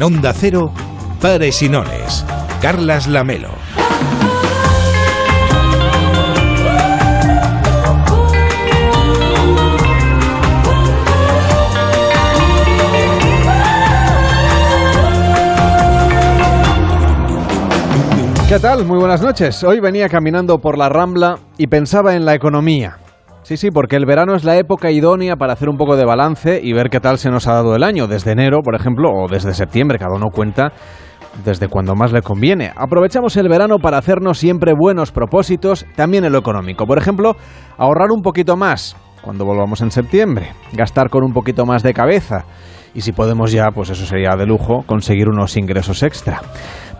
En Onda Cero, Pares y. Carlas Lamelo. ¿Qué tal? Muy buenas noches. Hoy venía caminando por la Rambla y pensaba en la economía. Sí, sí, porque el verano es la época idónea para hacer un poco de balance y ver qué tal se nos ha dado el año, desde enero, por ejemplo, o desde septiembre, cada uno cuenta desde cuando más le conviene. Aprovechamos el verano para hacernos siempre buenos propósitos, también en lo económico. Por ejemplo, ahorrar un poquito más cuando volvamos en septiembre, gastar con un poquito más de cabeza y si podemos ya, pues eso sería de lujo, conseguir unos ingresos extra.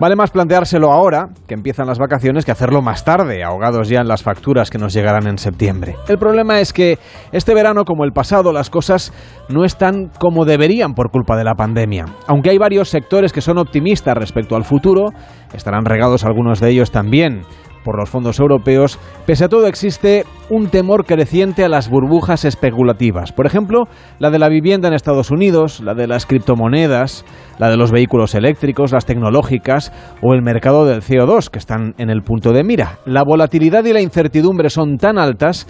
Vale más planteárselo ahora, que empiezan las vacaciones, que hacerlo más tarde, ahogados ya en las facturas que nos llegarán en septiembre. El problema es que este verano, como el pasado, las cosas no están como deberían por culpa de la pandemia. Aunque hay varios sectores que son optimistas respecto al futuro, estarán regados algunos de ellos también por los fondos europeos, pese a todo existe un temor creciente a las burbujas especulativas. Por ejemplo, la de la vivienda en Estados Unidos, la de las criptomonedas, la de los vehículos eléctricos, las tecnológicas o el mercado del CO2, que están en el punto de mira. La volatilidad y la incertidumbre son tan altas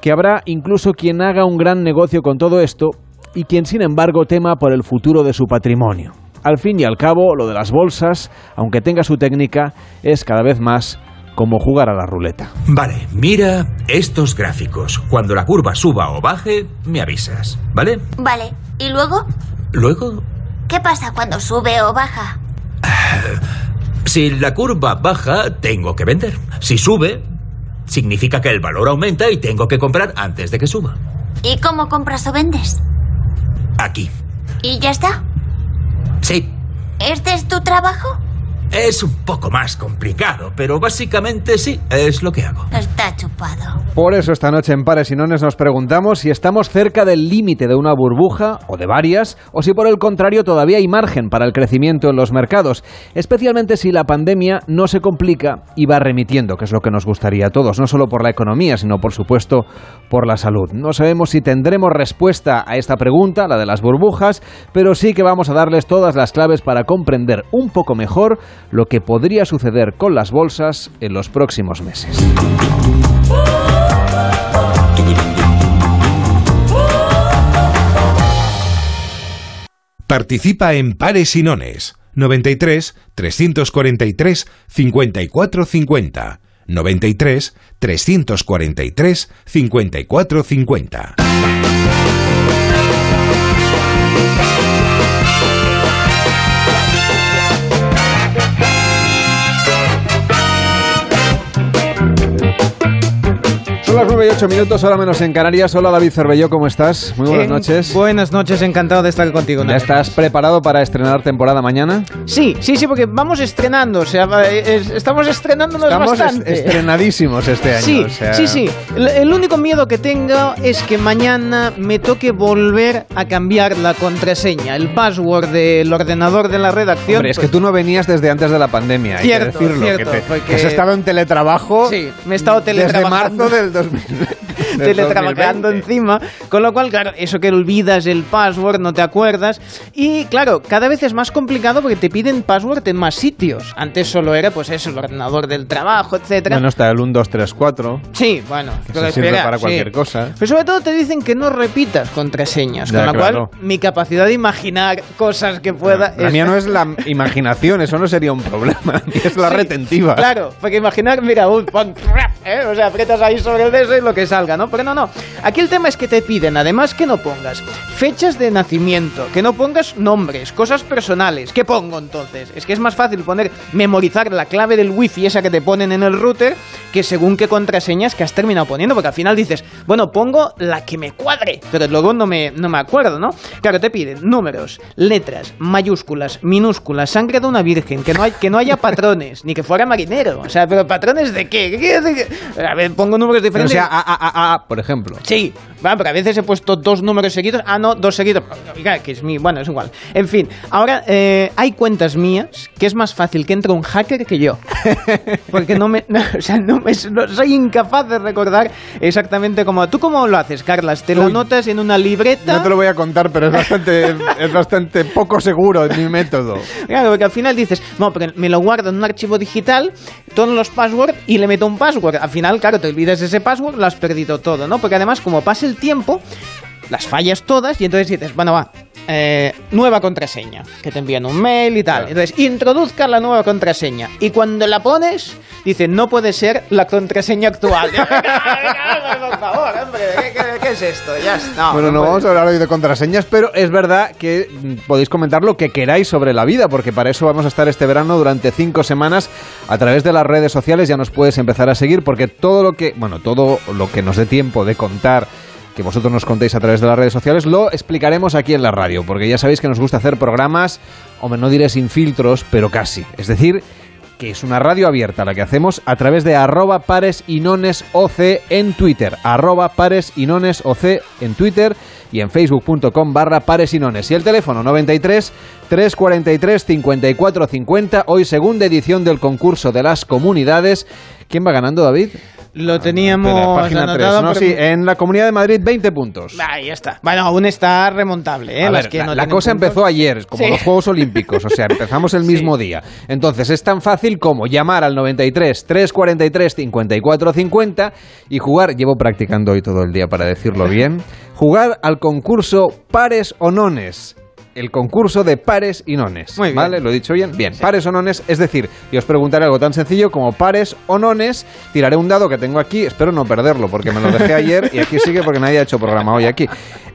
que habrá incluso quien haga un gran negocio con todo esto y quien sin embargo tema por el futuro de su patrimonio. Al fin y al cabo, lo de las bolsas, aunque tenga su técnica, es cada vez más como jugar a la ruleta. Vale, mira estos gráficos. Cuando la curva suba o baje, me avisas, ¿vale? Vale, ¿y luego? Luego, ¿Qué pasa cuando sube o baja? si la curva baja, tengo que vender. Si sube, significa que el valor aumenta y tengo que comprar antes de que suba. ¿Y cómo compras o vendes? Aquí. ¿Y ya está? Sí, ¿Este es tu trabajo? Es un poco más complicado, pero básicamente sí, es lo que hago. Está chupado. Por eso esta noche en Pares y Nones nos preguntamos si estamos cerca del límite de una burbuja o de varias, o si por el contrario todavía hay margen para el crecimiento en los mercados, especialmente si la pandemia no se complica y va remitiendo, que es lo que nos gustaría a todos, no solo por la economía, sino por supuesto por la salud. No sabemos si tendremos respuesta a esta pregunta, la de las burbujas, pero sí que vamos a darles todas las claves para comprender un poco mejor lo que podría suceder con las bolsas en los próximos meses. Participa en Pares y Nones. 93 343 54 50. 93 343 54 50. Son las 9 y 8 minutos, hora menos en Canarias. Hola David Cervelló, ¿cómo estás? Muy buenas Bien, noches. Buenas noches, encantado de estar contigo. ¿Ya Nacho. estás preparado para estrenar temporada mañana? Sí, sí, sí, porque vamos estrenando, o sea, es- estamos estrenándonos Estamos est- bastante. estrenadísimos este año. Sí, o sea, sí, sí. El, único miedo que tengo es que mañana me toque volver a cambiar la contraseña, el password del ordenador de la redacción. Hombre, es que pues- tú no venías desde antes de la pandemia, hay Cierto, que decirlo. cierto, que, te- porque- que has estado en teletrabajo Sí, me he estado desde teletrabajando. marzo del 2000. del teletrabajando 2020. encima, con lo cual, claro, eso que olvidas el password, no te acuerdas, y claro, cada vez es más complicado porque te piden password en más sitios. Antes solo era, pues eso, el ordenador del trabajo, etcétera. Bueno, está el 1, 2, 3, 4, sí, bueno, que se sirve espera, para sí. cualquier cosa. Pero sobre todo te dicen que no repitas contraseñas, Ya, con lo claro. cual mi capacidad de imaginar cosas que pueda... La mía no es la imaginación, eso no sería un problema, es la Sí, retentiva. Claro, porque imaginar, mira, un ¿eh? o sea, aprietas ahí sobre el de eso y lo que salga, ¿no? Pero no, no. Aquí el tema es que te piden, además, que no pongas fechas de nacimiento, que no pongas nombres, cosas personales. ¿Qué pongo entonces? Es que es más fácil poner, memorizar la clave del wifi, esa que te ponen en el router, que según qué contraseñas que has terminado poniendo, porque al final dices, bueno, pongo la que me cuadre, pero luego no me, no me acuerdo, ¿no? Claro, te piden números, letras, mayúsculas, minúsculas, sangre de una virgen, que no, hay, que no haya patrones, ni que fuera marinero. O sea, pero patrones de qué? A ver, pongo números diferentes no entiendes? sea a, a, a, a, por ejemplo. Sí, pero a veces he puesto dos números seguidos. Ah, no, dos seguidos. Que es mi. Bueno, es igual. En fin, ahora eh, hay cuentas mías que es más fácil que entre un hacker que yo. Porque no me. no, o sea, no me, no- soy incapaz de recordar exactamente cómo. ¿Tú cómo lo haces, Carlas? ¿Te lo Uy. notas en una libreta? No te lo voy a contar, pero es bastante, es bastante poco seguro mi método. Claro, porque al final dices, no, pero me lo guardo en un archivo digital, todos los passwords y le meto un password. Al final, claro, te olvidas ese password, lo has perdido todo, ¿no? Porque además, como pasa el tiempo, las fallas todas y entonces dices, bueno, va, eh, nueva contraseña, que te envían un mail y tal. Entonces, introduzca la nueva contraseña. Y cuando la pones, dice, no puede ser la contraseña actual. Por favor, hombre, ¿qué, qué- qué es esto? Ya está. bueno, no puede vamos a hablar hoy de contraseñas, pero es verdad que mm, podéis comentar lo que queráis sobre la vida, porque para eso vamos a estar este verano durante cinco semanas a través de las redes sociales. Ya nos puedes empezar a seguir, porque todo lo que, bueno, todo lo que nos dé tiempo de contar que vosotros nos contéis a través de las redes sociales, lo explicaremos aquí en la radio, porque ya sabéis que nos gusta hacer programas, hombre, no diré sin filtros, pero casi. Es decir, que es una radio abierta la que hacemos a través de arroba pares y nones oc en Twitter, arroba pares y nones en Twitter y en facebook.com barra pares y nones. Y el teléfono 93 343 54 50, hoy segunda edición del concurso de las comunidades. ¿Quién va ganando, David? Lo teníamos Espera, página anotado, 3, ¿no? pero- Sí, en la Comunidad de Madrid 20 puntos. Ahí está. Bueno, aún está remontable, ¿eh? A Las ver, que la, no la tienen cosa puntos. empezó ayer, como Sí. los Juegos Olímpicos, o sea, empezamos el mismo día. Entonces es tan fácil como llamar al 93 343 54 50 y jugar, llevo practicando hoy todo el día para decirlo bien, jugar al concurso pares o nones. El concurso de pares y nones. Muy bien. ¿Vale? ¿Lo he dicho bien? Bien. Pares o nones, es decir, yo os preguntaré algo tan sencillo como pares o nones. Tiraré un dado que tengo aquí, espero no perderlo porque me lo dejé ayer y aquí sigue porque nadie ha hecho programa hoy aquí.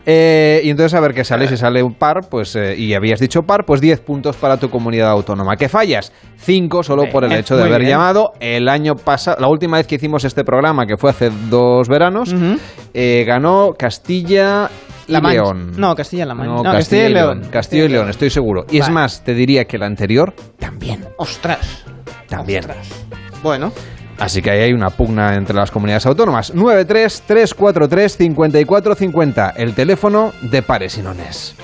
Eh, y entonces a ver qué sale. Si sale un par, pues eh, y habías dicho par, pues 10 puntos para tu comunidad autónoma. ¿Qué fallas? 5 solo por el hecho de muy haber bien. llamado. El año pasado, la última vez que hicimos este programa, que fue hace dos veranos, eh, ganó Castilla La Mancha. León. No, Castilla-La Mancha. No, No, Castilla, y León. León. Castilla y León, estoy seguro. Y es más, te diría que el anterior también. Ostras. También. Ostras. Bueno, Así que ahí hay una pugna entre las comunidades autónomas. 93-343-5450, el teléfono de pares y nones.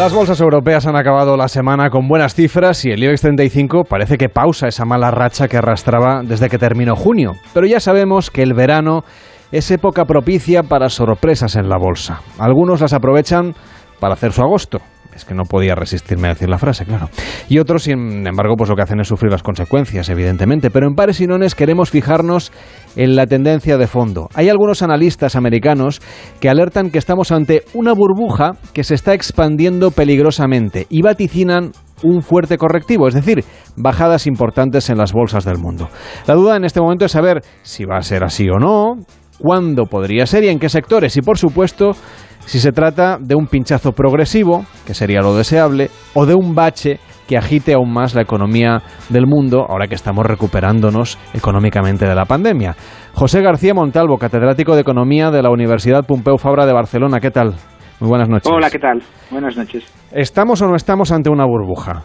Las bolsas europeas han acabado la semana con buenas cifras y el IBEX 35 parece que pausa esa mala racha que arrastraba desde que terminó junio. Pero ya sabemos que el verano es época propicia para sorpresas en la bolsa. Algunos las aprovechan para hacer su agosto. Que no podía resistirme a decir la frase, claro. Y otros, sin embargo, pues lo que hacen es sufrir las consecuencias, evidentemente. Pero en pares y nones queremos fijarnos en la tendencia de fondo. Hay algunos analistas americanos que alertan que estamos ante una burbuja que se está expandiendo peligrosamente y vaticinan un fuerte correctivo, es decir, bajadas importantes en las bolsas del mundo. La duda en este momento es saber si va a ser así o no, cuándo podría ser y en qué sectores y por supuesto si se trata de un pinchazo progresivo, que sería lo deseable, o de un bache que agite aún más la economía del mundo ahora que estamos recuperándonos económicamente de la pandemia. José García Montalvo, catedrático de Economía de la Universidad Pompeu Fabra de Barcelona, ¿qué tal? Muy buenas noches. Hola, ¿qué tal? Buenas noches. ¿Estamos o no estamos ante una burbuja?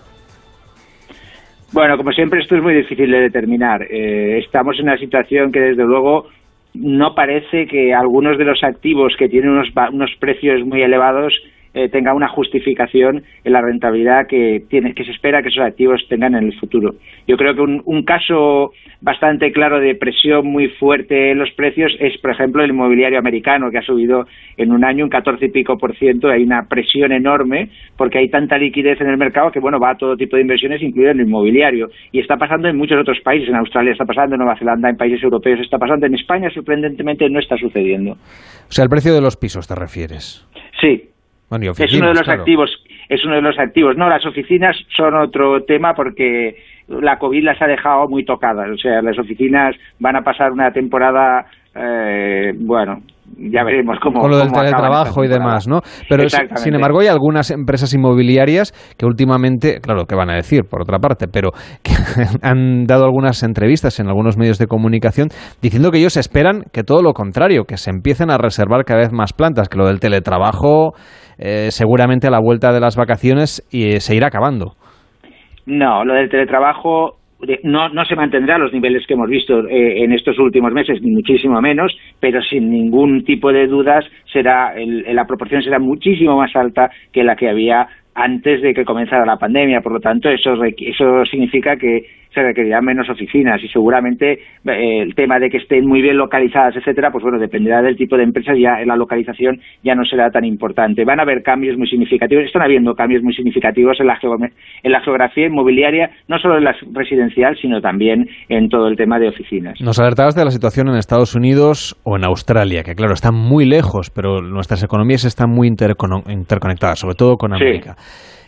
Bueno, como siempre, esto es muy difícil de determinar. Eh, estamos en una situación que, desde luego, no parece que algunos de los activos que tienen unos, unos precios muy elevados eh, tengan una justificación en la rentabilidad que, tiene, que se espera que esos activos tengan en el futuro. Yo creo que un, un caso bastante claro de presión muy fuerte en los precios es, por ejemplo, el inmobiliario americano, que ha subido en un año un 14 y pico por ciento. Hay una presión enorme porque hay tanta liquidez en el mercado que, bueno, va a todo tipo de inversiones, incluido el inmobiliario. Y está pasando en muchos otros países. En Australia está pasando, en Nueva Zelanda, en países europeos está pasando. En España, sorprendentemente, no está sucediendo. O sea, el precio de los pisos te refieres. Sí, Bueno, y es uno de los claro. activos. Es uno de los activos. No, las oficinas son otro tema porque la COVID las ha dejado muy tocadas. O sea, las oficinas van a pasar una temporada, eh, bueno, ya veremos cómo. Con lo del cómo teletrabajo y demás, ¿no? Pero sin embargo hay algunas empresas inmobiliarias que últimamente, claro, ¿qué van a decir por otra parte? Pero que han dado algunas entrevistas en algunos medios de comunicación diciendo que ellos esperan que todo lo contrario, que se empiecen a reservar cada vez más plantas, que lo del teletrabajo eh, seguramente a la vuelta de las vacaciones y, eh, se irá acabando. No, lo del teletrabajo no, no se mantendrá los niveles que hemos visto eh, en estos últimos meses, ni muchísimo menos, pero sin ningún tipo de dudas será el- la proporción será muchísimo más alta que la que había antes de que comenzara la pandemia. Por lo tanto, eso, eso significa que se requerirán menos oficinas y seguramente eh, el tema de que estén muy bien localizadas, etcétera, pues bueno, dependerá del tipo de empresas, ya la localización ya no será tan importante. Van a haber cambios muy significativos, están habiendo cambios muy significativos en la, en la geografía inmobiliaria, no solo en la residencial, sino también en todo el tema de oficinas. Nos alertabas de la situación en Estados Unidos o en Australia, que claro, están muy lejos, pero nuestras economías están muy interconectadas, sobre todo con Sí.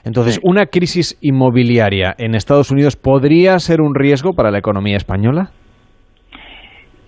Entonces, Sí. ¿una crisis inmobiliaria en Estados Unidos podría ser un riesgo para la economía española?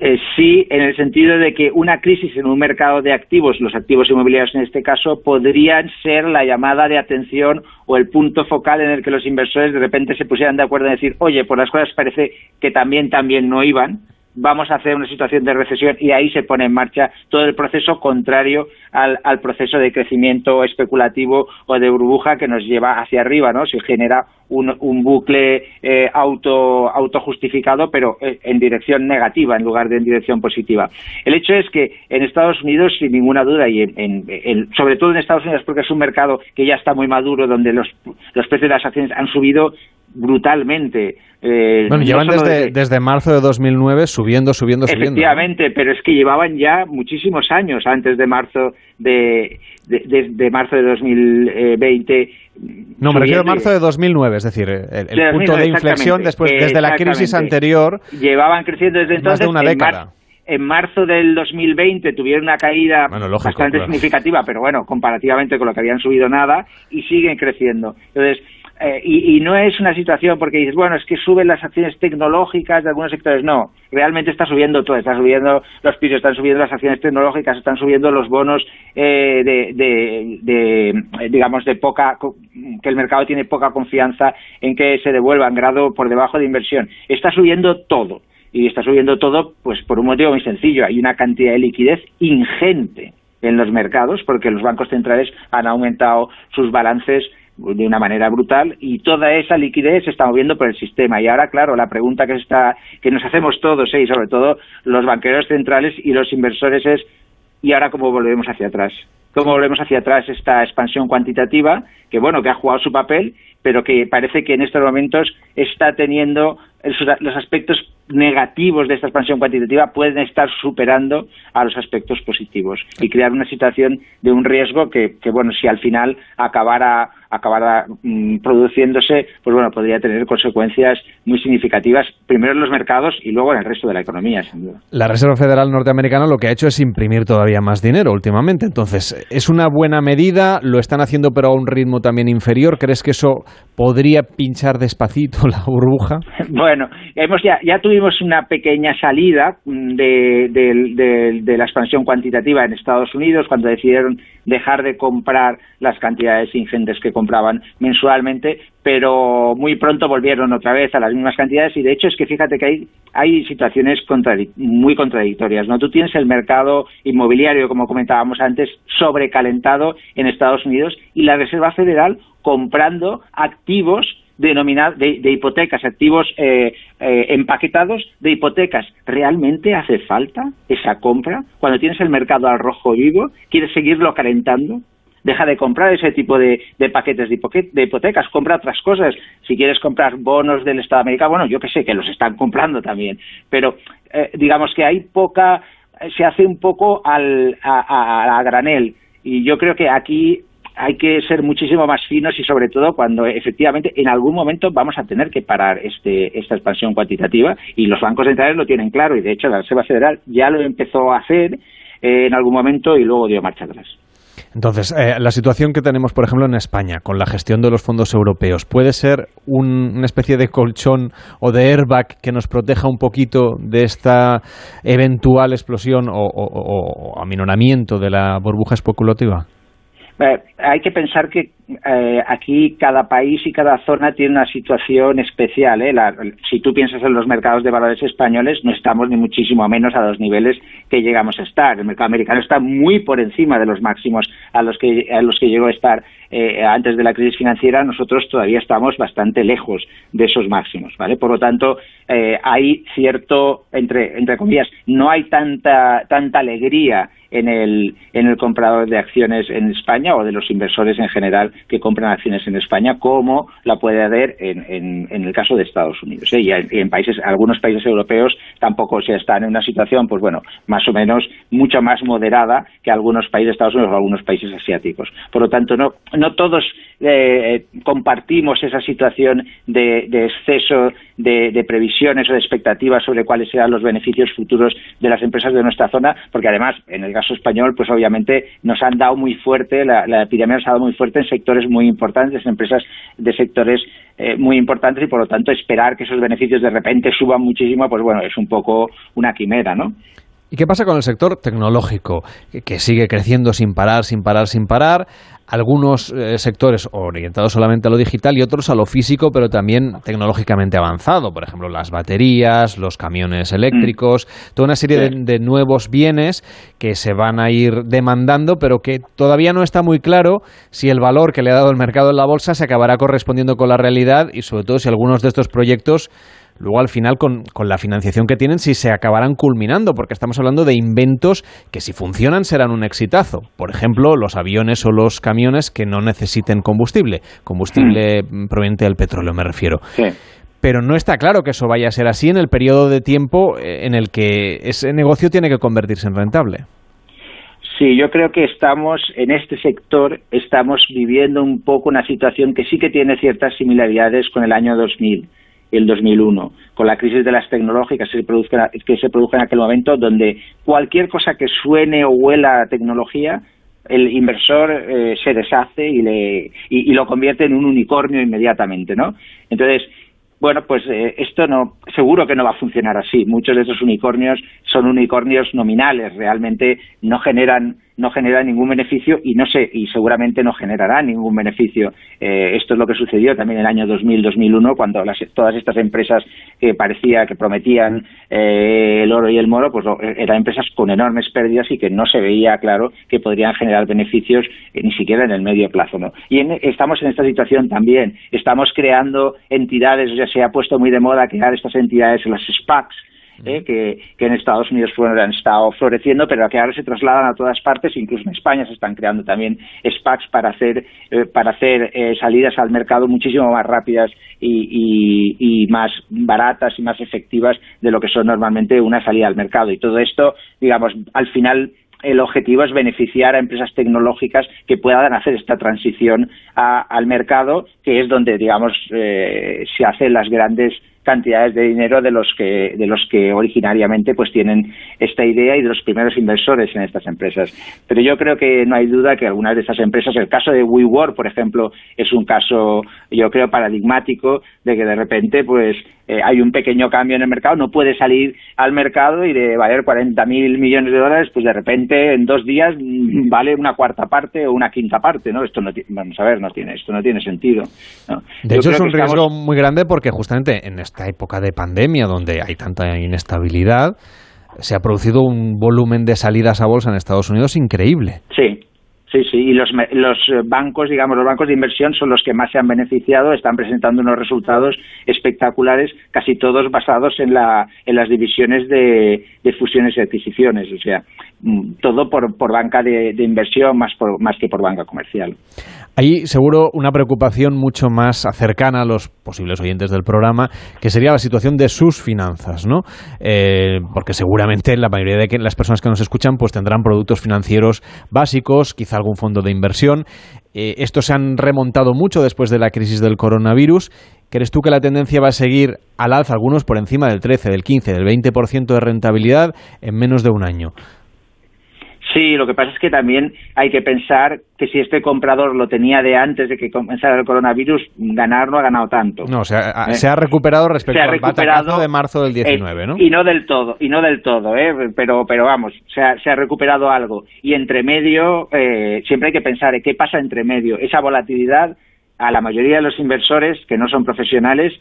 Eh, sí, en el sentido de que una crisis en un mercado de activos, los activos inmobiliarios en este caso, podrían ser la llamada de atención o el punto focal en el que los inversores de repente se pusieran de acuerdo en decir, oye, pues las cosas parece que también, también no iban, vamos a hacer una situación de recesión y ahí se pone en marcha todo el proceso contrario al, al proceso de crecimiento especulativo o de burbuja que nos lleva hacia arriba, ¿no? Se genera un, un bucle eh, auto autojustificado, pero eh, en dirección negativa en lugar de en dirección positiva. El hecho es que en Estados Unidos, sin ninguna duda, y en, sobre todo en Estados Unidos, porque es un mercado que ya está muy maduro, donde los, los precios de las acciones han subido brutalmente. eh, Bueno, no llevan desde, desde- desde marzo de 2009 subiendo, subiendo, subiendo. Efectivamente, pero es que llevaban ya muchísimos años antes de marzo de, de, de- de marzo de 2020. No, me refiero a marzo de 2009, es decir, el, el de punto 2009, de inflexión después desde la crisis anterior. Llevaban creciendo desde Más entonces. de una década. En marzo del 2020 tuvieron una caída Bueno, lógico, bastante claro. significativa, pero bueno, comparativamente con lo que habían subido nada, y siguen creciendo. Entonces, eh, y, y no es una situación porque dices, bueno, es que suben las acciones tecnológicas de algunos sectores. No, realmente está subiendo todo. Está subiendo los pisos, están subiendo las acciones tecnológicas, están subiendo los bonos eh, de, de- de, eh, digamos, de poca, que el mercado tiene poca confianza en que se devuelvan grado por debajo de inversión. Está subiendo todo. Y está subiendo todo, pues por un motivo muy sencillo. Hay una cantidad de liquidez ingente en los mercados porque los bancos centrales han aumentado sus balances de una manera brutal y toda esa liquidez se está moviendo por el sistema y ahora claro la pregunta que está que nos hacemos todos ¿eh? y sobre todo los banqueros centrales y los inversores es y ahora cómo volvemos hacia atrás cómo volvemos hacia atrás esta expansión cuantitativa que bueno que ha jugado su papel pero que parece que en estos momentos está teniendo esos- los aspectos negativos de esta expansión cuantitativa pueden estar superando a los aspectos positivos y crear una situación de un riesgo que bueno, si al final acabara, acabara mm, produciéndose, pues bueno, podría tener consecuencias muy significativas, primero en los mercados y luego en el resto de la economía, sin duda. La Reserva Federal norteamericana lo que ha hecho es imprimir todavía más dinero últimamente. Entonces, ¿es una buena medida? ¿Lo están haciendo pero a un ritmo también inferior? ¿Crees que eso podría pinchar despacito la burbuja? Bueno, hemos ya, ya tuvimos una pequeña salida mm, de, de- de- de la expansión cuantitativa en Estados Unidos cuando decidieron dejar de comprar las cantidades ingentes que compraban mensualmente, pero muy pronto volvieron otra vez a las mismas cantidades y de hecho es que fíjate que hay, hay situaciones contradic- muy contradictorias. ¿no? Tú tienes el mercado inmobiliario, como comentábamos antes, sobrecalentado en Estados Unidos y la Reserva Federal comprando activos denominado de, de hipotecas, activos eh, eh, empaquetados de hipotecas. ¿Realmente hace falta esa compra? Cuando tienes el mercado al rojo vivo, ¿quieres seguirlo calentando? Deja de comprar ese tipo de, paquetes de, hipotecas, compra otras cosas. Si quieres comprar bonos del Estado americano, bueno, yo que sé, que los están comprando también. Pero eh, digamos que hay poca, se hace un poco al, a granel. Y yo creo que aquí hay que ser muchísimo más finos y sobre todo cuando efectivamente en algún momento vamos a tener que parar este, esta expansión cuantitativa y los bancos centrales lo tienen claro y de hecho la Reserva Federal ya lo empezó a hacer eh, en algún momento y luego dio marcha atrás. Entonces, eh, la situación que tenemos, por ejemplo, en España, con la gestión de los fondos europeos, ¿puede ser una especie de colchón o de airbag que nos proteja un poquito de esta eventual explosión o aminoramiento de la burbuja especulativa? Eh, hay que pensar que eh, aquí cada país y cada zona tiene una situación especial. ¿eh? si tú piensas en los mercados de valores españoles, no estamos ni muchísimo menos a los niveles que llegamos a estar. El mercado americano está muy por encima de los máximos a los que, a los que llegó a estar antes de la crisis financiera. Nosotros todavía estamos bastante lejos de esos máximos. ¿vale? Por lo tanto, hay cierto, entre, entre comillas, no hay tanta, tanta alegría en el, en el comprador de acciones en España o de los inversores en general que compran acciones en España, como la puede haber en, en, el caso de Estados Unidos. ¿eh? Y, en, países, algunos países europeos tampoco se están en una situación, pues bueno, más o menos mucho más moderada que algunos países de Estados Unidos o algunos países asiáticos. Por lo tanto, no, no todos eh, compartimos esa situación de, exceso de, de, previsiones o de expectativas sobre cuáles serán los beneficios futuros de las empresas de nuestra zona, porque además, en el caso español, pues obviamente nos han dado muy fuerte, la, epidemia nos ha dado muy fuerte en sectores muy importantes, en empresas de sectores eh, muy importantes y por lo tanto esperar que esos beneficios de repente suban muchísimo, pues bueno, es un poco una quimera, ¿no? ¿Y qué pasa con el sector tecnológico, que sigue creciendo sin parar, sin parar, sin parar? Algunos eh, sectores orientados solamente a lo digital y otros a lo físico, pero también tecnológicamente avanzado. Por ejemplo, las baterías, los camiones eléctricos, mm. toda una serie de, de, nuevos bienes que se van a ir demandando, pero que todavía no está muy claro si el valor que le ha dado el mercado en la bolsa se acabará correspondiendo con la realidad y sobre todo si algunos de estos proyectos luego al final con, la financiación que tienen si se acabarán culminando, porque estamos hablando de inventos que si funcionan serán un exitazo. Por ejemplo, los aviones o los camiones que no necesiten combustible, combustible mm. proveniente del petróleo me refiero. Pero no está claro que eso vaya a ser así en el periodo de tiempo eh, en el que ese negocio tiene que convertirse en rentable. Sí, yo creo que estamos en este sector estamos viviendo un poco una situación que sí que tiene ciertas similaridades con el año 2000 el 2001, con la crisis de las tecnológicas que se produjo, que se produjo en aquel momento, donde cualquier cosa que suene o huela a tecnología, el inversor eh, se deshace y, le, y, lo convierte en un unicornio inmediatamente, ¿no? Entonces, bueno, pues eh, esto no, seguro que no va a funcionar así. Muchos de esos unicornios son unicornios nominales, realmente no generan no genera ningún beneficio y no sé y seguramente no generará ningún beneficio. Eh, esto es lo que sucedió también en el año 2000-2001 cuando todas estas empresas que parecía que prometían eh, el oro y el moro, pues eran empresas con enormes pérdidas y que no se veía claro que podrían generar beneficios eh, ni siquiera en el medio plazo, ¿no? Y estamos en esta situación también. Estamos creando entidades, ya se ha puesto muy de moda crear estas entidades, las SPACs, ¿eh? que, en Estados Unidos han estado floreciendo, pero que ahora se trasladan a todas partes, incluso en España se están creando también SPACs para hacer, eh, para hacer eh, salidas al mercado muchísimo más rápidas y, y, más baratas y más efectivas de lo que son normalmente una salida al mercado. Y todo esto, digamos, al final el objetivo es beneficiar a empresas tecnológicas que puedan hacer esta transición al mercado, que es donde, digamos, se hacen las grandes cantidades de dinero de los que de los que originariamente pues tienen esta idea y de los primeros inversores en estas empresas. Pero yo creo que no hay duda que algunas de estas empresas, el caso de WeWork, por ejemplo, es un caso yo creo paradigmático de que de repente pues eh, hay un pequeño cambio en el mercado, no puede salir al mercado y de valer 40 mil millones de dólares, pues de repente en dos días mm, vale una cuarta parte o una quinta parte, ¿no? Esto no vamos a ver, no tiene, esto no tiene sentido. De hecho es un riesgo muy grande porque justamente en época de pandemia donde hay tanta inestabilidad se ha producido un volumen de salidas a bolsa en Estados Unidos increíble. Sí, Sí, sí, y los, los bancos, digamos, los bancos de inversión son los que más se han beneficiado, están presentando unos resultados espectaculares, casi todos basados en, la, en las divisiones de, fusiones y adquisiciones, o sea, todo por, por banca de, inversión más, por, más que por banca comercial. Hay seguro una preocupación mucho más cercana a los posibles oyentes del programa, que sería la situación de sus finanzas, ¿no? Eh, porque seguramente la mayoría de las personas que nos escuchan pues tendrán productos financieros básicos, quizá algún fondo de inversión. Eh, estos se han remontado mucho después de la crisis del coronavirus. ¿Crees tú que la tendencia va a seguir al alza, algunos por encima del 13, del 15, del 20% de rentabilidad en menos de un año? Sí, lo que pasa es que también hay que pensar que si este comprador lo tenía de antes de que comenzara el coronavirus, ganar no ha ganado tanto. No, o sea, ha- se ha recuperado respecto Se ha al recuperado, batacazo de marzo del 19, eh, ¿no? Y no del todo, y no del todo, ¿eh? pero, pero vamos, se ha, se ha recuperado algo. Y entre medio, eh, siempre hay que pensar en qué pasa entre medio. Esa volatilidad a la mayoría de los inversores que no son profesionales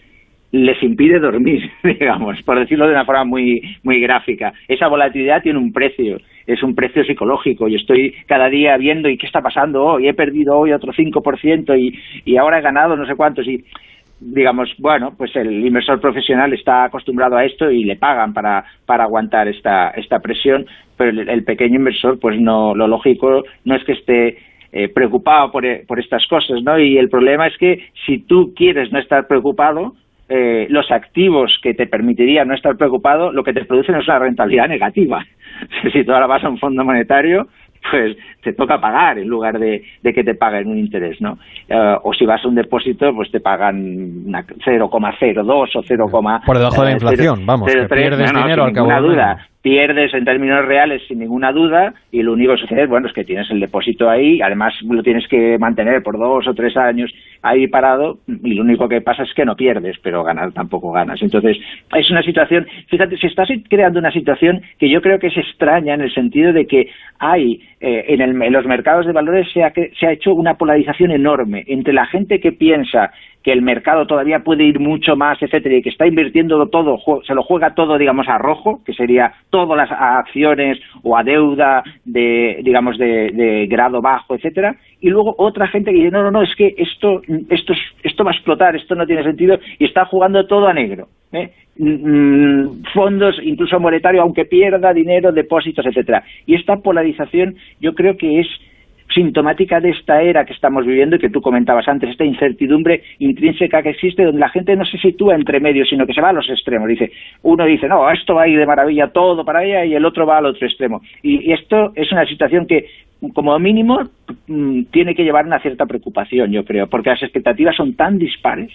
les impide dormir, digamos, por decirlo de una forma muy, muy gráfica. Esa volatilidad tiene un precio, es un precio psicológico. Y estoy cada día viendo, ¿y qué está pasando hoy? He perdido hoy otro 5% y, y ahora he ganado no sé cuántos. Y digamos, bueno, pues el inversor profesional está acostumbrado a esto y le pagan para, para aguantar esta, esta presión, pero el, pequeño inversor, pues no, lo lógico no es que esté eh, preocupado por, por estas cosas, ¿no? Y el problema es que si tú quieres no estar preocupado, eh, los activos que te permitirían no estar preocupado, lo que te producen es una rentabilidad negativa. si tú ahora vas a un fondo monetario, pues te toca pagar en lugar de, de que te paguen un interés, ¿no? Eh, o si vas a un depósito, pues te pagan una 0,02 o 0, Por debajo de la eh, inflación, vamos, que 0,3, pierdes no, dinero sin al cabo duda. Pierdes en términos reales sin ninguna duda y lo único que sucede bueno, es que tienes el depósito ahí, además lo tienes que mantener por dos o tres años ahí parado y lo único que pasa es que no pierdes, pero ganar tampoco ganas. Entonces, es una situación, fíjate, se está creando una situación que yo creo que es extraña en el sentido de que hay eh, en, el- en los mercados de valores se ha, se ha hecho una polarización enorme entre la gente que piensa que el mercado todavía puede ir mucho más, etcétera, y que está invirtiendo todo, se lo juega todo, digamos, a rojo, que sería todas las acciones o a deuda de, digamos, de, grado bajo, etcétera, y luego otra gente que dice, no, no, no, es que esto, esto, es- esto va a explotar, esto no tiene sentido, y está jugando todo a negro. ¿eh? Mm, fondos, incluso monetario, aunque pierda dinero, depósitos, etcétera. Y esta polarización yo creo que es sintomática de esta era que estamos viviendo y que tú comentabas antes, esta incertidumbre intrínseca que existe donde la gente no se sitúa entre medio, sino que se va a los extremos. Dice, uno dice, no, esto va a ir de maravilla todo para allá y el otro va al otro extremo. Y, y esto es una situación que, como mínimo, mm, tiene que llevar una cierta preocupación, yo creo, porque las expectativas son tan dispares.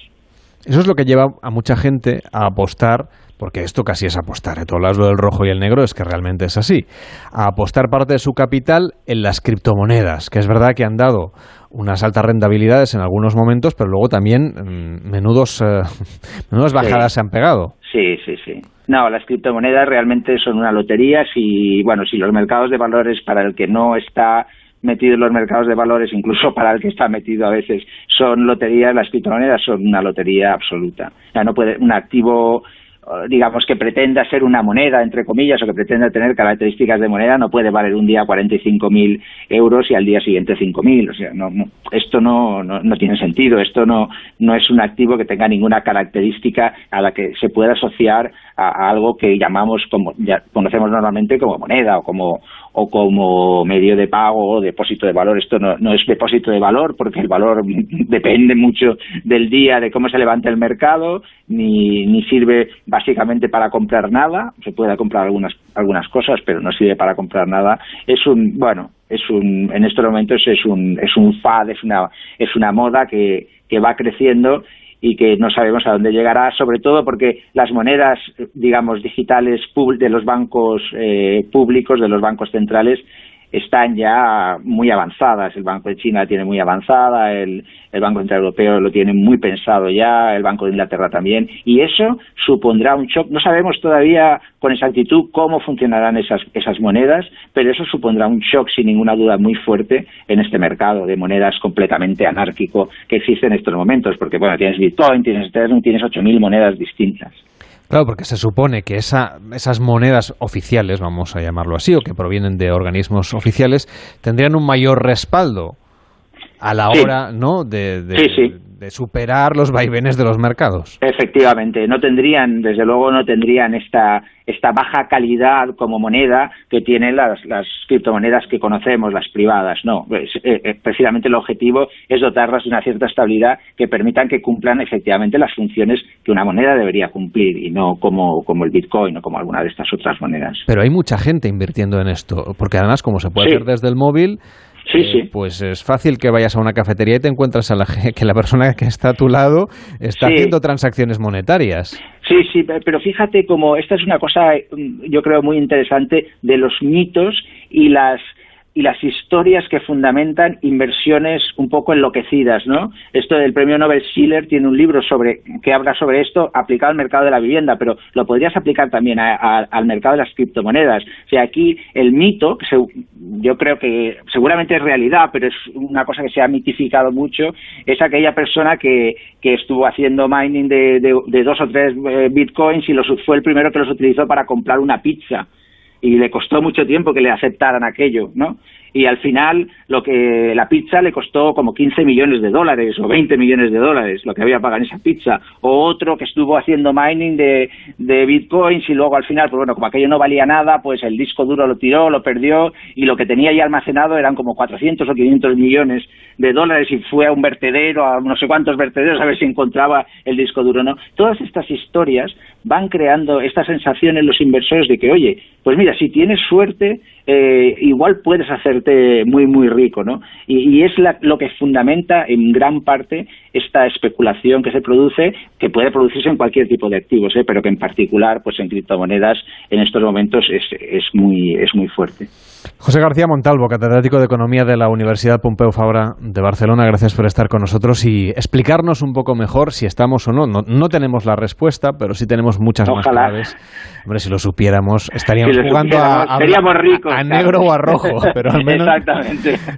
Eso es lo que lleva a mucha gente a apostar, porque esto casi es apostar, ¿eh? tú hablas lo del rojo y el negro, es que realmente es así, a apostar parte de su capital en las criptomonedas, que es verdad que han dado unas altas rentabilidades en algunos momentos, pero luego también mm, menudos, eh, menudas bajadas Sí. se han pegado. Sí, sí, sí. No, las criptomonedas realmente son una lotería. Si, bueno, si los mercados de valores para el que no está metido en los mercados de valores, incluso para el que está metido a veces, son loterías, las criptomonedas son una lotería absoluta. O no puede, un activo eh, digamos que pretenda ser una moneda, entre comillas, o que pretenda tener características de moneda, no puede valer un día 45.000 euros y al día siguiente 5.000. O sea, no, no, esto no, no, no tiene sentido. Esto no, no es un activo que tenga ninguna característica a la que se pueda asociar a, algo que llamamos, como conocemos normalmente, como moneda o como, o como medio de pago o depósito de valor. Esto no, no es depósito de valor porque el valor depende mucho del día, de cómo se levanta el mercado, ni, ni sirve básicamente para comprar nada. Se puede comprar algunas, algunas cosas, pero no sirve para comprar nada. Es un, bueno, es un, en estos momentos es un, es un fad, es una, es una moda que, que va creciendo y que no sabemos a dónde llegará, sobre todo porque las monedas, digamos, digitales de los bancos eh, públicos, de los bancos centrales, están ya muy avanzadas. El Banco de China la tiene muy avanzada, el, el Banco Central Europeo lo tiene muy pensado ya, el Banco de Inglaterra también, y eso supondrá un shock. No sabemos todavía con exactitud cómo funcionarán esas, esas monedas, pero eso supondrá un shock sin ninguna duda muy fuerte en este mercado de monedas completamente anárquico que existe en estos momentos, porque bueno, tienes Bitcoin, tienes Ethereum, tienes 8.000 monedas distintas. Claro, porque se supone que esa, esas monedas oficiales, vamos a llamarlo así, o que provienen de organismos oficiales, tendrían un mayor respaldo a la Sí. hora ¿no? de, de- Sí, sí. De superar los vaivenes de los mercados. Efectivamente, no tendrían, desde luego, no tendrían esta, esta baja calidad como moneda que tienen las, las criptomonedas que conocemos, las privadas. No, eh, eh, precisamente el objetivo es dotarlas de una cierta estabilidad que permitan que cumplan efectivamente las funciones que una moneda debería cumplir y no como, como el Bitcoin o como alguna de estas otras monedas. Pero hay mucha gente invirtiendo en esto, porque además como se puede Sí. hacer desde el móvil, Sí, eh, sí. pues es fácil que vayas a una cafetería y te encuentras a la, que la persona que está a tu lado está Sí. haciendo transacciones monetarias. Sí, sí, pe- pero fíjate como esta es una cosa, mm, yo creo, muy interesante de los mitos y las y las historias que fundamentan inversiones un poco enloquecidas, ¿no? Esto del premio Nobel Schiller tiene un libro sobre que habla sobre esto aplicado al mercado de la vivienda, pero lo podrías aplicar también al mercado de las criptomonedas. O sea, aquí el mito, que yo creo que seguramente es realidad, pero es una cosa que se ha mitificado mucho, es aquella persona que, que estuvo haciendo mining de, de, dos o tres eh, bitcoins y los, fue el primero que los utilizó para comprar una pizza y le costó mucho tiempo que le aceptaran aquello, ¿no? y al final lo que la pizza le costó como 15 millones de dólares o 20 millones de dólares lo que había pagado en esa pizza o otro que estuvo haciendo mining de, de bitcoins y luego al final pues bueno como aquello no valía nada pues el disco duro lo tiró lo perdió y lo que tenía ya almacenado eran como 400 o 500 millones de dólares y fue a un vertedero a no sé cuántos vertederos a ver si encontraba el disco duro no todas estas historias van creando esta sensación en los inversores de que oye pues mira si tienes suerte eh, igual puedes hacerte muy, muy rico, ¿no? Y, es lo que fundamenta en gran parte esta especulación que se produce, que puede producirse en cualquier tipo de activos, ¿eh? pero que en particular, pues en criptomonedas, en estos momentos es, es, muy, es muy fuerte. José García Montalvo, catedrático de Economía de la Universidad Pompeu Fabra de Barcelona, gracias por estar con nosotros y explicarnos un poco mejor si estamos o no. No, tenemos la respuesta, pero sí tenemos muchas más claves. Hombre, si lo supiéramos, estaríamos jugando a, a, negro o a rojo, pero al menos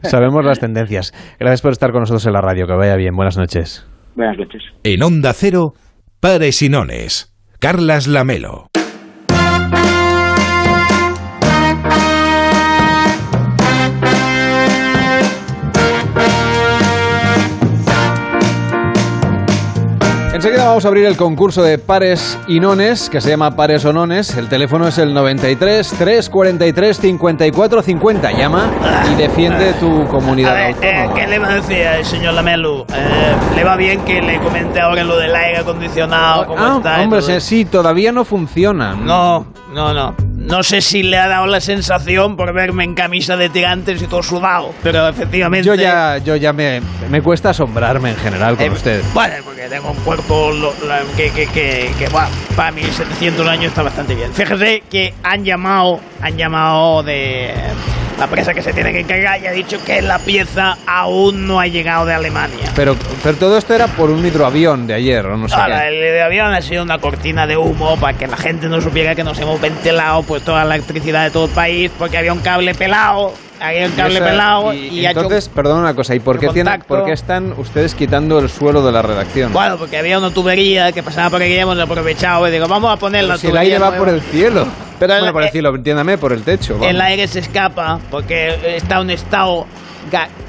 sabemos las tendencias. Gracias por estar con nosotros en la radio, que vaya bien. Buenas noches. Buenas noches. En Onda Cero, Pares y Nones. Carlas Lamelo. Enseguida vamos a abrir el concurso de pares y nones, que se llama Pares o Nones. El teléfono es el 93 343 54 50. Llama y defiende tu comunidad a ver, eh, ¿Qué le va a decir el señor Lamelu? Eh, ¿Le va bien que le comente ahora lo del aire acondicionado? ¿Cómo ah, está? Hombre, sí, todavía no funciona. No, no, no. No sé si le ha dado la sensación por verme en camisa de tirantes y todo sudado, pero efectivamente... Yo ya, yo ya me, me cuesta asombrarme en general con eh, usted. Bueno, porque tengo un cuerpo que, que, que, que bueno, para 1700 años está bastante bien. Fíjese que han llamado, han llamado de la empresa que se tiene que encargar y ha dicho que la pieza aún no ha llegado de Alemania. Pero, pero todo esto era por un hidroavión de ayer, o no sé. Ahora, el hidroavión ha sido una cortina de humo para que la gente no supiera que nos hemos ventilado pues toda la electricidad de todo el país porque había un cable pelado había un cable pelado y, entonces, perdón una cosa, ¿y por qué, tienen, por qué están ustedes quitando el suelo de la redacción? Bueno, porque había una tubería que pasaba por aquí hemos aprovechado y digo, vamos a poner la si el aire va por el cielo. Pero bueno, por el cielo, entiéndame, por el techo. El aire se escapa porque está en un estado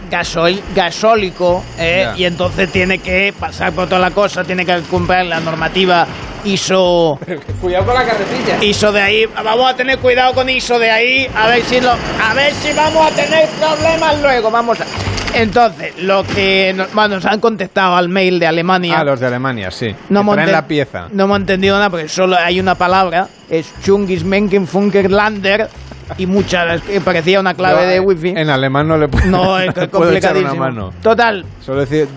gasólico eh, y entonces tiene que pasar por toda la cosa, tiene que cumplir la normativa ISO. cuidado con la carretilla. ISO de ahí, vamos a tener cuidado con ISO de ahí, a ver si lo, a ver si vamos a tener problemas luego, vamos a. Entonces, lo que nos, bueno, nos han contestado al mail de Alemania. Ah, los de Alemania, sí. No hemos la pieza. No hemos entendido nada porque solo hay una palabra, es Chungismenken Funkerlander y muchas que parecía una clave de wifi. En alemán no le puedo, no, es complicadísimo. Una mano. Total. Solo decir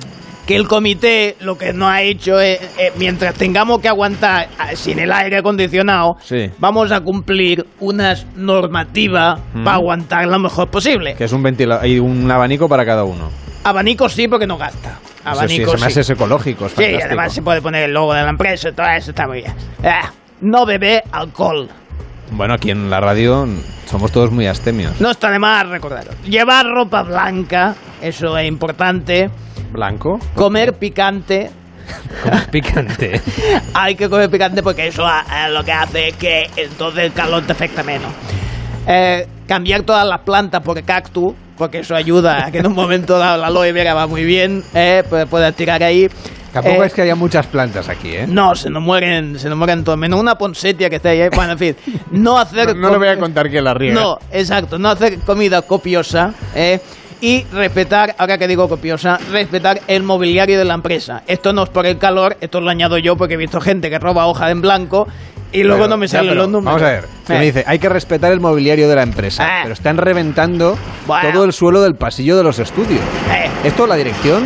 que el comité lo que no ha hecho es, eh, mientras tengamos que aguantar ah, sin el aire acondicionado, vamos a cumplir unas normativas para aguantar lo mejor posible. Que es un ventilador, hay un abanico para cada uno. Abanico sí, porque no gasta. Abanico sí, se es ecológico. sí, además se puede poner el logo de la empresa, todo eso está muy bien. Ah, no bebe alcohol. Bueno, aquí en la radio somos todos muy astemios. No está de más recordarlo. Llevar ropa blanca, eso es importante. ¿Blanco? Comer picante. Comer picante. Hay que comer picante porque eso lo que hace es que entonces el calor te afecta menos. Eh, cambiar todas las plantas por cactus, porque eso ayuda a que en un momento dado la aloe vera va muy bien, eh, puedes tirar ahí. Tampoco eh, es que haya muchas plantas aquí, ¿eh? No, se nos mueren, se nos mueren todos. Menos una poncetia que está ahí. Bueno, en fin, no hacer... no, le voy a contar que la riega. No, exacto, no hacer comida copiosa, ¿eh? y respetar, ahora que digo copiosa, respetar el mobiliario de la empresa. Esto no es por el calor, esto lo añado yo porque he visto gente que roba hoja en blanco y luego no me salen los números. Vamos a ver, me eh. dice, hay que respetar el mobiliario de la empresa, eh. pero están reventando todo el suelo del pasillo de los estudios. Eh. ¿Esto la dirección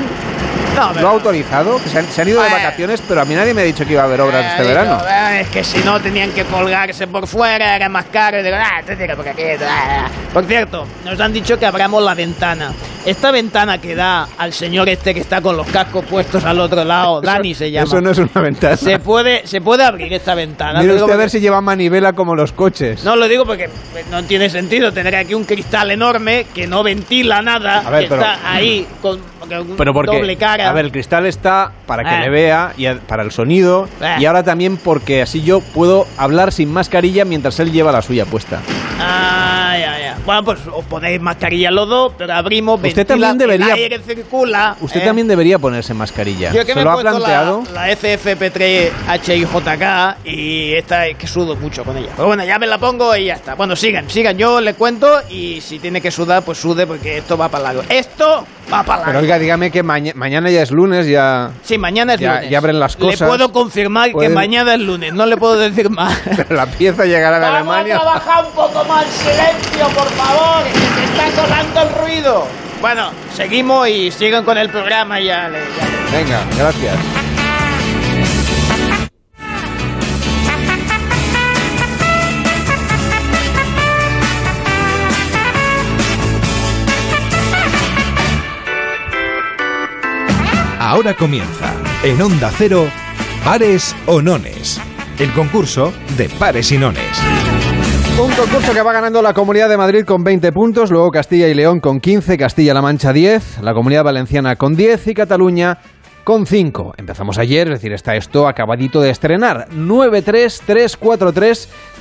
No, ¿Lo ha autorizado? Que se, han, se han ido de vacaciones, pero a mí nadie me ha dicho que iba a haber obras este Eh, verano. eh, Es que si no tenían que colgarse por fuera, era más caro. Y digo, ah, te tira por aquí. ah. Por cierto, nos han dicho que abramos la ventana. Esta ventana que da al señor este que está con los cascos puestos al otro lado, Dani se llama. Eso no es una ventana. Se puede, se puede abrir esta ventana. Digo usted a ver si lleva manivela como los coches. No lo digo porque no tiene sentido tener aquí un cristal enorme que no ventila nada, ver, que pero- está ahí con con Pero porque, doble cara. A ver, el cristal está para que Eh. le vea y a- para el sonido Eh. y ahora también porque así yo puedo hablar sin mascarilla mientras él lleva la suya puesta. Ah, ya, ya. Bueno, pues os ponéis mascarilla los dos, pero abrimos, Usted ventila, también debería- el aire circula. Usted ¿eh? también debería ponerse mascarilla. Yo que ¿Se me lo he ha planteado? La, la FFP3HIJK y esta es que sudo mucho con ella. Pero bueno, ya me la pongo y ya está. Bueno, sigan, sigan. Yo le cuento y si tiene que sudar, pues sude porque esto va para largo. Esto va para largo. Pero oiga, dígame que maña- mañana ya es lunes, ya... Sí, mañana es Ya- lunes. ya abren las cosas. Le puedo confirmar Pueden- que mañana es lunes. No le puedo decir más. la pieza llegará de Vamos a Alemania. trabajar un poco más. Silencio, por favor. Que se está colando el ruido. Bueno, seguimos y siguen con el programa ya. ya Venga, gracias. Ahora comienza, en Onda Cero, Pares o Nones. El concurso de pares y nones. Un concurso que va ganando la Comunidad de Madrid con 20 puntos, luego Castilla y León con 15, Castilla-La Mancha 10, la Comunidad Valenciana con 10 y Cataluña con 5. Empezamos ayer, es decir, está esto acabadito de estrenar.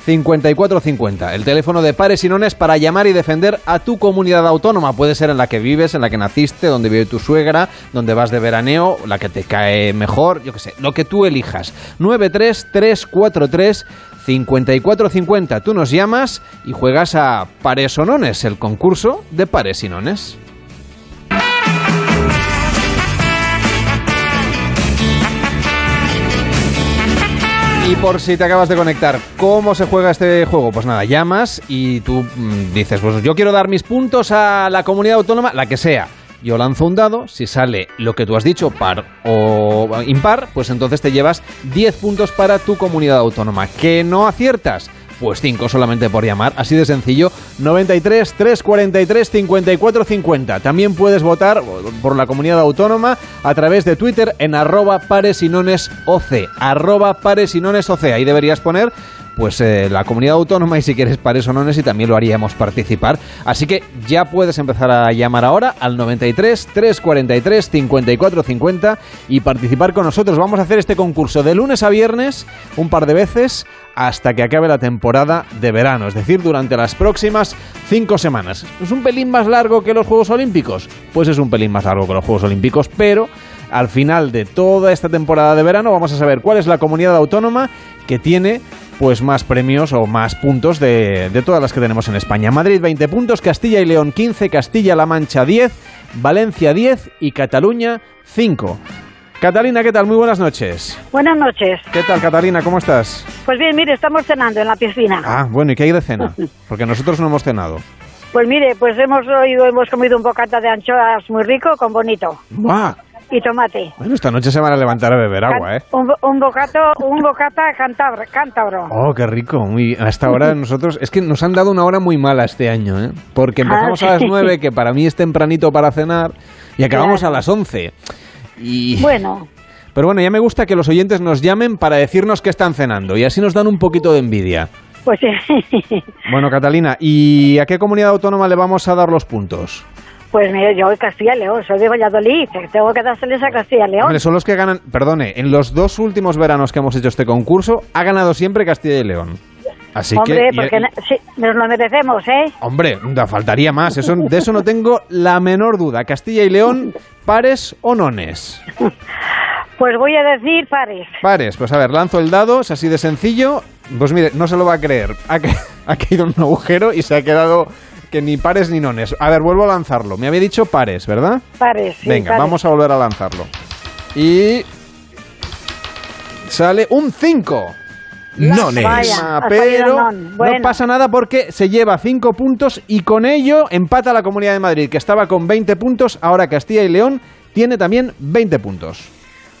933435450. El teléfono de pares y nones para llamar y defender a tu comunidad autónoma. Puede ser en la que vives, en la que naciste, donde vive tu suegra, donde vas de veraneo, la que te cae mejor, yo qué sé, lo que tú elijas. 93343 5450. Tú nos llamas y juegas a Pares o Nones, el concurso de Pares y Nones. Y por si te acabas de conectar, ¿cómo se juega este juego? Pues nada, llamas y tú mm, dices, pues yo quiero dar mis puntos a la comunidad autónoma, la que sea. Yo lanzo un dado, si sale lo que tú has dicho, par o impar, pues entonces te llevas 10 puntos para tu comunidad autónoma. ¿Que no aciertas? Pues 5 solamente por llamar, así de sencillo. 93 343 54 50. También puedes votar por la comunidad autónoma a través de Twitter en arroba paresinonesoc. Arroba paresinonesoc. Ahí deberías poner pues eh, la comunidad autónoma y si quieres pares o nones y también lo haríamos participar. Así que ya puedes empezar a llamar ahora al 93 343 54 50 y participar con nosotros. Vamos a hacer este concurso de lunes a viernes un par de veces hasta que acabe la temporada de verano, es decir, durante las próximas cinco semanas. ¿Es un pelín más largo que los Juegos Olímpicos? Pues es un pelín más largo que los Juegos Olímpicos, pero al final de toda esta temporada de verano vamos a saber cuál es la comunidad autónoma que tiene pues más premios o más puntos de, de todas las que tenemos en España. Madrid 20 puntos, Castilla y León 15, Castilla-La Mancha 10, Valencia 10 y Cataluña 5. Catalina, ¿qué tal? Muy buenas noches. Buenas noches. ¿Qué tal, Catalina? ¿Cómo estás? Pues bien, mire, estamos cenando en la piscina. Ah, bueno, ¿y qué hay de cena? Porque nosotros no hemos cenado. Pues mire, pues hemos oído, hemos comido un bocata de anchoas muy rico con bonito ¡Buah! Y tomate. Bueno, esta noche se van a levantar a beber agua, ¿eh? Un, un bocato, un bocata cántabro. Oh, qué rico. Muy, hasta ahora nosotros... Es que nos han dado una hora muy mala este año, ¿eh? Porque empezamos Ah, a las sí. 9, que para mí es tempranito para cenar, y acabamos Claro. a las 11. Y... Bueno, Pero bueno, ya me gusta que los oyentes nos llamen para decirnos qué están cenando, y así nos dan un poquito de envidia. pues sí. Bueno, Catalina, ¿y a qué comunidad autónoma le vamos a dar los puntos? Pues mire, yo Castilla y León, soy de Valladolid, tengo que dárseles a Castilla y León. Hombre, son los que ganan... Perdone, en los dos últimos veranos que hemos hecho este concurso, ha ganado siempre Castilla y León. Así Hombre, que... porque sí, nos lo merecemos, ¿eh? Hombre, da- faltaría más. Eso, de eso no tengo la menor duda. Castilla y León, pares o nones. Pues voy a decir pares. Pares, pues a ver, lanzo el dado, es así de sencillo. Pues mire, no se lo va a creer. Ha, ha caído en un agujero y se ha quedado que ni pares ni nones. A ver, vuelvo a lanzarlo. Me había dicho pares, ¿verdad? Pares. sí, Venga, pares. vamos a volver a lanzarlo. Y... Sale un 5. Nones. Vaya. Pero salido non. Bueno. no pasa nada porque se lleva 5 puntos y con ello empata la Comunidad de Madrid, que estaba con 20 puntos, ahora Castilla y León tiene también 20 puntos.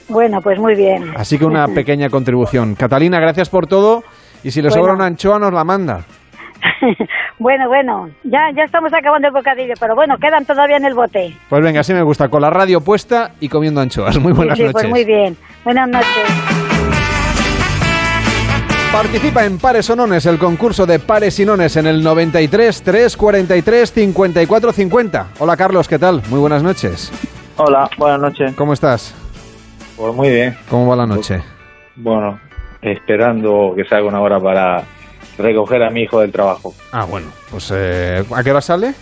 Bueno, pues muy bien. Así que una pequeña contribución. Catalina, gracias por todo. Y si le Bueno. sobra una anchoa, nos la manda. Bueno, bueno, ya, ya estamos acabando el bocadillo, pero bueno, quedan todavía en el bote. Pues venga, así me gusta, con la radio puesta y comiendo anchoas. Muy buenas sí, sí, noches. pues muy bien. Buenas noches. Participa en Pares o Nones, el concurso de Pares y Nones en el 93 343 54 50. Hola Carlos, ¿qué tal? Muy buenas noches. Hola, buenas noches. ¿Cómo estás? Pues muy bien. ¿Cómo va la noche? Bueno, esperando que salga una hora para recoger a mi hijo del trabajo. Ah, bueno, pues eh, ¿a qué hora sale?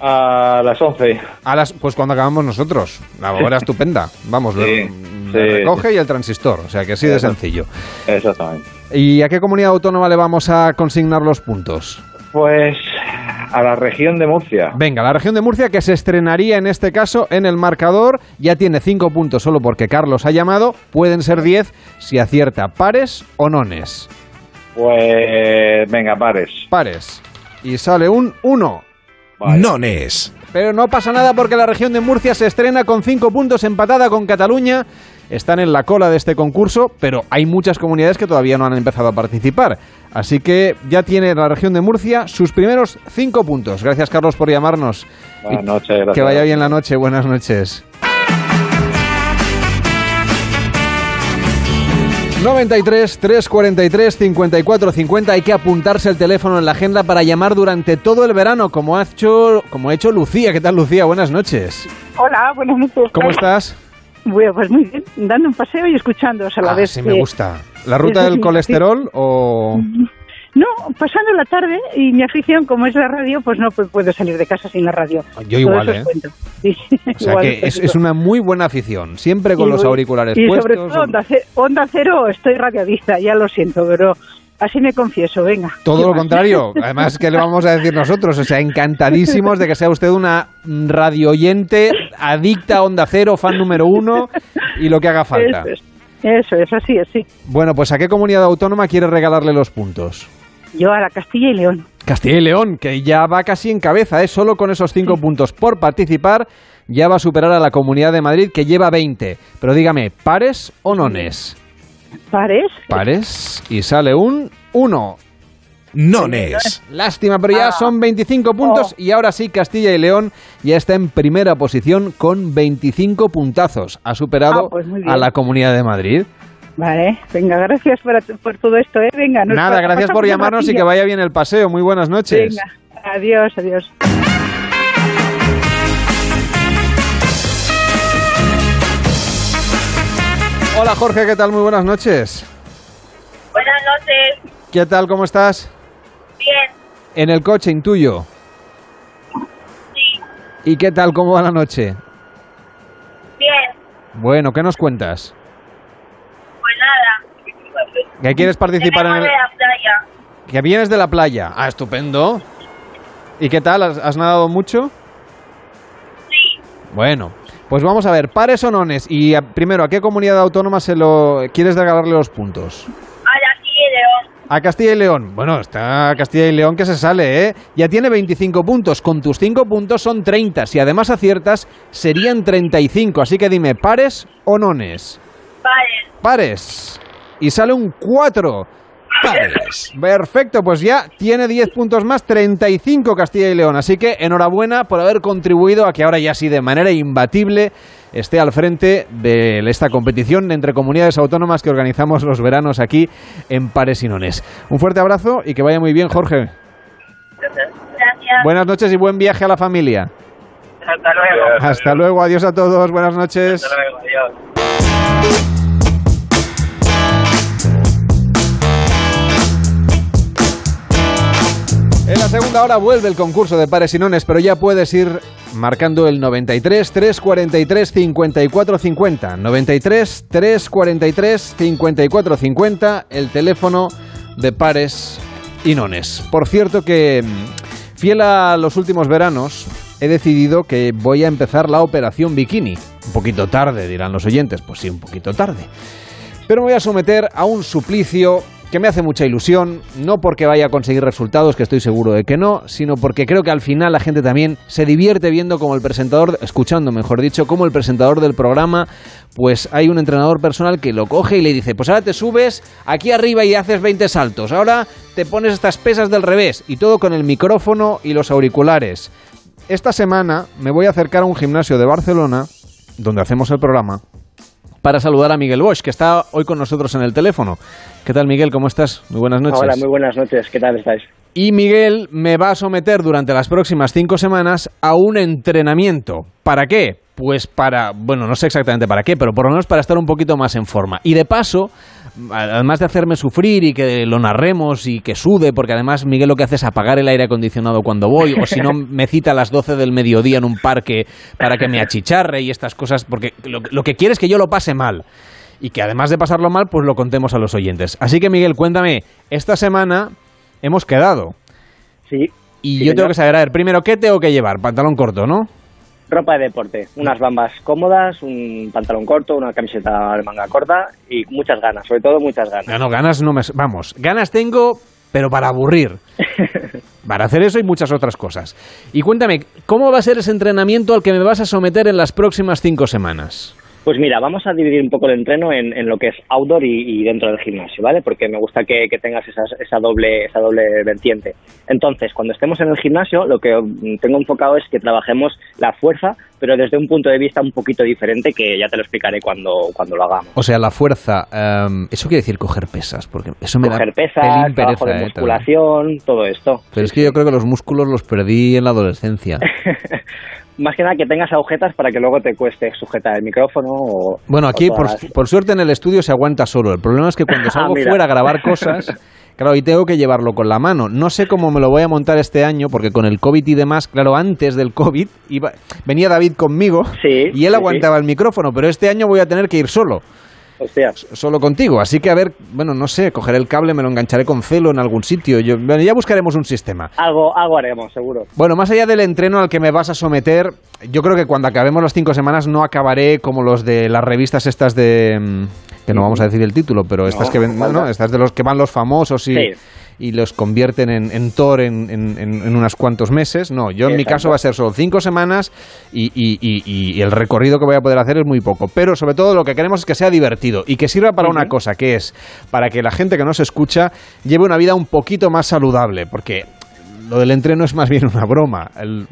A las 11. A las, pues cuando acabamos nosotros. La hora estupenda. Vamos, Sí, le- sí, le recoge sí. y el transistor. O sea que así de sencillo. Exactamente. ¿Y a qué comunidad autónoma le vamos a consignar los puntos? Pues a la región de Murcia. Venga, la región de Murcia que se estrenaría en este caso en el marcador ya tiene 5 puntos solo porque Carlos ha llamado. Pueden ser 10 si acierta pares o nones. Pues venga, pares. Pares. Y sale un 1. Vale. Nones. Pero no pasa nada porque la región de Murcia se estrena con 5 puntos empatada con Cataluña. Están en la cola de este concurso, pero hay muchas comunidades que todavía no han empezado a participar. Así que ya tiene la región de Murcia sus primeros 5 puntos. Gracias Carlos por llamarnos. Buenas noches, gracias. Que vaya bien la noche. Buenas noches. 93 343 54 50 hay que apuntarse el teléfono en la agenda para llamar durante todo el verano como ha hecho como ha hecho Lucía. ¿Qué tal Lucía? Buenas noches. Hola, buenas noches. ¿Cómo estás? Bueno, pues muy bien, dando un paseo y escuchándoos a la Ah, vez. sí que- me gusta. ¿La ruta del colesterol o No, pasando la tarde y mi afición, como es la radio, pues no pu- puedo salir de casa sin la radio. Yo igual, Todo ¿eh? Sí, o sea igual que es, una muy buena afición, siempre con Y los auriculares Y puestos. sobre todo onda, Ce- Onda Cero, estoy radiadista, ya lo siento, pero así me confieso, venga. Todo ¿Qué lo contrario. Además, ¿qué le vamos a decir nosotros? O sea, encantadísimos de que sea usted una radio oyente, adicta a Onda Cero, fan número uno y lo que haga falta. Eso es, eso es, así es, sí. Bueno, pues ¿a qué comunidad autónoma quiere regalarle los puntos? Yo a la Castilla y León. Castilla y León, que ya va casi en cabeza, ¿eh? solo con esos cinco puntos por participar, ya va a superar a la Comunidad de Madrid, que lleva 20. Pero dígame, ¿pares o nones? ¿Pares? Pares, y sale un 1. Nones. Lástima, pero ya Ah. son 25 puntos Oh. y ahora sí Castilla y León ya está en primera posición con 25 puntazos. Ha superado Ah, pues a la Comunidad de Madrid. Vale, venga, gracias por, por todo esto, ¿eh? Venga, nos Nada, gracias por llamarnos y que vaya bien el paseo. Muy buenas noches. Venga, adiós, adiós. Hola Jorge, ¿qué tal? Muy buenas noches. Buenas noches. ¿Qué tal? ¿Cómo estás? Bien. En el coche, intuyo. Sí. ¿Y qué tal? ¿Cómo va la noche? Bien. Bueno, ¿qué nos cuentas? Pues nada. ¿Que quieres participar en el... de la playa. Que vienes de la playa. Ah, estupendo. ¿Y qué tal? ¿Has, has nadado mucho? Sí. Bueno, pues vamos a ver, pares o nones. Y a- primero, ¿a qué comunidad autónoma se lo quieres regalarle los puntos? A la Castilla y León. A Castilla y León. Bueno, está Castilla y León que se sale, ¿eh? Ya tiene 25 puntos. Con tus 5 puntos son 30. Si además aciertas, serían 35. Así que dime, ¿pares o nones? Vale. Pares. Y sale un 4. Pares. Perfecto, pues ya tiene 10 puntos más, 35 Castilla y León. Así que enhorabuena por haber contribuido a que ahora ya sí de manera imbatible esté al frente de esta competición entre comunidades autónomas que organizamos los veranos aquí en Pares y Nones. Un fuerte abrazo y que vaya muy bien, Jorge. Gracias. Buenas noches y buen viaje a la familia. Hasta luego. Hasta luego, adiós a todos, buenas noches. Hasta luego. Adiós. En la segunda hora vuelve el concurso de pares y nones, pero ya puedes ir marcando el 93 343 54 50. 93 343 54 50, el teléfono de pares y nones. Por cierto que, mm, fiel a los últimos veranos, he decidido que voy a empezar la operación bikini. Un poquito tarde, dirán los oyentes. Pues sí, un poquito tarde. Pero me voy a someter a un suplicio que me hace mucha ilusión, no porque vaya a conseguir resultados, que estoy seguro de que no, sino porque creo que al final la gente también se divierte viendo como el presentador, escuchando mejor dicho, como el presentador del programa, pues hay un entrenador personal que lo coge y le dice, pues ahora te subes aquí arriba y haces 20 saltos, ahora te pones estas pesas del revés y todo con el micrófono y los auriculares. Esta semana me voy a acercar a un gimnasio de Barcelona, donde hacemos el programa, para saludar a Miguel Bosch, que está hoy con nosotros en el teléfono. ¿Qué tal, Miguel? ¿Cómo estás? Muy buenas noches. Hola, muy buenas noches. ¿Qué tal estáis? Y Miguel me va a someter durante las próximas cinco semanas a un entrenamiento. ¿Para qué? Pues para, bueno, no sé exactamente para qué, pero por lo menos para estar un poquito más en forma. Y de paso, además de hacerme sufrir y que lo narremos y que sude, porque además Miguel lo que hace es apagar el aire acondicionado cuando voy, o si no me cita a las 12 del mediodía en un parque para que me achicharre y estas cosas, porque lo, lo que quiere es que yo lo pase mal. Y que además de pasarlo mal, pues lo contemos a los oyentes. Así que Miguel, cuéntame, esta semana hemos quedado. Sí. Y sí, yo tengo que saber, a ver, primero, ¿qué tengo que llevar? Pantalón corto, ¿no? Ropa de deporte, unas bambas cómodas, un pantalón corto, una camiseta de manga corta y muchas ganas, sobre todo muchas ganas. No, no, ganas no me... Vamos, ganas tengo, pero para aburrir. Para hacer eso y muchas otras cosas. Y cuéntame, ¿cómo va a ser ese entrenamiento al que me vas a someter en las próximas cinco semanas? Pues mira, vamos a dividir un poco el entreno en, en lo que es outdoor y, y dentro del gimnasio, ¿vale? Porque me gusta que, que tengas esas- esa, doble, esa doble vertiente. Entonces, cuando estemos en el gimnasio, lo que tengo enfocado es que trabajemos la fuerza, pero desde un punto de vista un poquito diferente, que ya te lo explicaré cuando, cuando lo hagamos. O sea, la fuerza, em, eso quiere decir coger pesas, porque eso me Coger da pesas, trabajo pereza, de eh, musculación, todo esto. Pero es que yo creo que los músculos los perdí en la adolescencia. Más que nada que tengas agujetas para que luego te cueste sujetar el micrófono o... Bueno, aquí o por, las- por suerte en el estudio se aguanta solo. El problema es que cuando salgo mira. fuera a grabar cosas, claro, y tengo que llevarlo con la mano. No sé cómo me lo voy a montar este año, porque con el COVID y demás, claro, antes del COVID iba, venía David conmigo y él sí, aguantaba el micrófono, pero este año voy a tener que ir solo. Hostia. Solo contigo. Así que, a ver, bueno, no sé, cogeré el cable, me lo engancharé con celo en algún sitio. Yo, bueno, ya buscaremos un sistema. Algo, algo haremos, seguro. Bueno, más allá del entreno al que me vas a someter, yo creo que cuando acabemos las cinco semanas no acabaré como los de las revistas estas de... que no vamos a decir el título, pero estas que ven, no falta. no, estas de los que van los famosos y, Sí. y los convierten en, en Thor en, en, en- unos cuantos meses. No, yo en mi caso va a ser solo cinco semanas y, y- y- y el recorrido que voy a poder hacer es muy poco. Pero sobre todo lo que queremos es que sea divertido y que sirva para una cosa, que es para que la gente que nos escucha lleve una vida un poquito más saludable, porque lo del entreno es más bien una broma. El-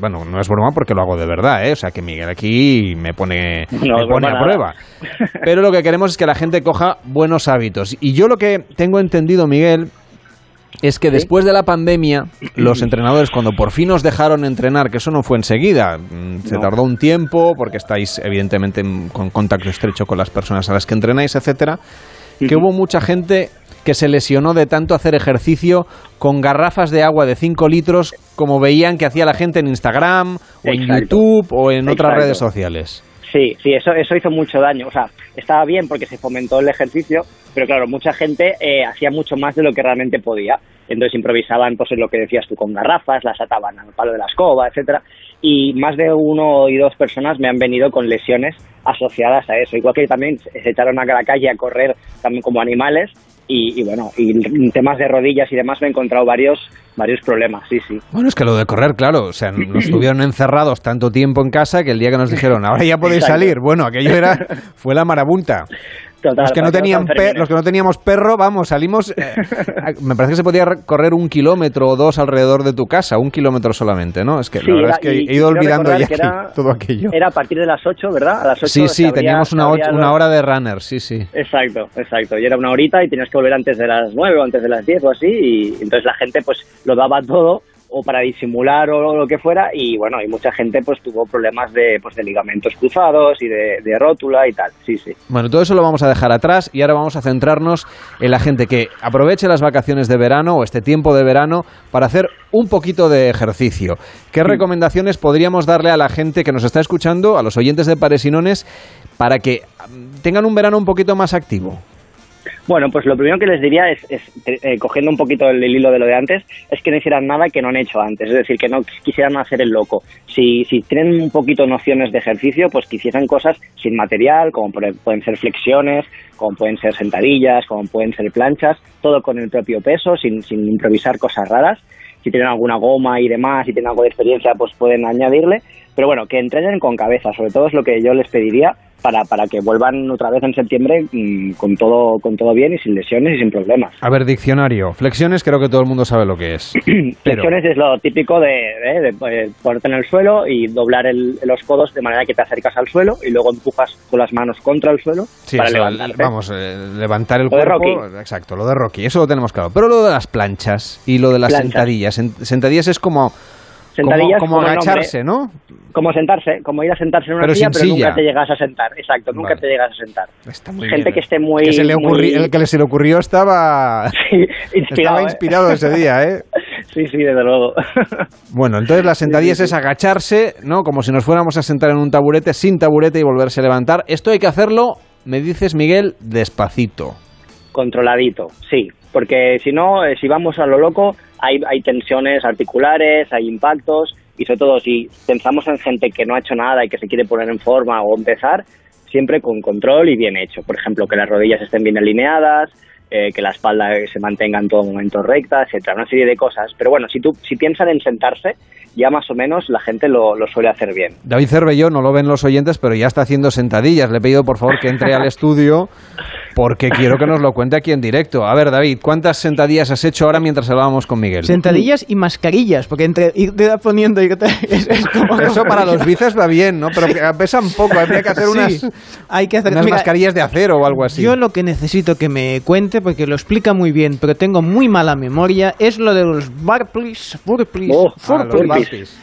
bueno, no es broma porque lo hago de verdad, ¿eh? O sea que Miguel aquí me pone, No, me pone a nada. prueba. Pero lo que queremos es que la gente coja buenos hábitos. Y yo lo que tengo entendido, Miguel, es que después de la pandemia, los entrenadores, cuando por fin os dejaron entrenar, que eso no fue enseguida, mm, se No. tardó un tiempo, porque estáis evidentemente en- con contacto estrecho con las personas a las que entrenáis, etcétera, que hubo mucha gente que se lesionó de tanto hacer ejercicio con garrafas de agua de 5 litros, como veían que hacía la gente en Instagram, o en. YouTube, o en otras Exacto. redes sociales. Sí, sí, eso, eso hizo mucho daño. O sea, estaba bien porque se fomentó el ejercicio, pero claro, mucha gente eh, hacía mucho más de lo que realmente podía. Entonces improvisaban, pues lo que decías tú, con garrafas, las ataban al palo de la escoba, etcétera. Y más de uno y dos personas me han venido con lesiones asociadas a eso. Igual que también se echaron a la calle a correr también como animales. Y, y bueno, y temas de rodillas y demás me he encontrado varios, varios problemas, sí, sí. Bueno, es que lo de correr, claro, o sea, nos estuvieron encerrados tanto tiempo en casa que el día que nos dijeron, ahora ya podéis Exacto. salir, bueno, aquello era, fue la marabunta. Total, los, que no tenían Fermín, los que no teníamos perro, vamos, salimos. eh, me parece que se podía re- correr un kilómetro o dos alrededor de tu casa, un kilómetro solamente, ¿no? Es que Sí, la verdad era- es que he ido olvidando ya era- todo aquello. Era a partir de las 8, ¿verdad? A las 8 Sí, sí, teníamos una, una hora de runner, sí, sí. Exacto, exacto. Y era una horita y tenías que volver antes de las 9 o antes de las 10 o así. Y entonces la gente pues lo daba todo o para disimular o lo que fuera y bueno, y mucha gente pues tuvo problemas de, pues, de ligamentos cruzados y de, de rótula y tal. Sí, sí. Bueno, todo eso lo vamos a dejar atrás y ahora vamos a centrarnos en la gente que aproveche las vacaciones de verano o este tiempo de verano para hacer un poquito de ejercicio. ¿Qué recomendaciones podríamos darle a la gente que nos está escuchando, a los oyentes de Paresinones, para que tengan un verano un poquito más activo? Bueno, pues lo primero que les diría es, eh, cogiendo un poquito el, hilo de lo de antes, es que no hicieran nada que no han hecho antes, es decir, que no quisieran hacer el loco. Si, si tienen un poquito nociones de ejercicio, pues que hicieran cosas sin material, como pueden ser flexiones, como pueden ser sentadillas, como pueden ser planchas, todo con el propio peso, sin, sin improvisar cosas raras. Si tienen alguna goma y demás, si tienen algo de experiencia, pues pueden añadirle. Pero bueno, que entrenen con cabeza, sobre todo es lo que yo les pediría para, para que vuelvan otra vez en septiembre mm, con todo con todo bien y sin lesiones y sin problemas. A ver, diccionario. Flexiones creo que todo el mundo sabe lo que es. Pero, Flexiones es lo típico de, de- de, pues, ponerte en el suelo y doblar el- los codos de manera que te acercas al suelo y luego empujas con las manos contra el suelo sí, para levantarte. vamos, eh, levantar el Lo de cuerpo. Exacto, lo de Rocky. Eso lo tenemos claro. Pero lo de las planchas y lo de las Planchas. sentadillas. En- sentadillas es como, Sentadillas como, como como el agacharse, ¿no? Como sentarse, como ir a sentarse en una Pero silla, pero silla. nunca te llegas a sentar. Exacto, nunca Vale. te llegas a sentar. muy Gente bien. que esté muy... que se le ocurri- muy- El que se le ocurrió estaba, inspirado, estaba ¿eh? inspirado ese día, ¿eh? Sí, sí, desde luego. Bueno, entonces las sentadillas es agacharse, ¿no? Como si nos fuéramos a sentar en un taburete sin taburete y volverse a levantar. Esto hay que hacerlo, me dices Miguel, despacito. Controladito, sí. Porque si no, eh, si vamos a lo loco, hay, hay tensiones articulares, hay impactos y sobre todo si pensamos en gente que no ha hecho nada y que se quiere poner en forma o empezar, siempre con control y bien hecho. Por ejemplo, que las rodillas estén bien alineadas, eh, que la espalda se mantenga en todo momento recta, etcétera, una serie de cosas. Pero bueno, si tú si piensan en sentarse, ya más o menos la gente lo, lo suele hacer bien. David Cervelló, no lo ven los oyentes, pero ya está haciendo sentadillas. Le he pedido por favor que entre al estudio porque quiero que nos lo cuente aquí en directo. A ver, David, ¿cuántas sentadillas has hecho ahora mientras hablábamos con Miguel? Sentadillas y mascarillas, porque entre irte poniendo y irte- es, es como... Eso para los bíceps va bien, ¿no? Pero que pesan poco, habría que hacer Sí, unas, hay que hacer unas mira, mascarillas de acero o algo así. Yo lo que necesito que me cuente, porque lo explica muy bien, pero tengo muy mala memoria, es lo de los burpees. burpees, Oh, ah, burpees. burpees.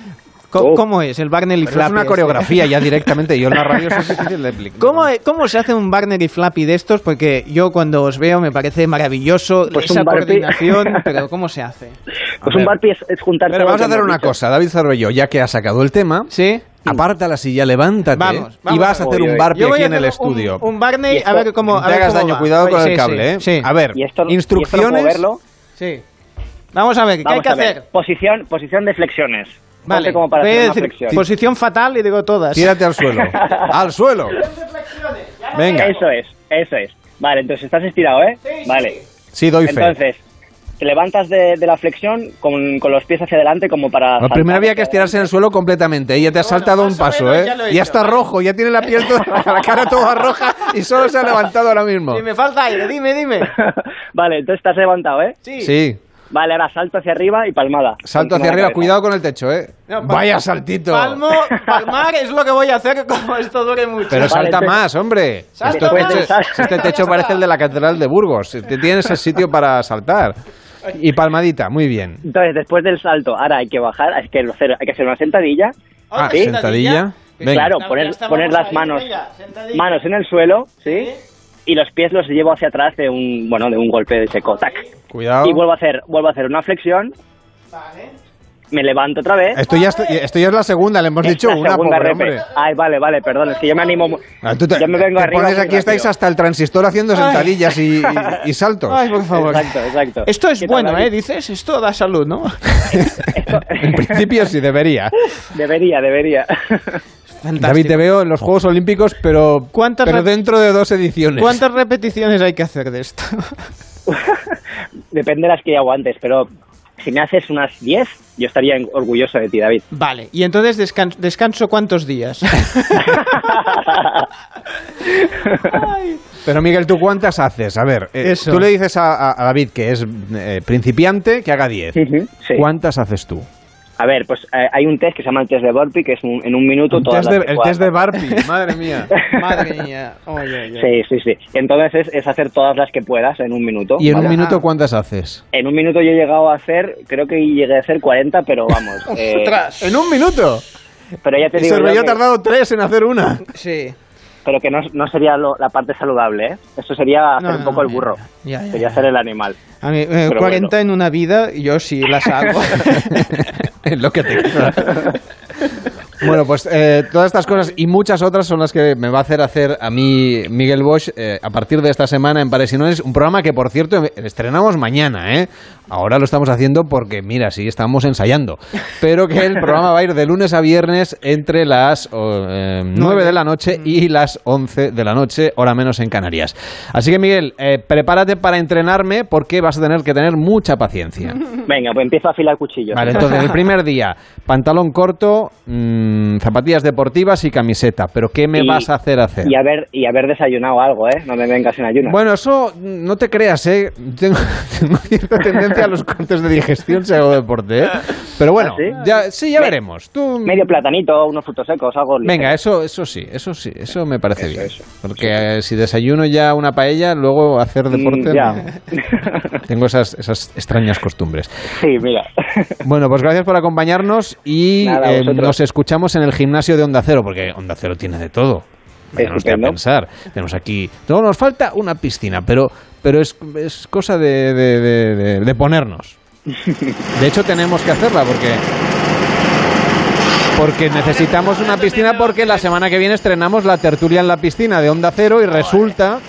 Co- ¿Cómo es el Barney y Pero es Flappy? una este? coreografía ya directamente. Yo en la radio es difícil de explicar. ¿Cómo, ¿Cómo se hace un Barney y Flappy de estos? Porque yo cuando os veo me parece maravilloso Pues esa coordinación, pero ¿cómo se hace? Pues un burpee es, es juntar Pero vamos a hacer una dicho. cosa, David Cervelló, ya que ha sacado el tema, ¿Sí? Aparta la silla, levántate Vamos, y vas a hacer un voy aquí en el un- estudio. Un, Barney, a ver cómo, No a ver hagas daño, va. cuidado con Sí, el sí, cable, ¿eh? Sí, A ver, Y esto, y esto instrucciones. sí. Vamos a ver, ¿qué Vamos hay que hacer? Posición, posición de flexiones. Vale, como para voy hacer a una decir flexión. posición fatal y digo todas. Tírate al suelo. ¡Al suelo! Venga. Eso es, eso es. Vale, entonces estás estirado, ¿eh? vale. Sí, doy fe. Entonces, te levantas de, de la flexión con, con los pies hacia adelante como para... Lo primero había que estirarse en el suelo completamente. ¿eh? Ya te has saltado un paso, menos ¿eh? ya lo he Ya está rojo, ya tiene la piel toda, la cara toda roja y solo se ha levantado ahora mismo. Si me falta aire, dime, dime. Vale, entonces estás levantado, ¿eh? Sí. Sí, Vale, ahora salto hacia arriba y palmada. salto hacia arriba, cuidado con el techo, ¿eh? No, Vaya saltito. Palmo, palmar es lo que voy a hacer como esto dure mucho. Pero salta más, hombre. Salto Este más. techo, este techo parece el de la Catedral de Burgos. Te Tienes el sitio para saltar. Y palmadita, muy bien. Entonces, después del salto, ahora hay que bajar, hay que hacer, hay que hacer una sentadilla. Ah, ¿Sí? sentadilla. Venga. Claro, poner, poner las manos, manos en el suelo, ¿sí? Y los pies los llevo hacia atrás de un, bueno, de un golpe de seco, tac. Cuidado. Y vuelvo a hacer, vuelvo a hacer una flexión, Vale. Me levanto otra vez. Esto ya, es- esto ya es la segunda, le hemos Es dicho una, segunda pobre hombre. Ay, vale, vale, perdón, es que yo me animo. Ah, tú te, yo me vengo te arriba. pones aquí, estáis hasta el transistor haciendo sentadillas y, y- y saltos. Ay, por favor. Exacto, exacto. Esto es ¿Qué tal, bueno? ¿eh? Dices, esto da salud, ¿no? En principio sí debería. Debería, debería. Fantástico. David, te veo en los Juegos Olímpicos, pero, ¿Cuántas pero dentro de dos ediciones. ¿Cuántas repeticiones hay que hacer de esto? Depende de las que aguantes, pero si me haces unas 10, yo estaría orgulloso de ti, David. Vale, y entonces descan- descanso cuántos días. Pero Miguel, ¿tú cuántas haces? A ver, eh, Eso. tú le dices a, David que es eh, principiante que haga 10. Ujú, sí. ¿Cuántas haces tú? A ver, pues eh, hay un test que se llama el test de Burpee, que es un- en un minuto todas test, de, el test de. Barbie, madre mía. Madre mía. Sí, sí, sí. Entonces es, es hacer todas las que puedas en un minuto. ¿Y en ¿vale? un minuto cuántas haces? En un minuto yo he llegado a hacer, creo que llegué a hacer 40, pero vamos. eh, Ostras. ¿En un minuto? pero ya te digo yo Cervelló ha que- tardado tres en hacer una. Sí. Pero que no, no sería lo- la parte saludable, ¿eh? Eso sería hacer No, un no, poco el burro. ya, ya, sería ya. ser el animal. A mí, eh, Pero 40 bueno. en una vida, yo sí las hago. Es lo que te queda. Bueno, pues eh, todas estas cosas y muchas otras son las que me va a hacer hacer a mí Miguel Bosch eh, a partir de esta semana en Pares y Nones, un programa que, por cierto, estrenamos mañana, ¿eh? Ahora lo estamos haciendo porque, mira, sí, estamos ensayando. Pero que el programa va a ir de lunes a viernes entre las oh, eh, 9 de la noche y las 11 de la noche, hora menos en Canarias. Así que, Miguel, eh, prepárate para entrenarme porque vas a tener que tener mucha paciencia. Venga, pues empiezo a afilar cuchillos. Vale, entonces el primer día, pantalón corto, mm, zapatillas deportivas y camiseta. ¿Pero qué me Y- vas a hacer hacer? Y haber, y haber desayunado algo, ¿eh? No me vengas en ayunas. Bueno, eso no te creas, ¿eh? Tengo, tengo cierta tendencia a los cortes de digestión si hago deporte, ¿eh? Pero bueno, ¿Ah, sí? ya, sí, ya Me- veremos. Tú... Medio platanito, unos frutos secos, algo ligero. Venga, eso, eso sí, eso sí, eso me parece bien. Porque eh, si desayuno ya una paella, luego hacer deporte... Mm, ya. Tengo esas, esas extrañas costumbres. Sí, mira. Bueno, pues gracias por acompañarnos y Nada, eh, nos escuchamos en el gimnasio de Onda Cero, porque Onda Cero tiene de todo. Tenemos que pensar. Tenemos aquí. No, nos falta una piscina, pero, pero es, es cosa de, de- de- de- de ponernos. De hecho, tenemos que hacerla porque. Porque necesitamos una piscina porque la semana que viene estrenamos la tertulia en la piscina de Onda Cero y resulta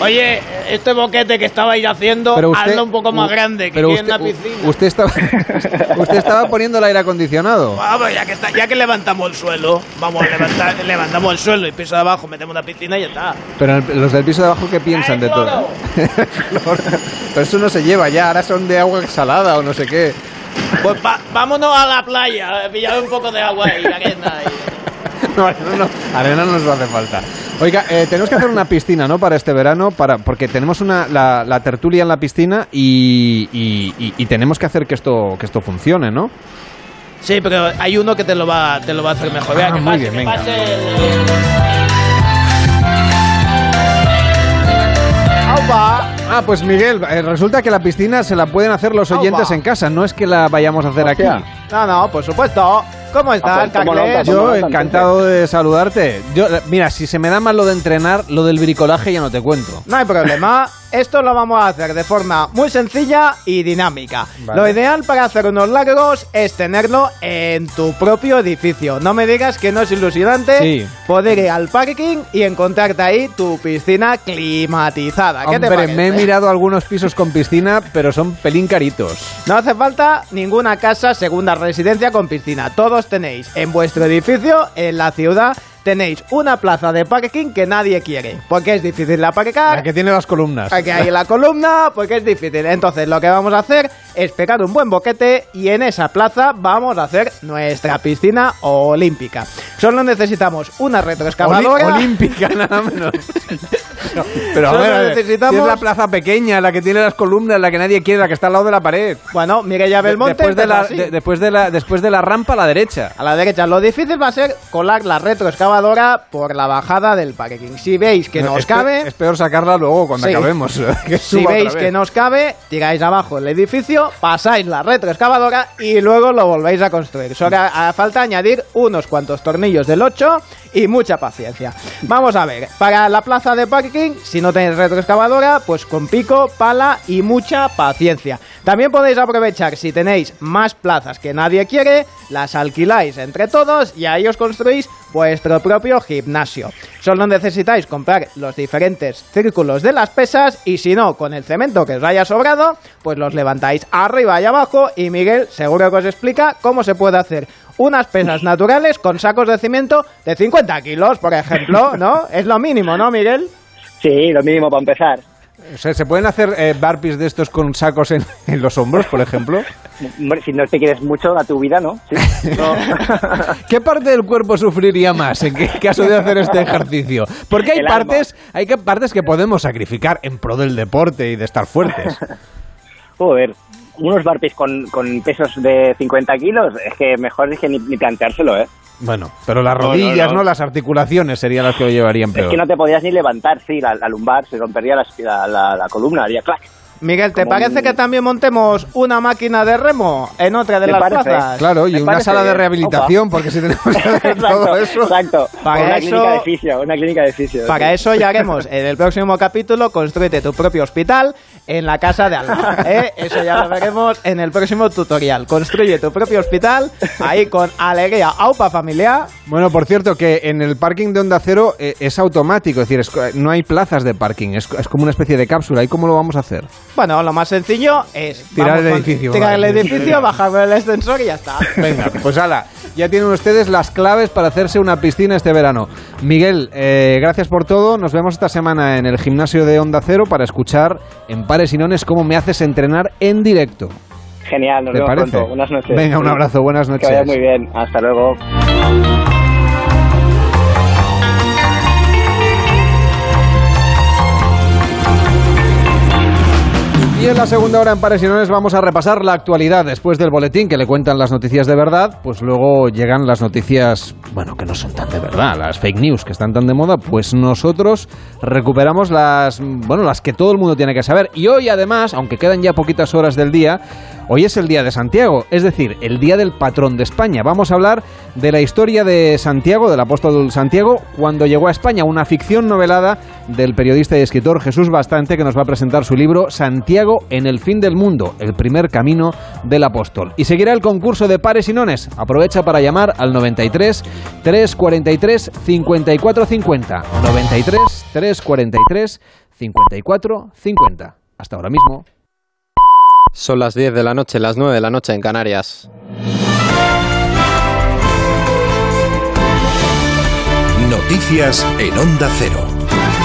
Oye, este boquete que estabais haciendo, Pero usted- hazlo un poco más grande, que pero quiere usted, una piscina. usted estaba usted estaba poniendo el aire acondicionado. Vamos, ya que, está, ya que levantamos el suelo, vamos, levantar, levantamos el suelo y piso de abajo, metemos una piscina y ya está. Pero el- los del piso de abajo, ¿qué piensan de todo? Pero eso no se lleva ya, ahora son de agua salada o no sé qué. Pues va- vámonos a la playa, pillar un poco de agua y arena. y- No, arena no, arena no nos hace falta. Oiga, eh, tenemos que hacer una piscina, ¿no? Para este verano, para porque tenemos una, la, la tertulia en la piscina y, y- y- y tenemos que hacer que esto, que esto funcione, ¿no? Sí, pero hay uno que te lo va, te lo va a hacer mejor. Vea, Ah, que muy pase, bien, que venga. pase ¡Aupa! Ah, pues Miguel, eh, resulta que la piscina se la pueden hacer los oyentes Aupa. en casa, no es que la vayamos a hacer aquí. No, no, por supuesto. ¿Cómo estás, Ah, pues, ¿cómo no, Yo encantado de saludarte. Yo, mira, si se me da mal lo de entrenar, lo del bricolaje ya no te cuento. No hay problema. Esto lo vamos a hacer de forma muy sencilla y dinámica. Vale. Lo ideal para hacer unos largos es tenerlo en tu propio edificio. No me digas que no es ilusionante Sí. poder ir al parking y encontrarte ahí tu piscina climatizada. ¿Qué te Hombre, parece? me he mirado algunos pisos con piscina, pero son pelín caritos. No hace falta ninguna casa segunda residencia con piscina. Todos tenéis en vuestro edificio, en la ciudad, tenéis una plaza de parking que nadie quiere. Porque es difícil de aparcar. La que tiene las columnas. Aquí hay la columna, porque es difícil. Entonces, lo que vamos a hacer es pegar un buen boquete y en esa plaza vamos a hacer nuestra piscina olímpica. Solo necesitamos una retroexcavadora. Oli- olímpica, nada menos. No, pero a ver, a ver, necesitamos- si es la plaza pequeña, la que tiene las columnas, la que nadie quiere, la que está al lado de la pared. Bueno, Mireia Belmonte. después, de la, de- después, de la, después de la rampa a la derecha. A la derecha. Lo difícil va a ser colar la retroexcavadora por la bajada del parking. Si veis que no os cabe, es peor sacarla luego cuando Sí. acabemos. que si veis que no os cabe, tiráis abajo el edificio, pasáis la retroexcavadora y luego lo volvéis a construir. Solo falta añadir unos cuantos tornillos del 8 y mucha paciencia. Vamos a ver, para la plaza de parking, si no tenéis retroexcavadora, pues con pico, pala y mucha paciencia. También podéis aprovechar si tenéis más plazas que nadie quiere, las alquiláis entre todos y ahí os construís vuestro propio gimnasio. Solo necesitáis comprar los diferentes círculos de las pesas y si no, con el cemento que os haya sobrado, pues los levantáis arriba y abajo y Miguel seguro que os explica cómo se puede hacer unas pesas naturales con sacos de cimiento de 50 kilos, por ejemplo, ¿no? Es lo mínimo, ¿no, Miguel? Sí, lo mínimo para empezar. O sea, ¿Se pueden hacer eh, burpees de estos con sacos en, en los hombros, por ejemplo? Hombre, si no te quieres mucho a tu vida, ¿no? Sí. No. ¿Qué parte del cuerpo sufriría más en caso de hacer este ejercicio? Porque hay El alma. partes, hay que- partes que podemos sacrificar en pro del deporte y de estar fuertes. Joder, unos con, con pesos de 50 kilos, es que mejor es que ni, ni planteárselo, ¿eh? Bueno, pero las No, no, rodillas, no, no. Las articulaciones serían las que lo llevarían Es peor. que no te podías ni levantar, sí, la, la lumbar, se rompería la- la columna, haría clac. Miguel, ¿te parece un- que también montemos una máquina de remo en otra de Me las parece. plazas? Claro, y Me una sala de rehabilitación, porque si tenemos que hacer todo eso... exacto. Para una eso- clínica de fisio, una clínica de fisio. Para sí. eso ya haremos en el próximo capítulo Construyete tu propio hospital en la casa de Alba. ¿eh? Eso ya lo veremos en el próximo tutorial. Construye tu propio hospital ahí con alegría aupa familiar. Bueno, por cierto, que en el parking de Onda Cero eh, es automático, es decir, es no hay plazas de parking, es, es como una especie de cápsula. ¿Y cómo lo vamos a hacer? Bueno, lo más sencillo es Tirar el con- edificio, Tirar el edificio, bajar el ascensor y ya está. Venga, pues ala, ya tienen ustedes las claves para hacerse una piscina este verano. Miguel, eh, gracias por todo. Nos vemos esta semana en el gimnasio de Onda Cero para escuchar en Pares y Nones cómo me haces entrenar en directo. Genial, nos ¿Te vemos parece? pronto. Buenas noches. Venga, un abrazo, buenas noches. Que vaya muy bien. Hasta luego. Y en la segunda hora en Pares y Nones vamos a repasar la actualidad después del boletín que le cuentan las noticias de verdad, pues luego llegan las noticias, bueno, que no son tan de verdad, las fake news que están tan de moda, pues nosotros recuperamos las, bueno, las que todo el mundo tiene que saber. Y hoy además, aunque quedan ya poquitas horas del día, hoy es el día de Santiago, es decir, el día del patrón de España. Vamos a hablar de la historia de Santiago, del apóstol Santiago, cuando llegó a España, una ficción novelada del periodista y escritor Jesús Bastante, que nos va a presentar su libro Santiago en el fin del mundo, el primer camino del apóstol. Y seguirá el concurso de pares y nones. Aprovecha para llamar al 93 343 54 50. 93 343 54 50. Hasta ahora mismo. Son las 10 de la noche, las 9 de la noche en Canarias. Noticias en Onda Cero.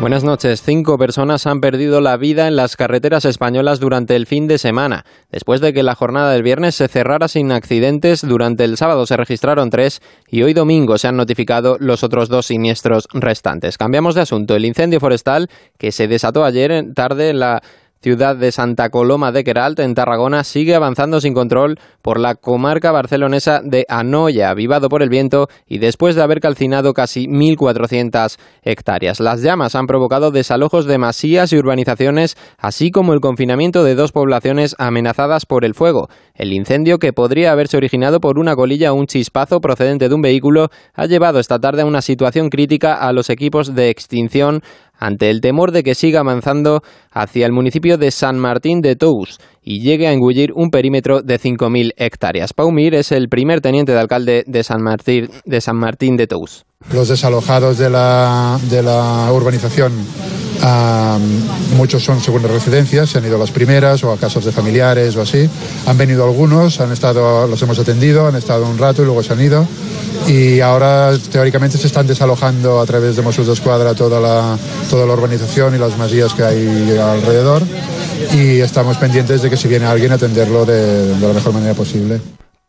Buenas noches. Cinco personas han perdido la vida en las carreteras españolas durante el fin de semana. Después de que la jornada del viernes se cerrara sin accidentes, durante el sábado se registraron tres y hoy domingo se han notificado los otros dos siniestros restantes. Cambiamos de asunto. El incendio forestal que se desató ayer tarde en la ciudad de Santa Coloma de Queralt, en Tarragona, sigue avanzando sin control por la comarca barcelonesa de Anoia, avivado por el viento y después de haber calcinado casi 1.400 hectáreas. Las llamas han provocado desalojos de masías y urbanizaciones, así como el confinamiento de dos poblaciones amenazadas por el fuego. El incendio, que podría haberse originado por una colilla o un chispazo procedente de un vehículo, ha llevado esta tarde a una situación crítica a los equipos de extinción ante el temor de que siga avanzando hacia el municipio de San Martín de Tous y llegue a engullir un perímetro de 5.000 hectáreas. Pau Mir es el primer teniente de alcalde de San Martín de, San Martín de Tous. Los desalojados de la, de la urbanización, muchos son segundas residencias, se han ido a las primeras o a casas de familiares o así. Han venido algunos, han estado, los hemos atendido, han estado un rato y luego se han ido. Y ahora teóricamente se están desalojando a través de Mossos de Escuadra toda la, toda la urbanización y las masías que hay alrededor. Y estamos pendientes de que si viene alguien atenderlo de- de la mejor manera posible.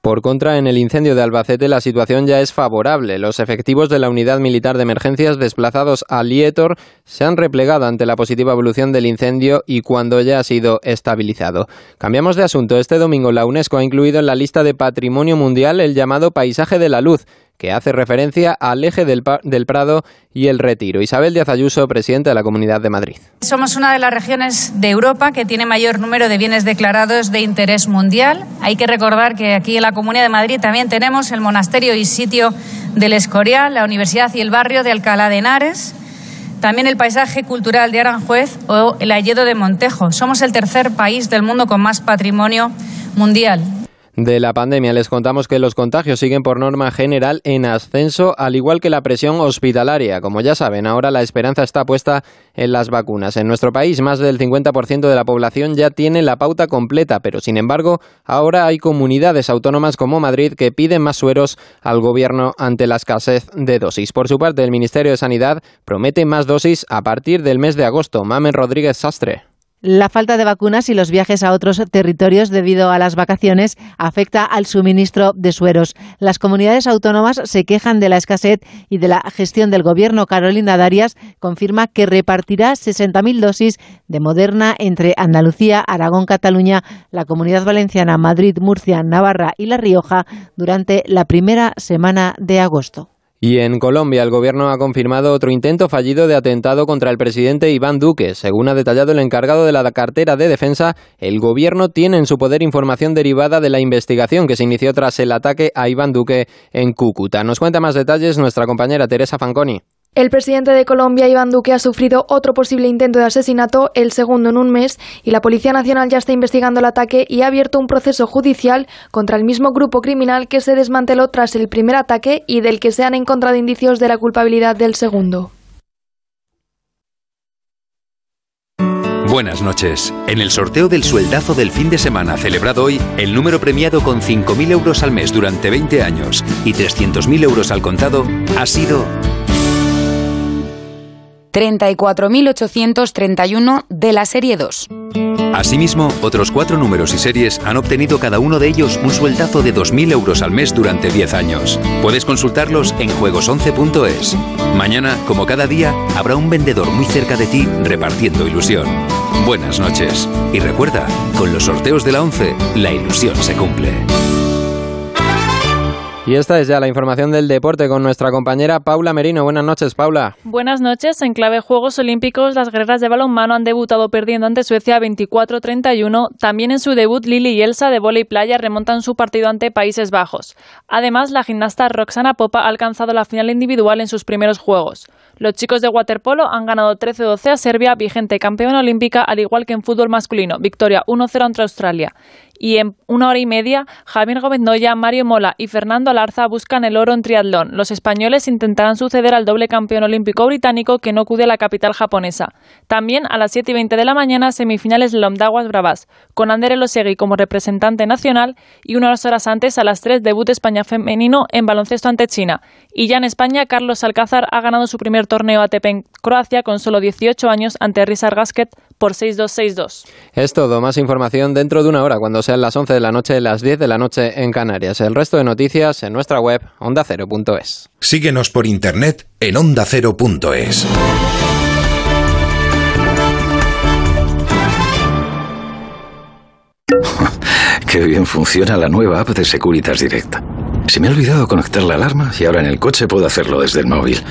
Por contra, en el incendio de Albacete la situación ya es favorable. Los efectivos de la Unidad Militar de Emergencias desplazados a Lietor se han replegado ante la positiva evolución del incendio y cuando ya ha sido estabilizado. Cambiamos de asunto. Este domingo la UNESCO ha incluido en la lista de Patrimonio Mundial el llamado Paisaje de la Luz, que hace referencia al eje del, del Prado y el Retiro. Isabel Díaz Ayuso, presidenta de la Comunidad de Madrid. Somos una de las regiones de Europa que tiene mayor número de bienes declarados de interés mundial. Hay que recordar que aquí en la Comunidad de Madrid también tenemos el monasterio y sitio del Escorial, la Universidad y el barrio de Alcalá de Henares, también el paisaje cultural de Aranjuez o el Alledo de Montejo. Somos el tercer país del mundo con más patrimonio mundial. De la pandemia. Les contamos que los contagios siguen por norma general en ascenso, al igual que la presión hospitalaria. Como ya saben, ahora la esperanza está puesta en las vacunas. En nuestro país, más del 50% de la población ya tiene la pauta completa, pero sin embargo, ahora hay comunidades autónomas como Madrid que piden más sueros al gobierno ante la escasez de dosis. Por su parte, el Ministerio de Sanidad promete más dosis a partir del mes de agosto. Mamen Rodríguez Sastre. La falta de vacunas y los viajes a otros territorios debido a las vacaciones afecta al suministro de sueros. Las comunidades autónomas se quejan de la escasez y de la gestión del gobierno. Carolina Darias confirma que repartirá 60.000 dosis de Moderna entre Andalucía, Aragón, Cataluña, la Comunidad Valenciana, Madrid, Murcia, Navarra y La Rioja durante la primera semana de agosto. Y en Colombia, el gobierno ha confirmado otro intento fallido de atentado contra el presidente Iván Duque. Según ha detallado el encargado de la cartera de defensa, el gobierno tiene en su poder información derivada de la investigación que se inició tras el ataque a Iván Duque en Cúcuta. Nos cuenta más detalles nuestra compañera Teresa Fanconi. El presidente de Colombia, Iván Duque, ha sufrido otro posible intento de asesinato, el segundo en un mes, y la Policía Nacional ya está investigando el ataque y ha abierto un proceso judicial contra el mismo grupo criminal que se desmanteló tras el primer ataque y del que se han encontrado indicios de la culpabilidad del segundo. Buenas noches. En el sorteo del sueldazo del fin de semana celebrado hoy, el número premiado con 5.000 euros al mes durante 20 años y 300.000 euros al contado ha sido 34.831 de la serie 2. Asimismo, otros cuatro números y series han obtenido cada uno de ellos un sueldazo de 2.000 euros al mes durante 10 años. Puedes consultarlos en juegos11.es. Mañana, como cada día, habrá un vendedor muy cerca de ti repartiendo ilusión. Buenas noches. Y recuerda, con los sorteos de la 11, la ilusión se cumple. Y esta es ya la información del deporte con nuestra compañera Paula Merino. Buenas noches, Paula. Buenas noches. En clave Juegos Olímpicos, las guerreras de balonmano han debutado perdiendo ante Suecia 24-31. También en su debut, Lili y Elsa de volei playa remontan su partido ante Países Bajos. Además, la gimnasta Roxana Popa ha alcanzado la final individual en sus primeros Juegos. Los chicos de waterpolo han ganado 13-12 a Serbia, vigente campeona olímpica, al igual que en fútbol masculino. Victoria 1-0 ante Australia y en una hora y media Javier Gómez Noya, Mario Mola y Fernando Alarza buscan el oro en triatlón. Los españoles intentarán suceder al doble campeón olímpico británico que no acude a la capital japonesa. También a las 7 y 20 de la mañana semifinales Lomdaguas Bravas, con Ander Elosegui como representante nacional y unas horas antes a las 3 debut España femenino en baloncesto ante China. Y ya en España Carlos Alcázar ha ganado su primer torneo ATP en Croacia con solo 18 años ante Rizar Gasket por 6-2-6-2. Es todo, más información dentro de una hora, cuando sean las 11 de la noche, las 10 de la noche en Canarias. El resto de noticias en nuestra web ondacero.es. Síguenos por internet en ondacero.es. Qué bien funciona la nueva app de Securitas Direct. Se me ha olvidado conectar la alarma y ahora en el coche puedo hacerlo desde el móvil.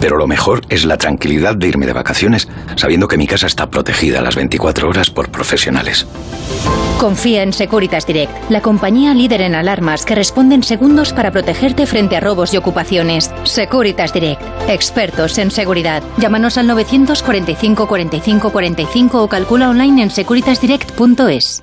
Pero lo mejor es la tranquilidad de irme de vacaciones sabiendo que mi casa está protegida las 24 horas por profesionales. Confía en Securitas Direct, la compañía líder en alarmas que responde en segundos para protegerte frente a robos y ocupaciones. Securitas Direct, expertos en seguridad. Llámanos al 945 45 45 o calcula online en securitasdirect.es.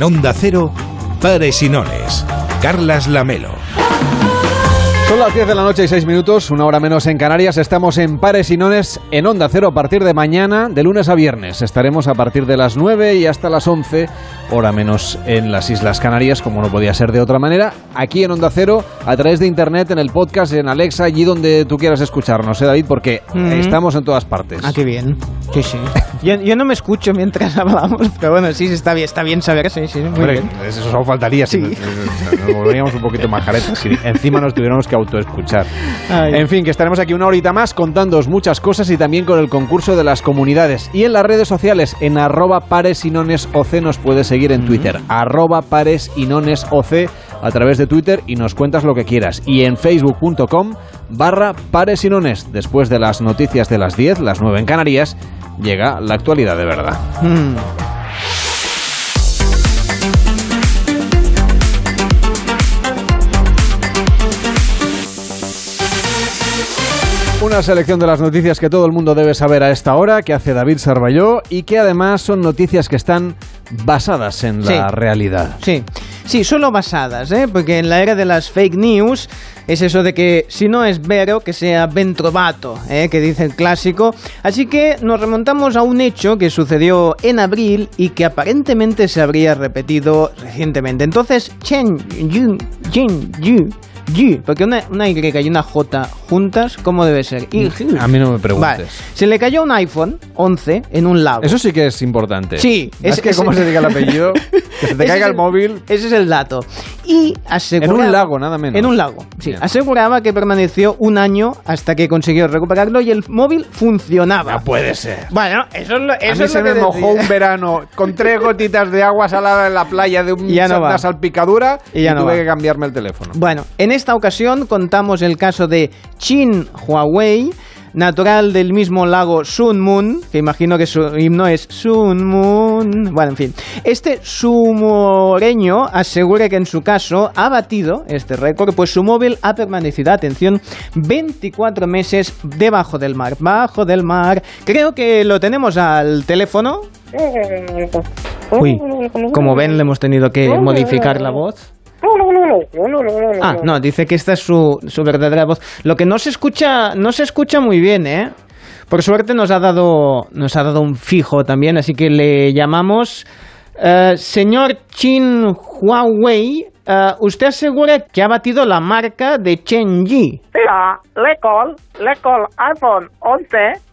En Onda Cero, Pares y Nones. Carlas Lamelo. Las 10 de la noche y 6 minutos, una hora menos en Canarias. Estamos en Pares y Nones en Onda Cero a partir de mañana, de lunes a viernes. Estaremos a partir de las 9 y hasta las 11, hora menos en las Islas Canarias, como no podía ser de otra manera. Aquí en Onda Cero, a través de internet, en el podcast, en Alexa, allí donde tú quieras escucharnos, ¿eh, David? Porque Mm. estamos en todas partes. Ah, qué bien. Sí, sí. Yo, yo no me escucho mientras hablamos, pero bueno, sí, sí, está bien, está bien saber, sí, sí, muy Hombre, bien. eso solo faltaría si nos, nos volveríamos un poquito majaretas si encima nos tuviéramos que autoescuchar. En fin, que estaremos aquí una horita más contándoos muchas cosas y también con el concurso de las comunidades. Y en las redes sociales, en arroba pares y nones oc nos puedes seguir en Twitter. Arroba pares y nones oc a través de Twitter y nos cuentas lo que quieras. Y en facebook.com barra pares y nones. Después de las noticias de las 10, las 9 en Canarias, llega la actualidad de verdad. Mm. Una selección de las noticias que todo el mundo debe saber a esta hora, que hace David Sarballó y que además son noticias que están basadas en la Sí. realidad. Sí, sí, solo basadas, ¿eh? porque en la era de las fake news es eso de que si no es vero, que sea ben trovato, ¿eh? que dice el clásico. Así que nos remontamos a un hecho que sucedió en abril y que aparentemente se habría repetido recientemente. Entonces, Chen Yu, Chen Yu, Yu, porque una, una Y y una J juntas, ¿cómo debe ser? Y- A mí no me preguntes. Vale. Se le cayó un iPhone 11 en un lago. Eso sí que es importante. Sí, es, es- que cómo se diga el apellido, que se te Ese caiga el el- móvil. Ese es el dato. Y aseguraba... En un lago, nada menos. En un lago, sí. Bien. Aseguraba que permaneció un año hasta que consiguió recuperarlo y el móvil funcionaba. No puede ser. Bueno, eso es lo, A eso mí es se lo me que mojó un verano con tres gotitas de agua salada en la playa de un, Y ya no una salpicadura Y ya no tuve va. que cambiarme el teléfono. Bueno, en esta ocasión contamos el caso de Chin Huawei, natural del mismo lago Sun Moon, que imagino que su himno es Sun Moon. Bueno, en fin. Este sumoreño asegura que en su caso ha batido este récord, pues su móvil ha permanecido, atención, 24 meses debajo del mar. Bajo del mar. Creo que lo tenemos al teléfono. Uy, como ven, le hemos tenido que modificar la voz. Ah, no, dice que esta es su, su verdadera voz. Lo que no se escucha, no se escucha muy bien, ¿eh? Por suerte nos ha dado, nos ha dado un fijo también, así que le llamamos eh, señor Chin Huawei. eh, usted asegura que ha batido la marca de Chenji. Mira, le call, le call iPhone 11.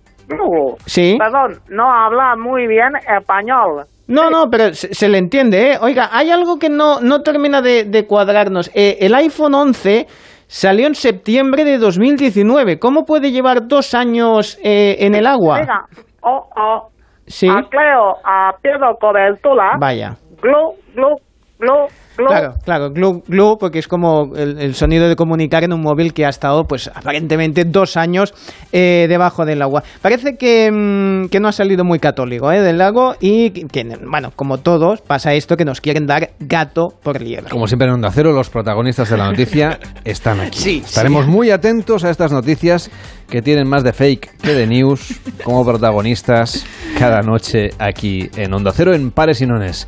Sí. Perdón, no habla muy bien español. No, no, pero se, se le entiende, ¿eh? Oiga, hay algo que no, no termina de, de cuadrarnos. Eh, el iPhone 11 salió en septiembre de 2019. ¿Cómo puede llevar dos años eh, en el agua? Mira, oh, oh. Sí. Acleo, a pierdo cobertura. Vaya. Glu, glu, glu, glu. Claro, claro, glue, glue, porque es como el, el sonido de comunicar en un móvil que ha estado, pues aparentemente dos años eh, debajo del agua. Parece que, mm, que no ha salido muy católico eh, del lago y que, que, bueno, como todos, pasa esto que nos quieren dar gato por liebre. Como siempre en Onda Cero, los protagonistas de la noticia están aquí. Sí, Estaremos sí. muy atentos a estas noticias que tienen más de fake que de news como protagonistas cada noche aquí en Onda Cero en Pares y Nones.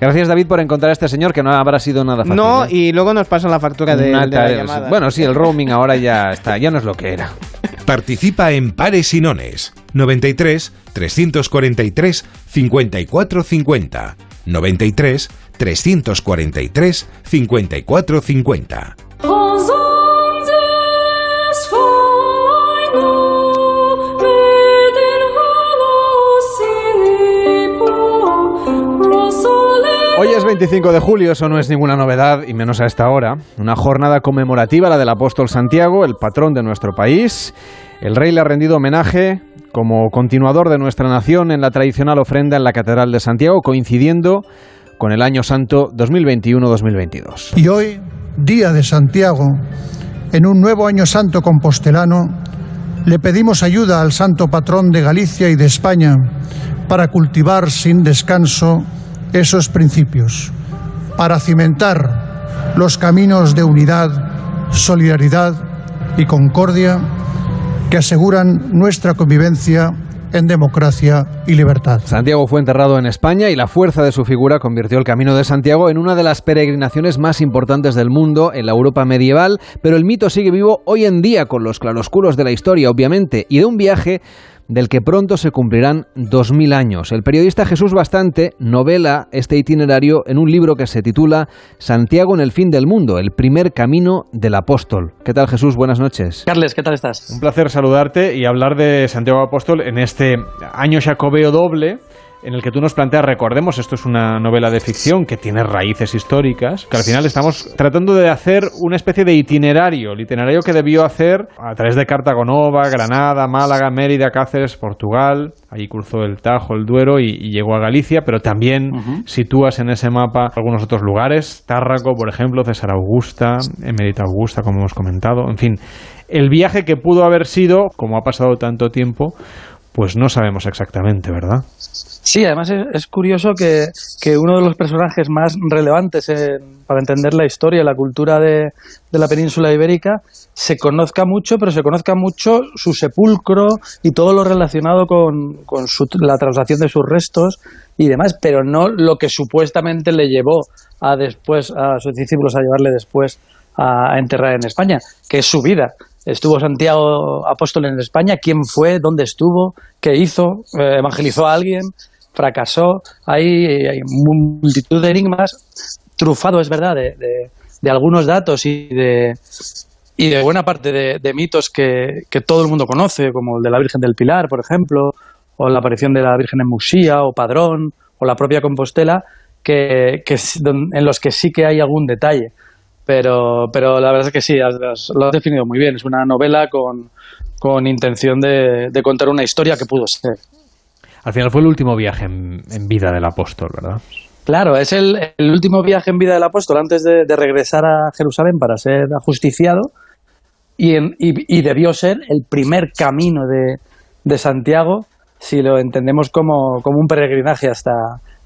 Gracias David por encontrar a este señor que no habrá sido nada fácil. No, ¿eh? y luego nos pasan la factura de, Una de la tarea- llamada. Bueno, sí, el roaming ahora ya está, ya no es lo que era. Participa en Pares y Nones 93 343 54 50 93 343 54 50 Hoy es 25 de julio, eso no es ninguna novedad, y menos a esta hora. Una jornada conmemorativa, la del apóstol Santiago, el patrón de nuestro país. El rey le ha rendido homenaje como continuador de nuestra nación en la tradicional ofrenda en la Catedral de Santiago, coincidiendo con el año santo 2021-2022. Y hoy, día de Santiago, en un nuevo año santo compostelano, le pedimos ayuda al santo patrón de Galicia y de España para cultivar sin descanso esos principios, para cimentar los caminos de unidad, solidaridad y concordia que aseguran nuestra convivencia en democracia y libertad. Santiago fue enterrado en España y la fuerza de su figura convirtió el Camino de Santiago en una de las peregrinaciones más importantes del mundo en la Europa medieval, pero el mito sigue vivo hoy en día con los claroscuros de la historia, obviamente, y de un viaje del que pronto se cumplirán 2.000 años. El periodista Jesús Bastante novela este itinerario en un libro que se titula Santiago en el fin del mundo, el primer camino del apóstol. ¿Qué tal Jesús? Buenas noches. Carles, ¿qué tal estás? Un placer saludarte y hablar de Santiago Apóstol en este año jacobeo doble en el que tú nos planteas, recordemos, esto es una novela de ficción que tiene raíces históricas, que al final estamos tratando de hacer una especie de itinerario, el itinerario que debió hacer a través de Cartagonova, Granada, Málaga, Mérida, Cáceres, Portugal, ahí cruzó el Tajo, el Duero y, y llegó a Galicia, pero también sitúas en ese mapa algunos otros lugares, Tárraco, por ejemplo, César Augusta, Emérita Augusta, como hemos comentado, en fin, el viaje que pudo haber sido, como ha pasado tanto tiempo, pues no sabemos exactamente, ¿verdad? Sí, además es, curioso que, que uno de los personajes más relevantes en- para entender la historia y la cultura de, de la península ibérica se conozca mucho, pero se conozca mucho su sepulcro y todo lo relacionado con, con su- la traslación de sus restos y demás, pero no lo que supuestamente le llevó a después a sus discípulos a llevarle después a, a enterrar en España, que es su vida. Estuvo Santiago Apóstol en España, quién fue, dónde estuvo, qué hizo, Eh, evangelizó a alguien, fracasó. Hay, multitud de enigmas, trufado, es verdad, de, de- algunos datos y de, y de buena parte de, mitos que, todo el mundo conoce, como el de la Virgen del Pilar, por ejemplo, o la aparición de la Virgen en Musía, o Padrón, o la propia Compostela, que, en los que sí que hay algún detalle. Pero, pero la verdad es que sí, has, lo has definido muy bien. Es una novela con, con intención de, contar una historia que pudo ser. Al final fue el último viaje en, en vida del apóstol, ¿verdad? Claro, es el, el, último viaje en vida del apóstol antes de, de regresar a Jerusalén para ser ajusticiado y, en, y, y, debió ser el primer camino de, de Santiago si lo entendemos como, como, un peregrinaje hasta,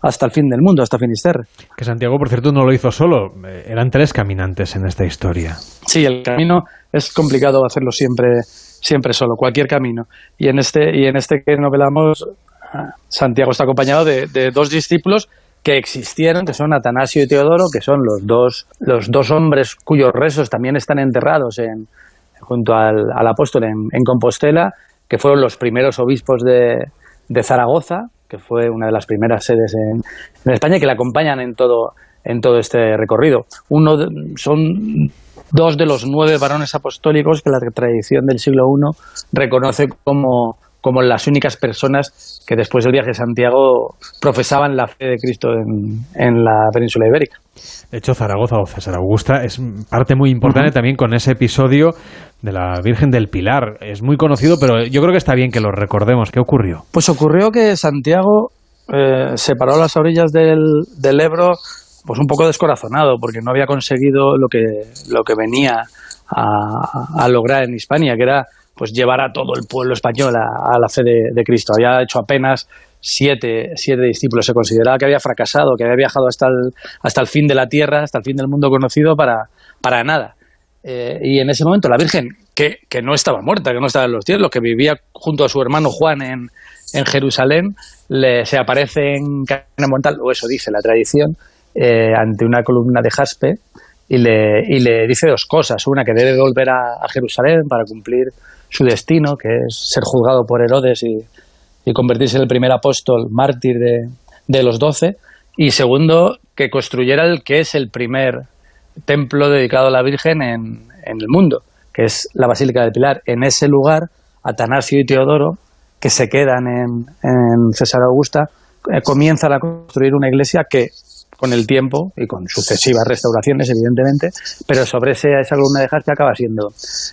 hasta el fin del mundo, hasta Finisterre. Que Santiago, por cierto, no lo hizo solo, eran tres caminantes en esta historia. Sí, el camino es complicado hacerlo siempre, siempre solo, cualquier camino. Y en este, y en este que novelamos, Santiago está acompañado de, dos discípulos que existieron, que son Atanasio y Teodoro, que son los dos, los dos hombres cuyos restos también están enterrados en, junto al, apóstol en, Compostela, que fueron los primeros obispos de, de, Zaragoza, que fue una de las primeras sedes en, España, que le acompañan en todo, en todo este recorrido. Uno de, son dos de los nueve varones apostólicos que la tradición del siglo I reconoce como como las únicas personas que después del viaje de Santiago profesaban la fe de Cristo en, en la península ibérica. De hecho, Zaragoza o César Augusta es parte muy importante uh -huh. también con ese episodio de la Virgen del Pilar. Es muy conocido, pero yo creo que está bien que lo recordemos. ¿Qué ocurrió? Pues ocurrió que Santiago eh, se paró a las orillas del, del Ebro pues un poco descorazonado porque no había conseguido lo que, lo que venía a, a lograr en Hispania, que era pues llevar a todo el pueblo español a, la fe de, Cristo. Había hecho apenas siete, siete discípulos. Se consideraba que había fracasado, que había viajado hasta el, hasta el fin de la tierra, hasta el fin del mundo conocido para, para nada. Eh, y en ese momento la Virgen, que, que, no estaba muerta, que no estaba en los cielos, que vivía junto a su hermano Juan en, en Jerusalén, le, se aparece en Cana Montal, o eso dice la tradición, eh, ante una columna de jaspe y le, y le dice dos cosas. Una, que debe volver a Jerusalén para cumplir su destino, que es ser juzgado por Herodes y, y convertirse en el primer apóstol mártir de, de, los doce. Y segundo, que construyera el que es el primer templo dedicado a la Virgen en, en el mundo, que es la Basílica del Pilar. En ese lugar, Atanasio y Teodoro, que se quedan en, en César Augusta, eh, comienzan a construir una iglesia que con el tiempo y con sucesivas restauraciones, evidentemente, pero sobre ese, esa columna de jaspe acaba siendo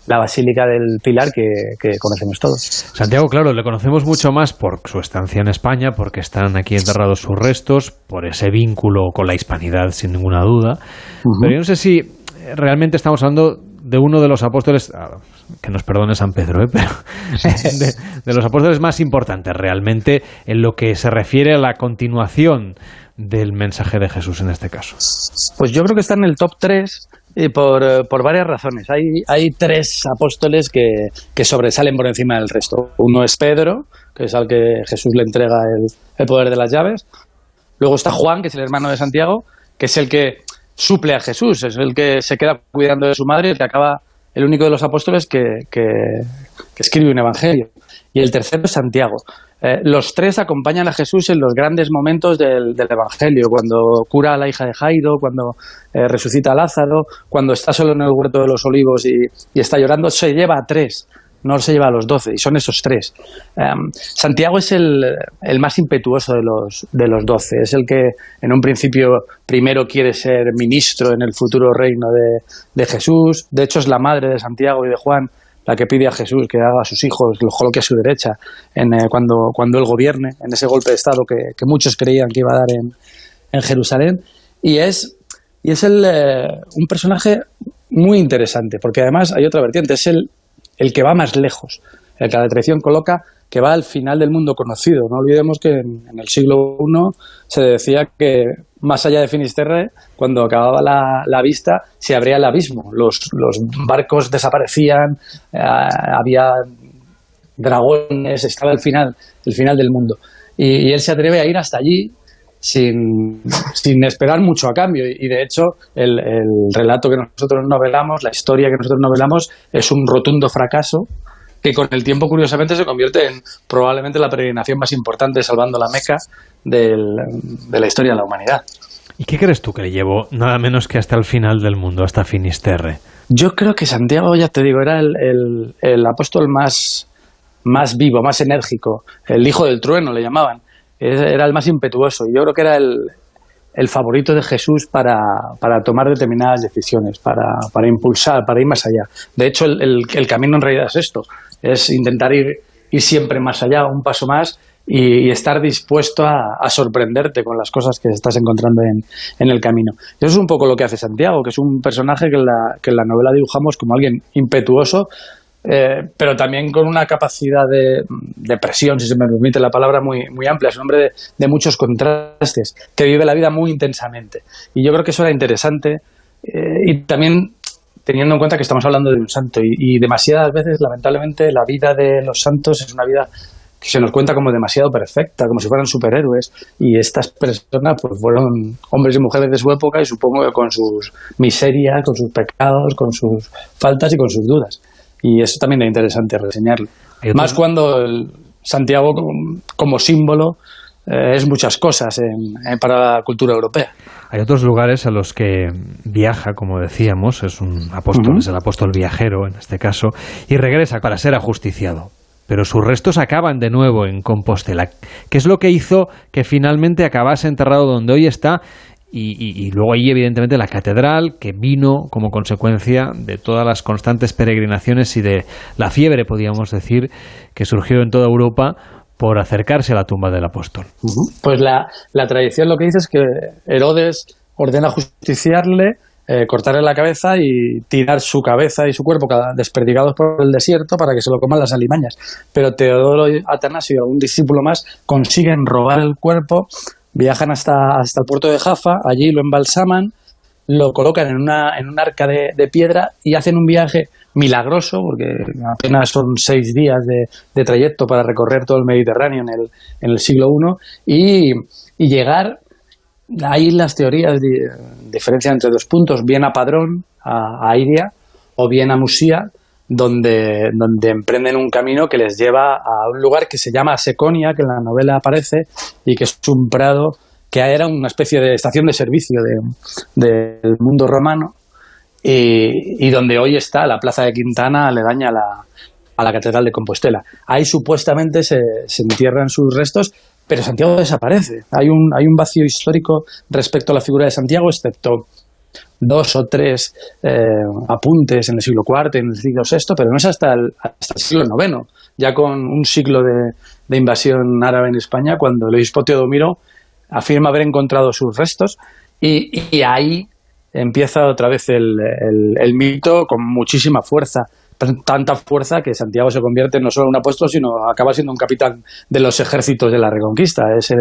la Basílica del Pilar que, que, conocemos todos. Santiago, claro, le conocemos mucho más por su estancia en España, porque están aquí enterrados sus restos, por ese vínculo con la hispanidad, sin ninguna duda. Uh -huh. Pero yo no sé si realmente estamos hablando de uno de los apóstoles, ah, que nos perdone San Pedro, ¿eh? pero de, de los apóstoles más importantes realmente en lo que se refiere a la continuación del mensaje de Jesús en este caso? Pues yo creo que está en el top 3 y por, eh, por varias razones. Hay, hay tres apóstoles que, que, sobresalen por encima del resto. Uno es Pedro, que es al que Jesús le entrega el, el poder de las llaves. Luego está Juan, que es el hermano de Santiago, que es el que suple a Jesús, es el que se queda cuidando de su madre, el que acaba el único de los apóstoles que, que, escribe un evangelio. Y el tercero es Santiago. Eh, los tres acompañan a Jesús en los grandes momentos del, del, Evangelio, cuando cura a la hija de Jairo, cuando eh, resucita a Lázaro, cuando está solo en el huerto de los olivos y, y, está llorando, se lleva a tres, no se lleva a los doce, y son esos tres. Um, Santiago es el, el, más impetuoso de los, de los doce, es el que en un principio primero quiere ser ministro en el futuro reino de, de Jesús, de hecho es la madre de Santiago y de Juan, la que pide a Jesús que haga a sus hijos, los coloque a su derecha en, eh, cuando, cuando él gobierne, en ese golpe de Estado que, que muchos creían que iba a dar en, en Jerusalén. Y es, y es el, eh, un personaje muy interesante, porque además hay otra vertiente, es el, el que va más lejos, el que la tradición coloca que va al final del mundo conocido. No olvidemos que en, el siglo I se decía que más allá de Finisterre, cuando acababa la, vista, se abría el abismo. Los, barcos desaparecían, eh, había dragones, estaba el final, el final del mundo. Y, él se atreve a ir hasta allí sin, sin esperar mucho a cambio. Y, de hecho, el, el, relato que nosotros novelamos, la historia que nosotros novelamos, es un rotundo fracaso que con el tiempo curiosamente se convierte en probablemente la peregrinación más importante salvando la Meca del, de la historia de la humanidad. ¿Y qué crees tú que le llevó nada menos que hasta el final del mundo, hasta Finisterre? Yo creo que Santiago, ya te digo, era el, el, el apóstol más, más vivo, más enérgico, el hijo del trueno le llamaban, era el más impetuoso y yo creo que era el, el favorito de Jesús para, para tomar determinadas decisiones, para, para, impulsar, para ir más allá. De hecho, el, camino en realidad es esto, es intentar ir, ir siempre más allá, un paso más y, estar dispuesto a, a, sorprenderte con las cosas que estás encontrando en, en, el camino. Eso es un poco lo que hace Santiago, que es un personaje que en la, que en la novela dibujamos como alguien impetuoso, eh, pero también con una capacidad de, de, presión, si se me permite la palabra, muy, muy amplia. Es un hombre de, muchos contrastes, que vive la vida muy intensamente. Y yo creo que eso era interesante. Eh, y también teniendo en cuenta que estamos hablando de un santo. Y, y, demasiadas veces, lamentablemente, la vida de los santos es una vida que se nos cuenta como demasiado perfecta, como si fueran superhéroes. Y estas personas pues fueron hombres y mujeres de su época y supongo que con sus miserias, con sus pecados, con sus faltas y con sus dudas y eso también es interesante reseñarlo. Más cuando el Santiago como símbolo eh, es muchas cosas en, en, para la cultura europea. Hay otros lugares a los que viaja, como decíamos, es un apóstol, uh -huh. es el apóstol viajero en este caso, y regresa para ser ajusticiado. Pero sus restos acaban de nuevo en Compostela. ¿Qué es lo que hizo que finalmente acabase enterrado donde hoy está y, y, y, luego ahí, evidentemente, la catedral, que vino como consecuencia de todas las constantes peregrinaciones y de la fiebre, podríamos decir, que surgió en toda Europa por acercarse a la tumba del apóstol. Pues la, la, tradición lo que dice es que Herodes ordena justiciarle, eh, cortarle la cabeza y tirar su cabeza y su cuerpo desperdigados por el desierto para que se lo coman las alimañas. Pero Teodoro Atanasio y algún discípulo más consiguen robar el cuerpo viajan hasta, hasta el puerto de Jaffa, allí lo embalsaman, lo colocan en una, en un arca de, de, piedra y hacen un viaje milagroso, porque apenas son seis días de, de trayecto para recorrer todo el Mediterráneo en el, en el siglo I, y, y llegar, ahí las teorías diferencian entre dos puntos, bien a Padrón, a, a o bien a Musía, donde, donde emprenden un camino que les lleva a un lugar que se llama Seconia, que en la novela aparece, y que es un prado que era una especie de estación de servicio de, del mundo romano, y, y, donde hoy está la plaza de Quintana aledaña a la, a la Catedral de Compostela. Ahí supuestamente se, se entierran sus restos, pero Santiago desaparece. Hay un, hay un vacío histórico respecto a la figura de Santiago, excepto dos o tres eh, apuntes en el siglo IV, en el siglo VI, pero no es hasta el, hasta el siglo IX, ya con un siglo de, invasión árabe en España, cuando el obispo Teodomiro afirma haber encontrado sus restos y, ahí empieza otra vez el, el, el, mito con muchísima fuerza, tanta fuerza que Santiago se convierte no solo en un apóstol, sino acaba siendo un capitán de los ejércitos de la Reconquista, ese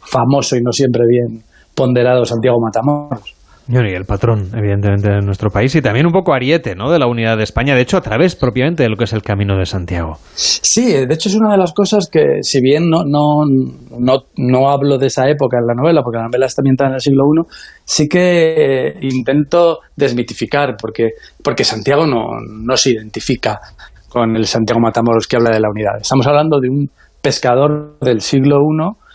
famoso y no siempre bien ponderado Santiago Matamoros. Y el patrón, evidentemente, de nuestro país y también un poco ariete ¿no? de la unidad de España, de hecho, a través propiamente de lo que es el Camino de Santiago. Sí, de hecho es una de las cosas que, si bien no, no, no, no hablo de esa época en la novela, porque la novela está ambientada en el siglo I, sí que intento desmitificar, porque, porque Santiago no, no se identifica con el Santiago Matamoros que habla de la unidad. Estamos hablando de un pescador del siglo I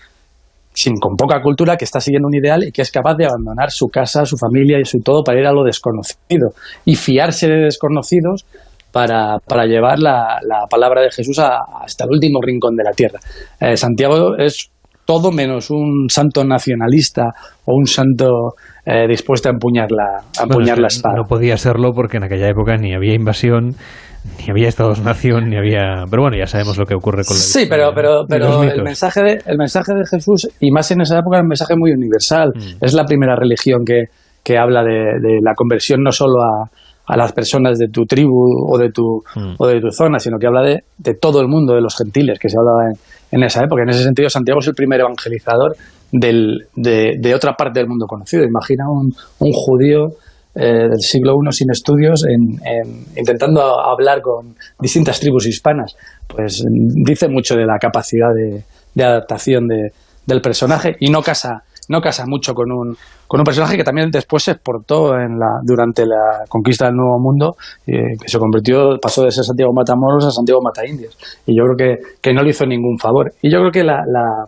sin, con poca cultura, que está siguiendo un ideal y que es capaz de abandonar su casa, su familia y su todo para ir a lo desconocido y fiarse de desconocidos para, para llevar la, la, palabra de Jesús a, hasta el último rincón de la tierra. Eh, Santiago es todo menos un santo nacionalista o un santo eh, dispuesto a empuñar la, a empuñar bueno, la espada. No podía serlo porque en aquella época ni había invasión ni había Estados-nación, ni había... Pero bueno, ya sabemos lo que ocurre con la Sí, pero, pero, pero el, mensaje de, el mensaje de Jesús, y más en esa época, es un mensaje muy universal. Mm. Es la primera religión que, que habla de, de, la conversión no solo a, a, las personas de tu tribu o de tu, mm. o de tu zona, sino que habla de, de, todo el mundo, de los gentiles, que se hablaba en, en, esa época. En ese sentido, Santiago es el primer evangelizador del, de, de otra parte del mundo conocido. Imagina un, un judío eh, del siglo I sin estudios, en, en, intentando hablar con distintas tribus hispanas, pues dice mucho de la capacidad de, de adaptación de, del personaje y no casa, no casa mucho con un, con un personaje que también después se exportó en la, durante la conquista del Nuevo Mundo, eh, que se convirtió, pasó de ser Santiago Matamoros a Santiago Mataindios. Y yo creo que, que no le hizo ningún favor. Y yo creo que la, la,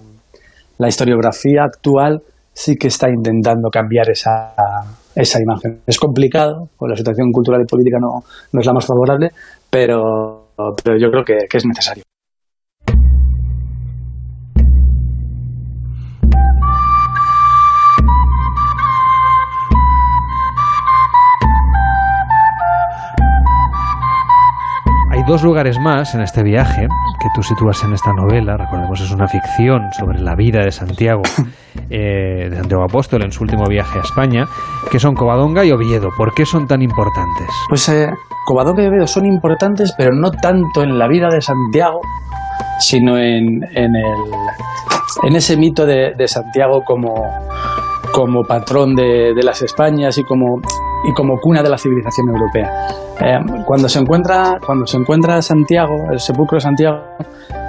la historiografía actual sí que está intentando cambiar esa esa imagen. Es complicado, pues la situación cultural y política no, no es la más favorable, pero, pero yo creo que, que es necesario. Hay dos lugares más en este viaje que tú sitúas en esta novela. Recordemos, es una ficción sobre la vida de Santiago, eh, de Santiago Apóstol en su último viaje a España, que son Covadonga y Oviedo. ¿Por qué son tan importantes? Pues eh, Covadonga y Oviedo son importantes, pero no tanto en la vida de Santiago, sino en, en, el, en ese mito de, de Santiago como, como patrón de, las Españas y como y como cuna de la civilización europea. Eh, cuando, se encuentra, cuando se encuentra Santiago, el sepulcro de Santiago,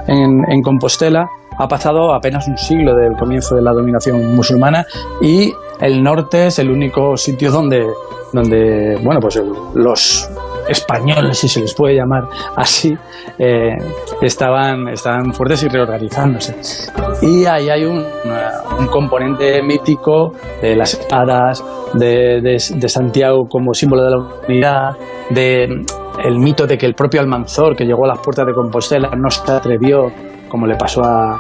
en, en, Compostela, ha pasado apenas un siglo del comienzo de la dominación musulmana y el norte es el único sitio donde, donde bueno, pues los españoles, si se les puede llamar así, eh, estaban, estaban fuertes y reorganizándose. Y ahí hay un, un componente mítico de las espadas, de, de, Santiago como símbolo de la unidad, de el mito de que el propio Almanzor, que llegó a las puertas de Compostela, no se atrevió, como le pasó a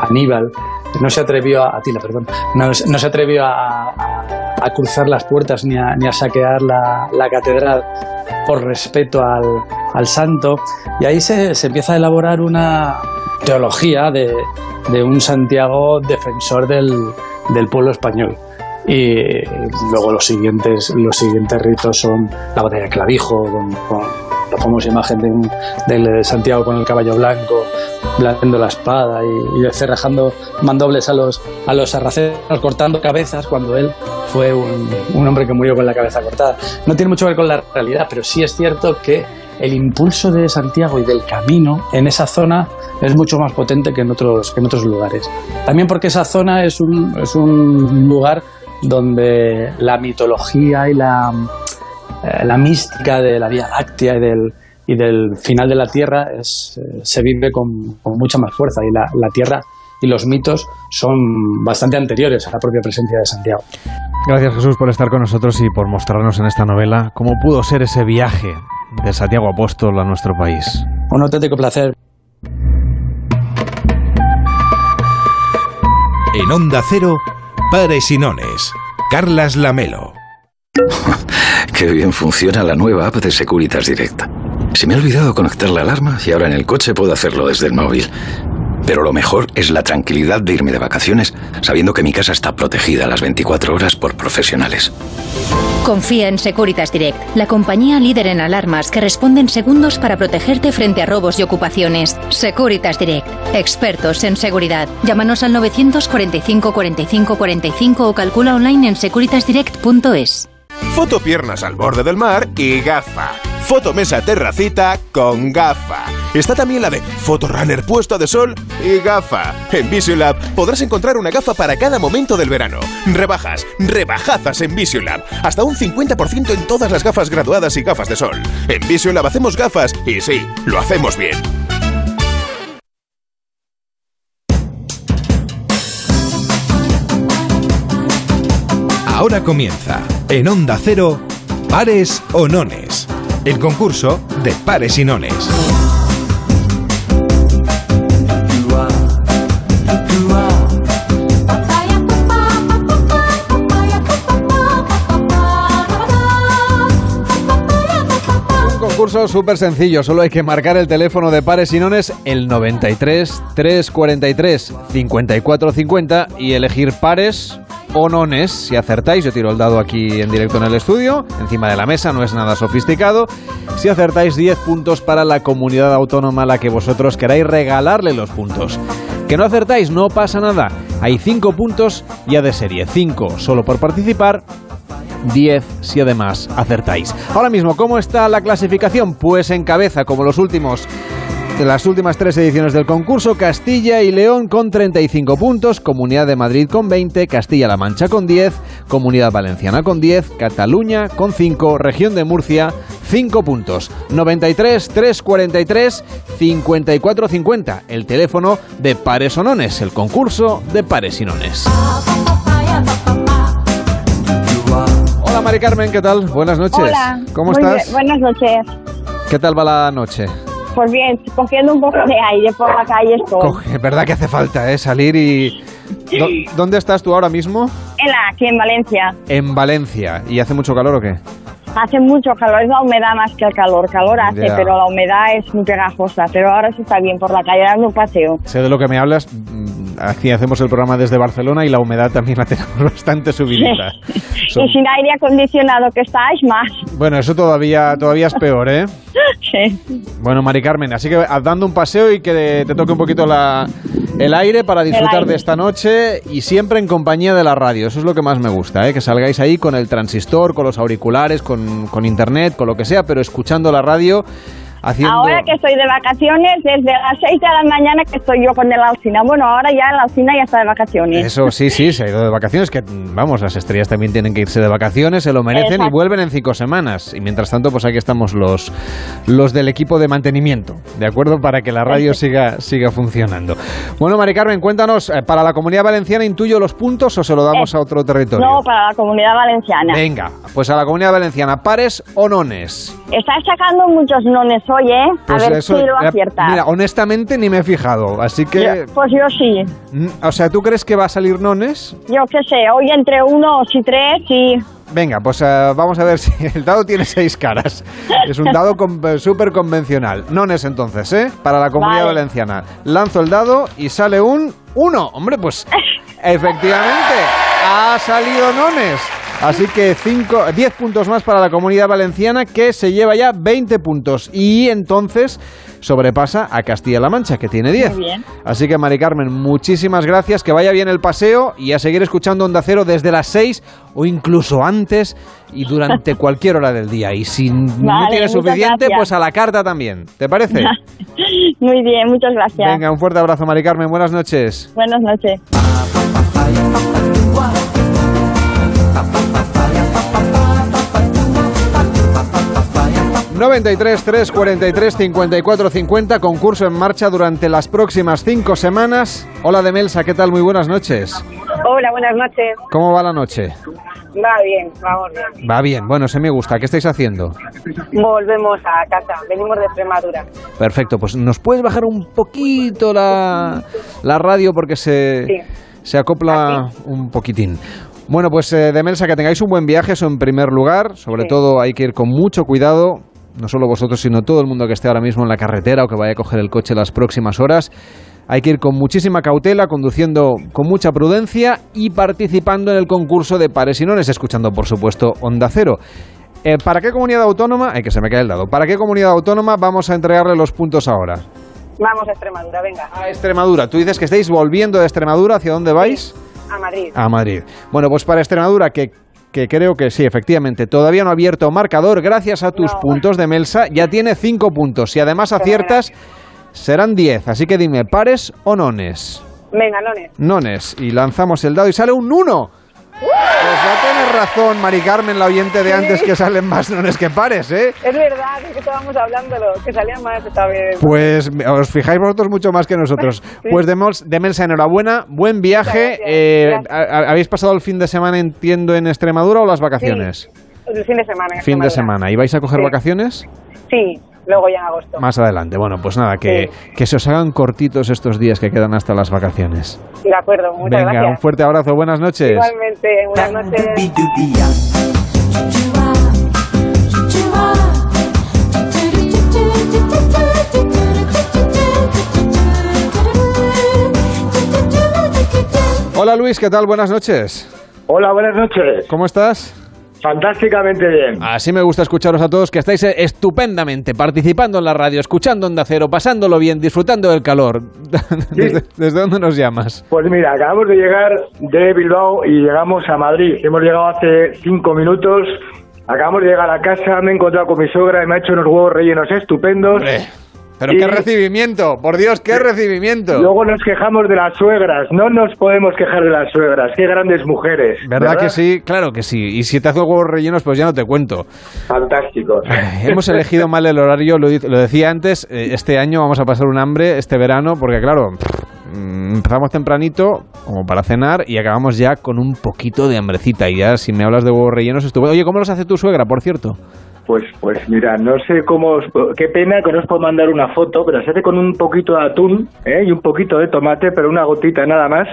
Aníbal, no se atrevió a Atila, perdón, no, se atrevió a, a, cruzar las puertas ni a, ni a saquear la, la, catedral por respeto al, al santo. Y ahí se, se, empieza a elaborar una teología de, de un Santiago defensor del, del pueblo español y luego los siguientes los siguientes ritos son la batalla de Clavijo con, la famosa imagen de, de, Santiago con el caballo blanco blandiendo la espada y, y cerrajando mandobles a los a los sarracenos cortando cabezas cuando él fue un, un hombre que murió con la cabeza cortada no tiene mucho que ver con la realidad pero sí es cierto que el impulso de Santiago y del camino en esa zona es mucho más potente que en otros, en otros lugares. También porque esa zona es un, es un lugar donde la mitología y la, eh, la mística de la Vía Láctea y del, y del final de la Tierra es, eh, se vive con, con, mucha más fuerza y la, la Tierra y los mitos son bastante anteriores a la propia presencia de Santiago. Gracias Jesús por estar con nosotros y por mostrarnos en esta novela cómo pudo ser ese viaje de Santiago Apóstol a nuestro país. Un auténtico placer. En Onda Cero, Pares y Nones, Carlas Lamelo. Qué bien funciona la nueva app de Securitas Direct. Se me ha olvidado conectar la alarma y ahora en el coche puedo hacerlo desde el móvil. Pero lo mejor es la tranquilidad de irme de vacaciones sabiendo que mi casa está protegida a las 24 horas por profesionales. Confía en Securitas Direct, la compañía líder en alarmas que responde en segundos para protegerte frente a robos y ocupaciones. Securitas Direct, expertos en seguridad. Llámanos al 945 45 45 o calcula online en securitasdirect.es. Foto piernas al borde del mar y gafa. Foto mesa terracita con gafa. Está también la de Foto runner puesto de sol y gafa. En Visiolab podrás encontrar una gafa para cada momento del verano. Rebajas, rebajazas en Visiolab. Hasta un 50% en todas las gafas graduadas y gafas de sol. En Visiolab hacemos gafas y sí, lo hacemos bien. Ahora comienza, en Onda Cero, Pares o Nones, el concurso de pares y nones. concurso súper sencillo, solo hay que marcar el teléfono de pares y nones el 93 343 54 50 y elegir pares o nones. Si acertáis, yo tiro el dado aquí en directo en el estudio, encima de la mesa, no es nada sofisticado. Si acertáis 10 puntos para la comunidad autónoma a la que vosotros queráis regalarle los puntos. Que no acertáis, no pasa nada. Hay 5 puntos ya de serie, 5 solo por participar 10 si además acertáis. Ahora mismo, ¿cómo está la clasificación? Pues en cabeza, como los últimos las últimas tres ediciones del concurso, Castilla y León con 35 puntos, Comunidad de Madrid con 20, Castilla-La Mancha con 10, Comunidad Valenciana con 10, Cataluña con 5, Región de Murcia 5 puntos. 93 343 54 50, el teléfono de Pares o Nones, el concurso de Pares y Nones. Mari Carmen, ¿qué tal? Buenas noches. Hola. ¿Cómo Muy estás? bien, Buenas noches. ¿Qué tal va la noche? Pues bien, cogiendo un poco de aire por la calle estoy. Coge, es verdad que hace falta, ¿eh? Salir y... ¿Dó- ¿Dónde estás tú ahora mismo? En la, aquí en Valencia. En Valencia. ¿Y hace mucho calor o qué? Hace mucho calor, es la humedad más que el calor. Calor hace, Ya. pero la humedad es muy pegajosa. Pero ahora sí está bien por la calle dando un paseo. Sé de lo que me hablas. Aquí hacemos el programa desde Barcelona y la humedad también la tenemos bastante subidita. Son- Y sin aire acondicionado que estáis, más. Bueno, eso todavía, todavía es peor, ¿eh? Sí. Bueno, Mari Carmen, así que dando un paseo y que te toque un poquito la, el aire para disfrutar aire. de esta noche y siempre en compañía de la radio. Eso es lo que más me gusta, ¿eh? que salgáis ahí con el transistor, con los auriculares, con, con internet, con lo que sea, pero escuchando la radio, haciendo... Ahora que estoy de vacaciones, desde las 6 de la mañana que estoy yo con el Alcina. Bueno, ahora ya el Alcina ya está de vacaciones. Eso sí, sí, se ha ido de vacaciones, que vamos, las estrellas también tienen que irse de vacaciones, se lo merecen y vuelven en cinco semanas. Y mientras tanto, pues aquí estamos los, los del equipo de mantenimiento, ¿de acuerdo? Para que la radio siga, siga funcionando. Bueno, Mari Carmen, cuéntanos, eh, ¿para la comunidad valenciana intuyo los puntos o se lo damos a otro territorio? No, para la comunidad valenciana. Venga, pues a la comunidad valenciana, ¿pares o nones? Estás sacando muchos nones hoy, ¿eh? Pues a ver eso, si lo aciertas. Mira, honestamente ni me he fijado, así que... Yo- pues yo sí. Mm, O sea, ¿tú crees que va a salir nones? Yo qué sé, hoy entre unos y tres y... Venga, pues eh, vamos a ver si el dado tiene seis caras. Es un dado con- eh, súper convencional. Nones entonces, ¿eh? Para la comunidad Vale. valenciana. Lanzo el dado y sale un 1. Hombre, pues efectivamente ha salido Nones. Así que 5, 10 puntos más para la comunidad valenciana que se lleva ya 20 puntos. Y entonces sobrepasa a Castilla-La Mancha, que tiene 10. Muy bien. Así que, Mari Carmen, muchísimas gracias. Que vaya bien el paseo y a seguir escuchando Onda Cero desde las 6 o incluso antes y durante cualquier hora del día. Y si no tienes suficiente, gracias. pues a la carta también. ¿Te parece? Muy bien, muchas gracias. Venga, un fuerte abrazo, Mari Carmen. Buenas noches. Buenas noches. 93 343 54 50, concurso en marcha durante las próximas cinco semanas. Hola de Melsa, ¿qué tal? Muy buenas noches. Hola, buenas noches. ¿Cómo va la noche? Va bien, vamos bien. Va bien, bueno, se me gusta. ¿Qué estáis haciendo? Volvemos a casa, venimos de Extremadura. Perfecto, pues nos puedes bajar un poquito la, la radio porque se, Sí. se acopla un poquitín. Bueno, pues eh, de Melsa, que tengáis un buen viaje, eso en primer lugar. Sobre Sí. todo hay que ir con mucho cuidado, no solo vosotros, sino todo el mundo que esté ahora mismo en la carretera o que vaya a coger el coche las próximas horas. Hay que ir con muchísima cautela, conduciendo con mucha prudencia y participando en el concurso de pares y nones, escuchando, por supuesto, Onda Cero. Eh, ¿Para qué comunidad autónoma? Ay, que se me cae el dado. ¿Para qué comunidad autónoma vamos a entregarle los puntos ahora? Vamos a Extremadura, venga. A Extremadura. Tú dices que estáis volviendo de Extremadura. ¿Hacia dónde vais? A Madrid. A Madrid. Bueno, pues para Extremadura, que, que creo que sí, efectivamente, todavía no ha abierto marcador. Gracias a tus puntos de Melsa, ya tiene cinco puntos. Si además aciertas, serán 10. Así que dime, ¿pares o nones? Venga, Nones. Nones. Y lanzamos el dado y sale un 1. Pues va a tener razón, Mari Carmen, la oyente de antes, que salen más nones que pares, ¿eh? Es verdad, es que estábamos hablándolo, que salía más esta vez. Pues os fijáis vosotros mucho más que nosotros. Pues de, Mels- de Melsa, enhorabuena, buen viaje. Eh, ¿ha- ¿Habéis pasado el fin de semana, entiendo, en Extremadura o las vacaciones? El fin de semana. en Fin de semana. ¿Y vais a coger Sí. vacaciones? Sí, luego ya en agosto. Más adelante. Bueno, pues nada, que, que se os hagan cortitos estos días que quedan hasta las vacaciones. De acuerdo, muchas Venga, un gracias. fuerte abrazo, buenas noches. Igualmente, buenas noches. Hola Luis, ¿qué tal? Buenas noches. Hola, buenas noches. ¿Cómo estás? Fantásticamente bien. Así me gusta escucharos a todos que estáis estupendamente participando en la radio, escuchando Onda Cero, pasándolo bien, disfrutando del calor. ¿Desde, desde dónde nos llamas? Pues mira, acabamos de llegar de Bilbao y llegamos a Madrid. Hemos llegado hace cinco minutos. Acabamos de llegar a casa, me he encontrado con mi suegra y me ha hecho unos huevos rellenos estupendos. Pero Y qué recibimiento, por Dios, qué recibimiento. Luego nos quejamos de las suegras. No nos podemos quejar de las suegras. Qué grandes mujeres. ¿Verdad, que sí? Claro que sí. Y si te hago huevos rellenos, pues ya no te cuento. Fantásticos. Hemos elegido mal el horario, lo, lo decía antes, eh, este año vamos a pasar un hambre, este verano, porque claro, mm, empezamos tempranito, como para cenar, y acabamos ya con un poquito de hambrecita. Y ya, si me hablas de huevos rellenos, estuve. Oye, ¿cómo los hace tu suegra, por cierto? Pues, pues mira, no sé cómo, os- qué pena que no os puedo mandar una foto, pero se hace con un poquito de atún ¿eh? y un poquito de tomate, pero una gotita nada más.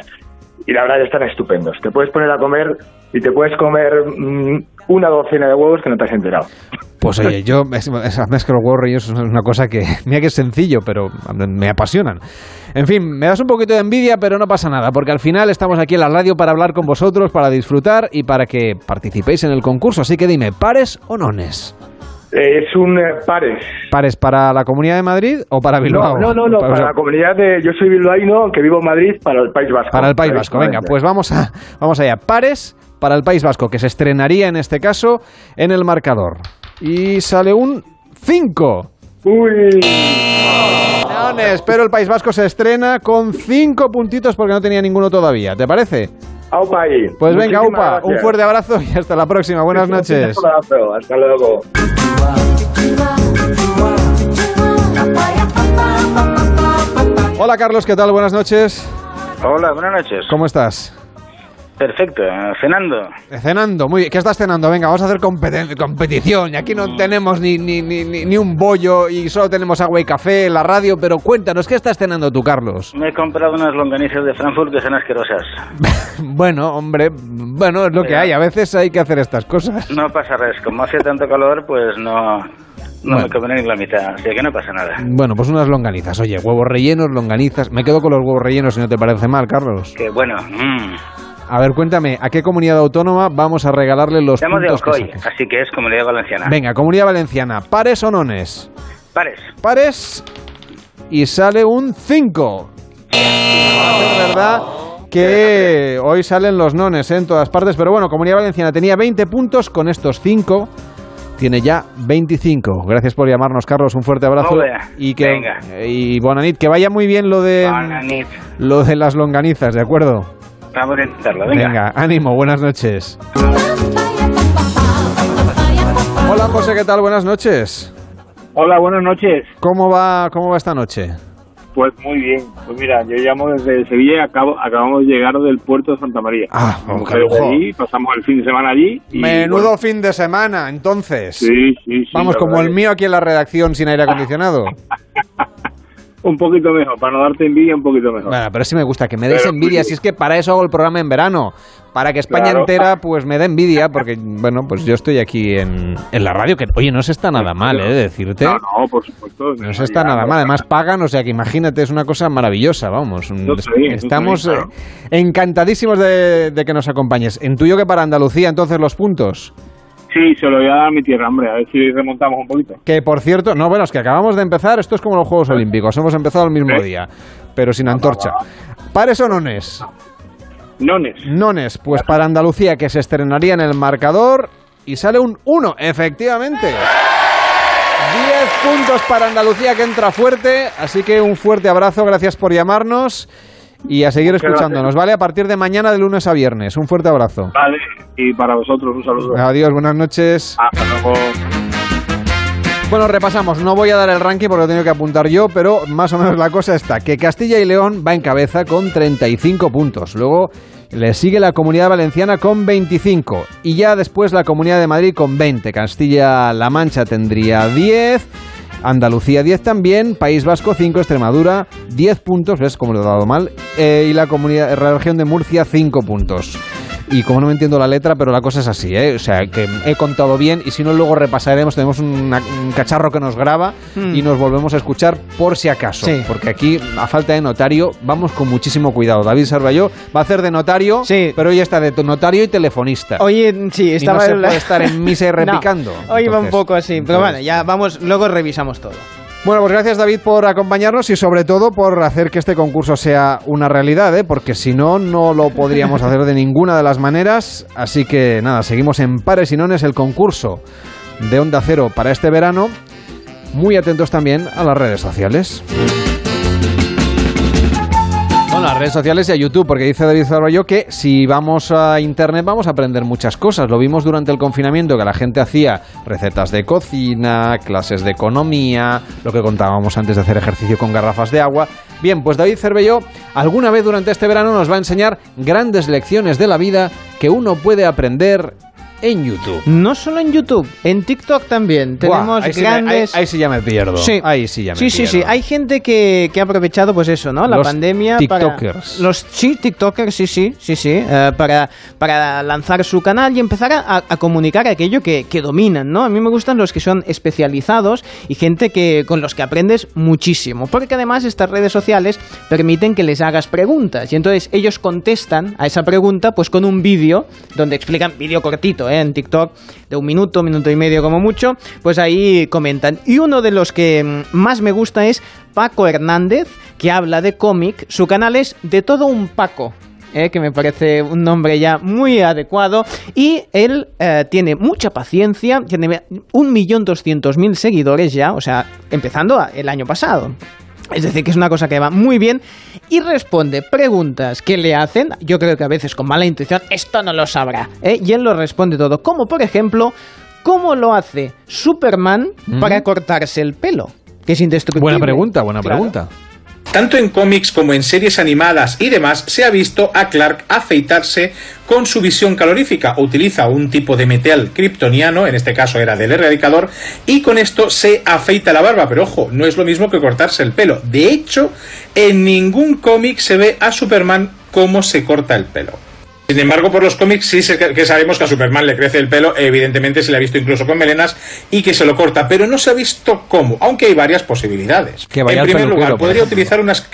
Y la verdad están estupendos. Te puedes poner a comer y te puedes comer mm, una docena de huevos que no te has enterado. Pues oye, yo, es, esa mezcla de los huevos es una cosa que, mira que es sencillo, pero me apasionan. En fin, me das un poquito de envidia, pero no pasa nada, porque al final estamos aquí en la radio para hablar con vosotros, para disfrutar y para que participéis en el concurso. Así que dime, ¿pares o nones? Es un eh, pares. ¿Pares para la Comunidad de Madrid o para Bilbao? No, no, no, Para- para la comunidad de... Yo soy bilbaíno, que vivo en Madrid, para el País Vasco. Para el País Vasco, venga, pues vamos, a, vamos allá. Pares para el País Vasco, que se estrenaría en este caso en el marcador. Y sale un 5. Uy. Leones, pero el País Vasco se estrena con 5 puntitos porque no tenía ninguno todavía. ¿Te parece? Aupa ahí. Pues venga, Muchísimas Upa, un fuerte abrazo y hasta la próxima. Buenas noches. Un abrazo, hasta luego. Hola Carlos, ¿qué tal? Buenas noches. Hola, buenas noches. ¿Cómo estás? Perfecto, cenando. Cenando, muy bien. ¿Qué estás cenando? Venga, vamos a hacer competición. Y aquí no tenemos ni, ni, ni, ni- ni un bollo y solo tenemos agua y café en la radio. Pero cuéntanos, ¿qué estás cenando tú, Carlos? Me he comprado unas longanizas de Frankfurt que son asquerosas. Bueno, hombre, bueno, es lo que hay. A veces hay que hacer estas cosas. No pasa res, como hace tanto calor, pues no, no Bueno. me comeré ni la mitad, así que no pasa nada. Bueno, pues unas longanizas. Oye, huevos rellenos, longanizas. Me quedo con los huevos rellenos si no te parece mal, Carlos. Que bueno, mm. A ver, cuéntame, ¿a qué comunidad autónoma vamos a regalarle los Estamos de puntos que saques? así que es Comunidad Valenciana. Venga, Comunidad Valenciana, pares o nones. Pares. Pares y sale un 5. Es verdad que hoy salen los nones ¿eh? en todas partes, pero bueno, Comunidad Valenciana tenía 20 puntos, con estos 5 tiene ya 25. Gracias por llamarnos, Carlos, un fuerte abrazo y que Venga. y Bonanit, que vaya muy bien lo de Bona nit. lo de las longanizas, ¿de acuerdo? Vamos a intentarlo, venga. Venga, ánimo, buenas noches. Hola José, ¿qué tal? Buenas noches. Hola, buenas noches. ¿Cómo va, cómo va esta noche? Pues muy bien. Pues mira, yo llamo desde Sevilla y acabo, acabamos de llegar del puerto de Santa María. Ah, lujo. allí, pasamos el fin de semana allí. Y, Menudo bueno, fin de semana, entonces. Sí, sí, sí. Vamos, como el mío aquí en la redacción sin aire acondicionado. Un poquito mejor, para no darte envidia, un poquito mejor. Bueno, pero sí me gusta que me des Pero, envidia, pues, si es que para eso hago el programa en verano, para que España Claro. entera pues me dé envidia, porque bueno, pues yo estoy aquí en, en la radio, que oye, no se está nada mal, ¿eh? Decirte. No, no, por supuesto. No se está nada mal, además pagan, o sea que imagínate, es una cosa maravillosa, vamos. Estamos claro. eh, encantadísimos de, de que nos acompañes. En tuyo que para Andalucía, entonces los puntos. Sí, se lo voy a dar a mi tierra, hombre, a ver si remontamos un poquito. Que por cierto, no, bueno, es que acabamos de empezar, esto es como los Juegos Olímpicos, hemos empezado el mismo día, pero sin antorcha. ¿Pares o nones? Nones. Nones, pues para Andalucía que se estrenaría en el marcador y sale un 1, efectivamente. 10 puntos para Andalucía que entra fuerte, así que un fuerte abrazo, gracias por llamarnos y a seguir escuchándonos, ¿vale? A partir de mañana de lunes a viernes, un fuerte abrazo. Vale, y para vosotros un saludo. Adiós, buenas noches. Hasta luego. Bueno, repasamos. No voy a dar el ranking porque lo he tenido que apuntar yo, pero más o menos la cosa está que Castilla y León va en cabeza con 35 puntos. Luego le sigue la Comunidad Valenciana con 25 y ya después la Comunidad de Madrid con 20. Castilla-La Mancha tendría 10. Andalucía 10 también, País Vasco 5, Extremadura 10 puntos, ves cómo lo he dado mal, Eh, y la comunidad, la región de Murcia 5 puntos. Y como no me entiendo la letra, pero la cosa es así, ¿eh? O sea, que he contado bien y si no luego repasaremos, tenemos una- un cacharro que nos graba Mm. y nos volvemos a escuchar por si acaso. Sí. Porque aquí, a falta de notario, vamos con muchísimo cuidado. David Sarbayó va a hacer de notario, pero hoy está de notario y telefonista. Oye, sí, Y estaba no se el- puede estar en misa y No, repicando. hoy va un Entonces, poco así, pero entonces- bueno, ya vamos, luego revisamos todo. Bueno, pues gracias David por acompañarnos y sobre todo por hacer que este concurso sea una realidad, ¿eh? porque si no, no lo podríamos hacer de ninguna de las maneras. Así que nada, seguimos en Pares y Nones el concurso de Onda Cero para este verano. Muy atentos también a las redes sociales. Las redes sociales y a YouTube, porque dice David Zarballo que si vamos a Internet vamos a aprender muchas cosas. Lo vimos durante el confinamiento, que la gente hacía recetas de cocina, clases de economía, lo que contábamos antes de hacer ejercicio con garrafas de agua. Bien, pues David Cervelló alguna vez durante este verano nos va a enseñar grandes lecciones de la vida que uno puede aprender en YouTube. No solo en YouTube, en TikTok también. Buah, Tenemos ahí sí me- grandes... ahí, ahí sí ya me pierdo. Sí. Ahí sí ya me Sí, sí, sí. pierdo. Hay gente que, que ha aprovechado, pues eso, ¿no? La Los pandemia tiktokers. para... Los sí, TikTokers, sí, sí, sí, sí. eh, para, para lanzar su canal y empezar a, a comunicar aquello que, que dominan, ¿no? A mí me gustan los que son especializados y gente que con los que aprendes muchísimo. Porque además estas redes sociales permiten que les hagas preguntas. Y entonces ellos contestan a esa pregunta pues con un vídeo donde explican, vídeo cortito, ¿eh? En TikTok, de un minuto, minuto y medio como mucho, pues ahí comentan. Y uno de los que mm, más me gusta es Paco Hernández, que habla de cómic. Su canal es De todo un Paco. eh, que me parece un nombre ya muy adecuado y él eh, tiene mucha paciencia, tiene un millón doscientos mil seguidores ya, o sea, empezando el año pasado. Es decir, que es una cosa que va muy bien y responde preguntas que le hacen, yo creo que a veces con mala intención, esto no lo sabrá, ¿eh? y él lo responde todo, como por ejemplo, ¿cómo lo hace Superman para cortarse el pelo? Que es indestructible. Buena pregunta, buena Claro. pregunta. Tanto en cómics como en series animadas y demás se ha visto a Clark afeitarse con su visión calorífica. Utiliza un tipo de metal kryptoniano, en este caso era del erradicador, y con esto se afeita la barba. Pero ojo, no es lo mismo que cortarse el pelo. De hecho, en ningún cómic se ve a Superman cómo se corta el pelo. Sin embargo, por los cómics sí que sabemos que a Superman le crece el pelo, evidentemente se le ha visto incluso con melenas y que se lo corta, pero no se ha visto cómo, aunque hay varias posibilidades. Que vaya en primer lugar, podría utilizar unas,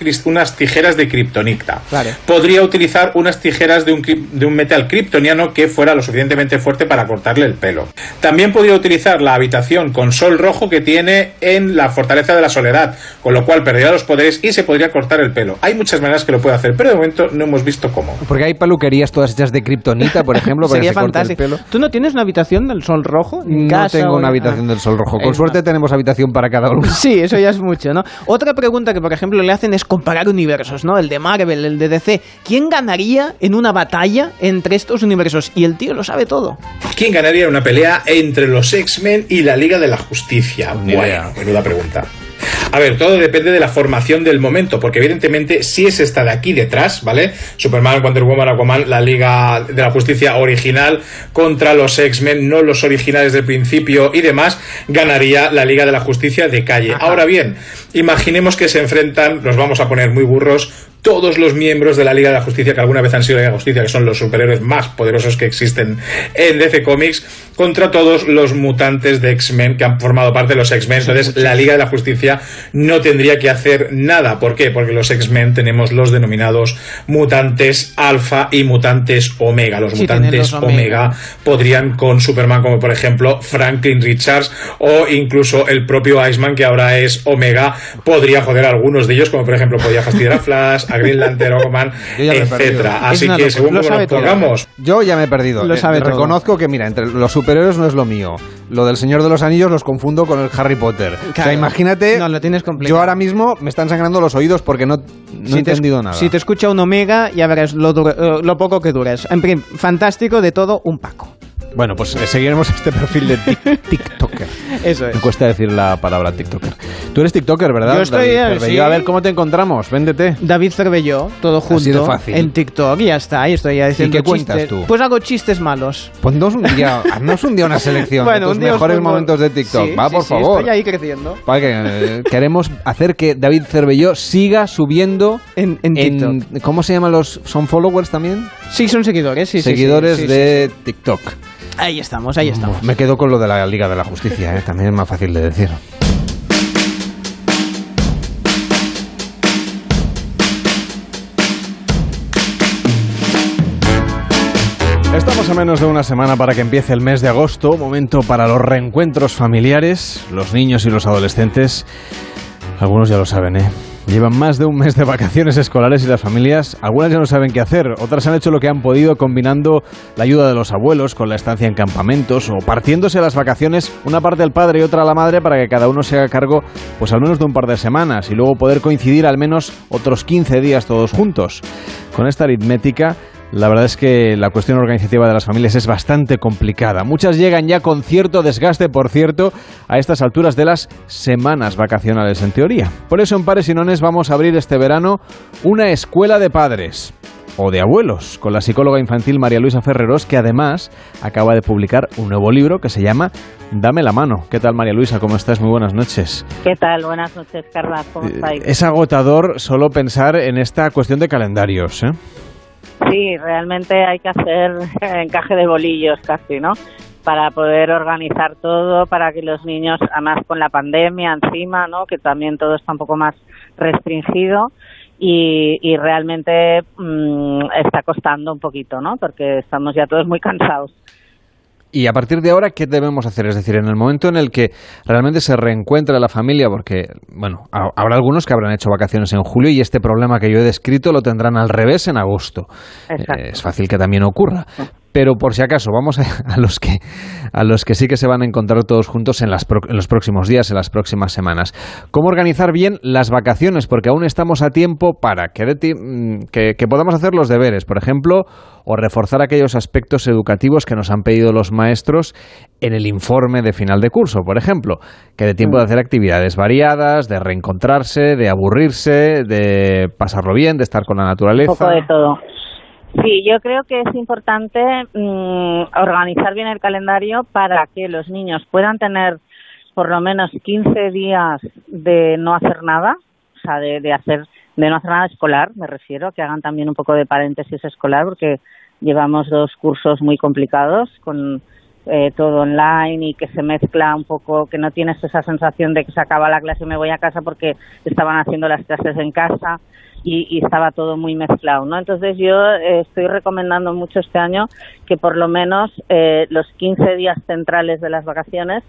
tijeras de kriptonita. Podría utilizar unas tijeras de un, de un metal kryptoniano que fuera lo suficientemente fuerte para cortarle el pelo. También podría utilizar la habitación con sol rojo que tiene en la Fortaleza de la Soledad, con lo cual perdería los poderes y se podría cortar el pelo. Hay muchas maneras que lo puede hacer, pero de momento no hemos visto cómo. Porque hay peluquerías todas hechas de kriptonita, por ejemplo, para Sería que se corte el fantástico. pelo. ¿Tú no tienes una habitación del sol rojo? en No casa tengo o- una habitación Ah. del sol rojo. Con Es suerte tenemos habitación para cada uno. Sí, eso ya es mucho, ¿no? Otra pregunta que, por ejemplo, le hacen es comparar universos, ¿no? El de Marvel, el de DC. ¿Quién ganaría en una batalla entre estos universos? Y el tío lo sabe todo. ¿Quién ganaría en una pelea entre los X-Men y la Liga de la Justicia? Bueno, menuda pregunta. A ver, todo depende de la formación del momento, porque evidentemente si es esta de aquí detrás, ¿vale? Superman, Wonder Woman, Aquaman, la Liga de la Justicia original contra los X-Men, no los originales del principio y demás, ganaría la Liga de la Justicia de calle. Ahora bien, imaginemos que se enfrentan, nos vamos a poner muy burros, todos los miembros de la Liga de la Justicia que alguna vez han sido la Liga de la Justicia, que son los superhéroes más poderosos que existen en DC Comics, contra todos los mutantes de X-Men que han formado parte de los X-Men. Entonces, la Liga de la Justicia no tendría que hacer nada. ¿Por qué? Porque los X-Men tenemos los denominados mutantes alfa y mutantes omega. Los Sí, mutantes los omega. omega podrían con Superman, como por ejemplo Franklin Richards o incluso el propio Iceman, que ahora es Omega, podría joder a algunos de ellos, como por ejemplo podría fastidiar a Flash, a Green Lantern, perdido. etcétera. Así que locura. según Lo como nos pongamos, Yo ya me he perdido. Lo Eh, sabe todo. Reconozco que, mira, entre los superhéroes no es lo mío. Lo del Señor de los Anillos los confundo con el Harry Potter. O sea, imagínate. No, lo tienes complicado. Yo ahora mismo me están sangrando los oídos porque no, no he Si entendido nada. Si te escucha un omega, ya verás lo, dura- eh, lo poco que duras. En fin, fantástico de todo, un Paco. Bueno, pues eh, seguiremos este perfil de tic- TikToker. Eso es. Me cuesta decir la palabra TikToker. Tú eres TikToker, ¿verdad? Yo estoy, David eh, sí. A ver, ¿cómo te encontramos? Véndete. David Cervelló, todo junto. Así de fácil. En TikTok y ya está. Y estoy ya diciendo qué cuentas chistes. tú? Pues hago chistes malos. Ponnos un día, haznos un día una selección Bueno, de tus mejores momentos de TikTok. Sí, Va, sí, por favor. Estoy ahí creciendo. Para que eh, queremos hacer que David Cervelló siga subiendo en, TikTok. ¿Cómo se llaman los? ¿Son followers también? Sí, son seguidores, sí, sí, Seguidores de TikTok. Ahí estamos, ahí estamos. Me quedo con lo de la Liga de la Justicia, ¿eh? también es más fácil de decir. Estamos a menos de una semana para que empiece el mes de agosto, momento para los reencuentros familiares, los niños y los adolescentes. Algunos ya lo saben, ¿eh? Llevan más de un mes de vacaciones escolares y las familias, algunas ya no saben qué hacer, otras han hecho lo que han podido combinando la ayuda de los abuelos con la estancia en campamentos o partiéndose las vacaciones una parte al padre y otra a la madre para que cada uno se haga cargo pues al menos de un par de semanas y luego poder coincidir al menos otros 15 días todos juntos. Con esta aritmética la verdad es que la cuestión organizativa de las familias es bastante complicada. Muchas llegan ya con cierto desgaste, por cierto, a estas alturas de las semanas vacacionales en teoría. Por eso en Pares y Nones vamos a abrir este verano una escuela de padres o de abuelos, con la psicóloga infantil María Luisa Ferreros, que además acaba de publicar un nuevo libro que se llama Dame la mano. ¿Qué tal María Luisa? ¿Cómo estás? Muy buenas noches. ¿Qué tal? Buenas noches, Carla. ¿Cómo Eh, estáis? Es agotador solo pensar en esta cuestión de calendarios. ¿eh? Sí, realmente hay que hacer encaje de bolillos casi, ¿no? Para poder organizar todo, para que los niños, además con la pandemia encima, ¿no? Que también todo está un poco más restringido y, y realmente mm, está costando un poquito, ¿no? Porque estamos ya todos muy cansados. Y a partir de ahora, ¿qué debemos hacer? Es decir, en el momento en el que realmente se reencuentra la familia, porque, bueno, ha- habrá algunos que habrán hecho vacaciones en julio y este problema que yo he descrito lo tendrán al revés en agosto. Eh, es fácil que también ocurra. Pero por si acaso, vamos a, a los que a los que sí que se van a encontrar todos juntos en, las pro- en los próximos días, en las próximas semanas. ¿Cómo organizar bien las vacaciones? Porque aún estamos a tiempo para que, de ti- mm, que, que podamos hacer los deberes, por ejemplo, o reforzar aquellos aspectos educativos que nos han pedido los maestros en el informe de final de curso, por ejemplo, que de tiempo de hacer actividades variadas, de reencontrarse, de aburrirse, de pasarlo bien, de estar con la Un naturaleza. poco de todo. Sí, yo creo que es importante mm, organizar bien el calendario para que los niños puedan tener por lo menos 15 días de no hacer nada, o sea, de, de hacer de no hacer nada escolar, me refiero, que hagan también un poco de paréntesis escolar, porque llevamos dos cursos muy complicados con eh, todo online y que se mezcla un poco, que no tienes esa sensación de que se acaba la clase y me voy a casa porque estaban haciendo las clases en casa y, y estaba todo muy mezclado, ¿no? Entonces yo eh, estoy recomendando mucho este año que por lo menos eh, los 15 días centrales de las vacaciones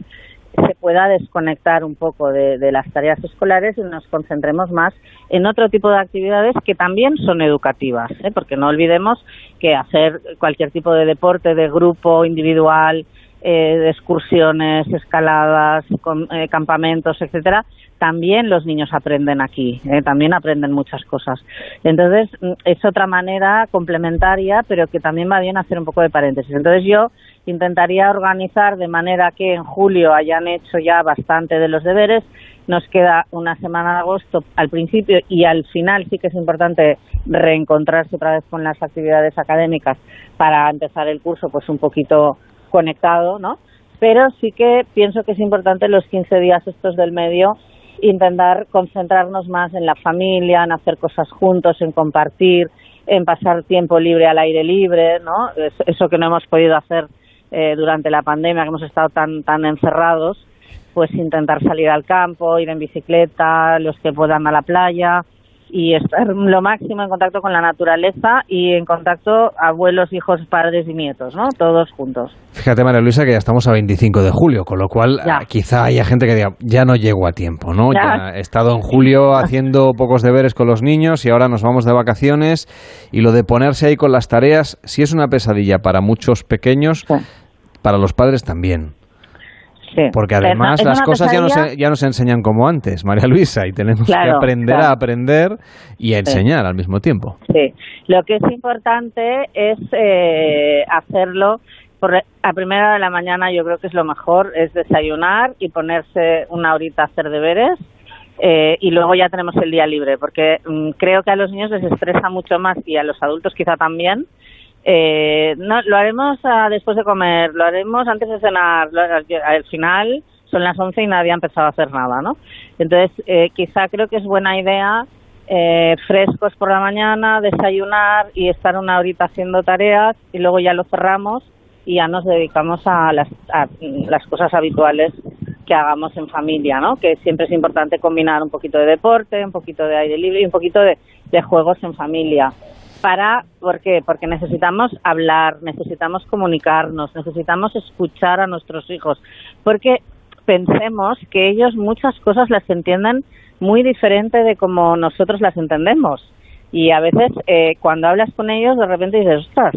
se pueda desconectar un poco de, las tareas escolares y nos concentremos más en otro tipo de actividades que también son educativas, ¿eh? porque no olvidemos que hacer cualquier tipo de deporte de grupo, individual, eh, de excursiones, escaladas, con- eh, campamentos, etcétera, también los niños aprenden aquí, ¿eh? también aprenden muchas cosas. Entonces, mm, es otra manera complementaria, pero que también va bien hacer un poco de paréntesis. Entonces, yo intentaría organizar de manera que en julio hayan hecho ya bastante de los deberes. Nos queda una semana de agosto al principio y al final sí que es importante reencontrarse otra vez con las actividades académicas para empezar el curso pues un poquito conectado, ¿no? Pero sí que pienso que es importante los 15 días estos del medio intentar concentrarnos más en la familia, en hacer cosas juntos, en compartir, en pasar tiempo libre al aire libre, ¿no? Es- Eso que no hemos podido hacer eh, durante la pandemia, que hemos estado tan tan encerrados, pues intentar salir al campo, ir en bicicleta, los que puedan a la playa y estar lo máximo en contacto con la naturaleza y en contacto abuelos, hijos, padres y nietos, ¿no? Todos juntos. Fíjate, María Luisa, que ya estamos a 25 de julio, con lo cual Ya. ah, quizá haya gente que diga, ya no llego a tiempo, ¿no? Ya. Ya he estado en julio haciendo pocos deberes con los niños y ahora nos vamos de vacaciones y lo de ponerse ahí con las tareas, si es una pesadilla para muchos pequeños, para los padres también. Sí. Porque además las cosas ya no, se, ya no se enseñan como antes, María Luisa, y tenemos que aprender claro. a aprender y a Sí. enseñar al mismo tiempo. Sí, lo que es importante es eh, hacerlo por, a primera hora de la mañana. Yo creo que es lo mejor, es desayunar y ponerse una horita a hacer deberes. eh, y luego ya tenemos el día libre, porque mm, creo que a los niños les estresa mucho más y a los adultos quizá también. Eh, no, lo haremos ah, después de comer, lo haremos antes de cenar, al, al final son las 11 y nadie ha empezado a hacer nada, ¿no? Entonces, eh, quizá creo que es buena idea eh, frescos por la mañana, desayunar y estar una horita haciendo tareas y luego ya lo cerramos y ya nos dedicamos a las, a las cosas habituales que hagamos en familia, ¿no? Que siempre es importante combinar un poquito de deporte, un poquito de aire libre y un poquito de juegos en familia. Para, ¿por qué? Porque necesitamos hablar, necesitamos comunicarnos, necesitamos escuchar a nuestros hijos, porque pensemos que ellos muchas cosas las entienden muy diferente de como nosotros las entendemos. Y a veces eh, cucuando hablas con ellos de repente dices, ostras,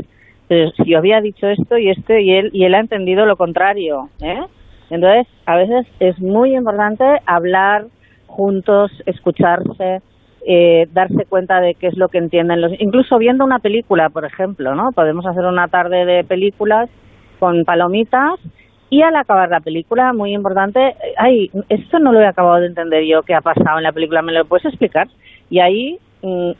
pero si yo había dicho esto y esto y él, y él ha entendido lo contrario. ¿eh? Entonces, a veces es muy importante hablar juntos, escucharse, eh, darse cuenta de qué es lo que entienden los incluso viendo una película por ejemplo no podemos hacer una tarde de películas con palomitas y al acabar la película muy importante ay esto no lo he acabado de entender yo qué ha pasado en la película me lo puedes explicar y ahí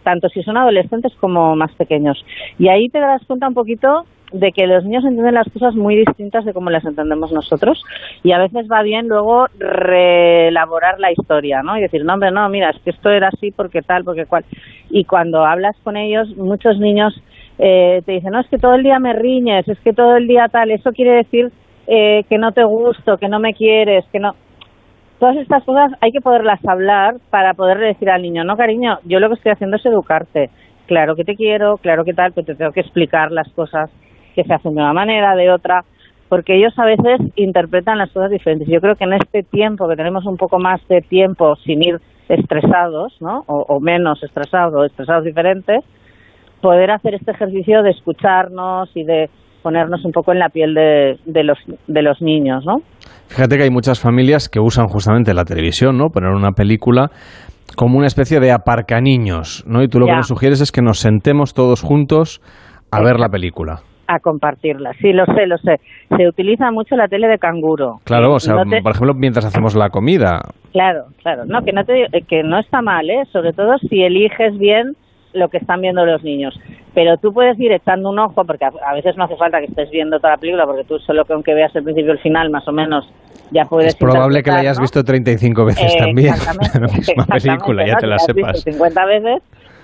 tanto si son adolescentes como más pequeños y ahí te das cuenta un poquito de que los niños entienden las cosas muy distintas de cómo las entendemos nosotros y a veces va bien luego reelaborar la historia, ¿no? Y decir, no, hombre, no, mira, es que esto era así porque tal, porque cual. Y cuando hablas con ellos, muchos niños eh, te dicen, no, es que todo el día me riñes, es que todo el día tal, eso quiere decir eh, que no te gusto, que no me quieres, que no... Todas estas cosas hay que poderlas hablar para poder decir al niño, no, cariño, yo lo que estoy haciendo es educarte. Claro que te quiero, claro que tal, pero te tengo que explicar las cosas que se hacen de una manera, de otra, porque ellos a veces interpretan las cosas diferentes. Yo creo que en este tiempo, que tenemos un poco más de tiempo sin ir estresados, ¿no? O, menos estresados, o estresados diferentes, poder hacer este ejercicio de escucharnos y de ponernos un poco en la piel de, de, los, de los niños, ¿no? Fíjate que hay muchas familias que usan justamente la televisión, ¿no? Poner una película como una especie de aparcaniños, ¿no? Y tú lo que nos sugieres es que nos sentemos todos juntos a ver la película a compartirla. Sí, lo sé, lo sé. Se utiliza mucho la tele de canguro. Claro, o sea, por ejemplo, mientras hacemos la comida. Claro, claro. No, que no, te, que no está mal, ¿eh? Sobre todo si eliges bien lo que están viendo los niños. Pero tú puedes ir echando un ojo, porque a, veces no hace falta que estés viendo toda la película, porque tú solo que aunque veas el principio y el final, más o menos, ya puedes... Es probable que la hayas visto 35 veces también, la misma película, ya te la sepas. 50 veces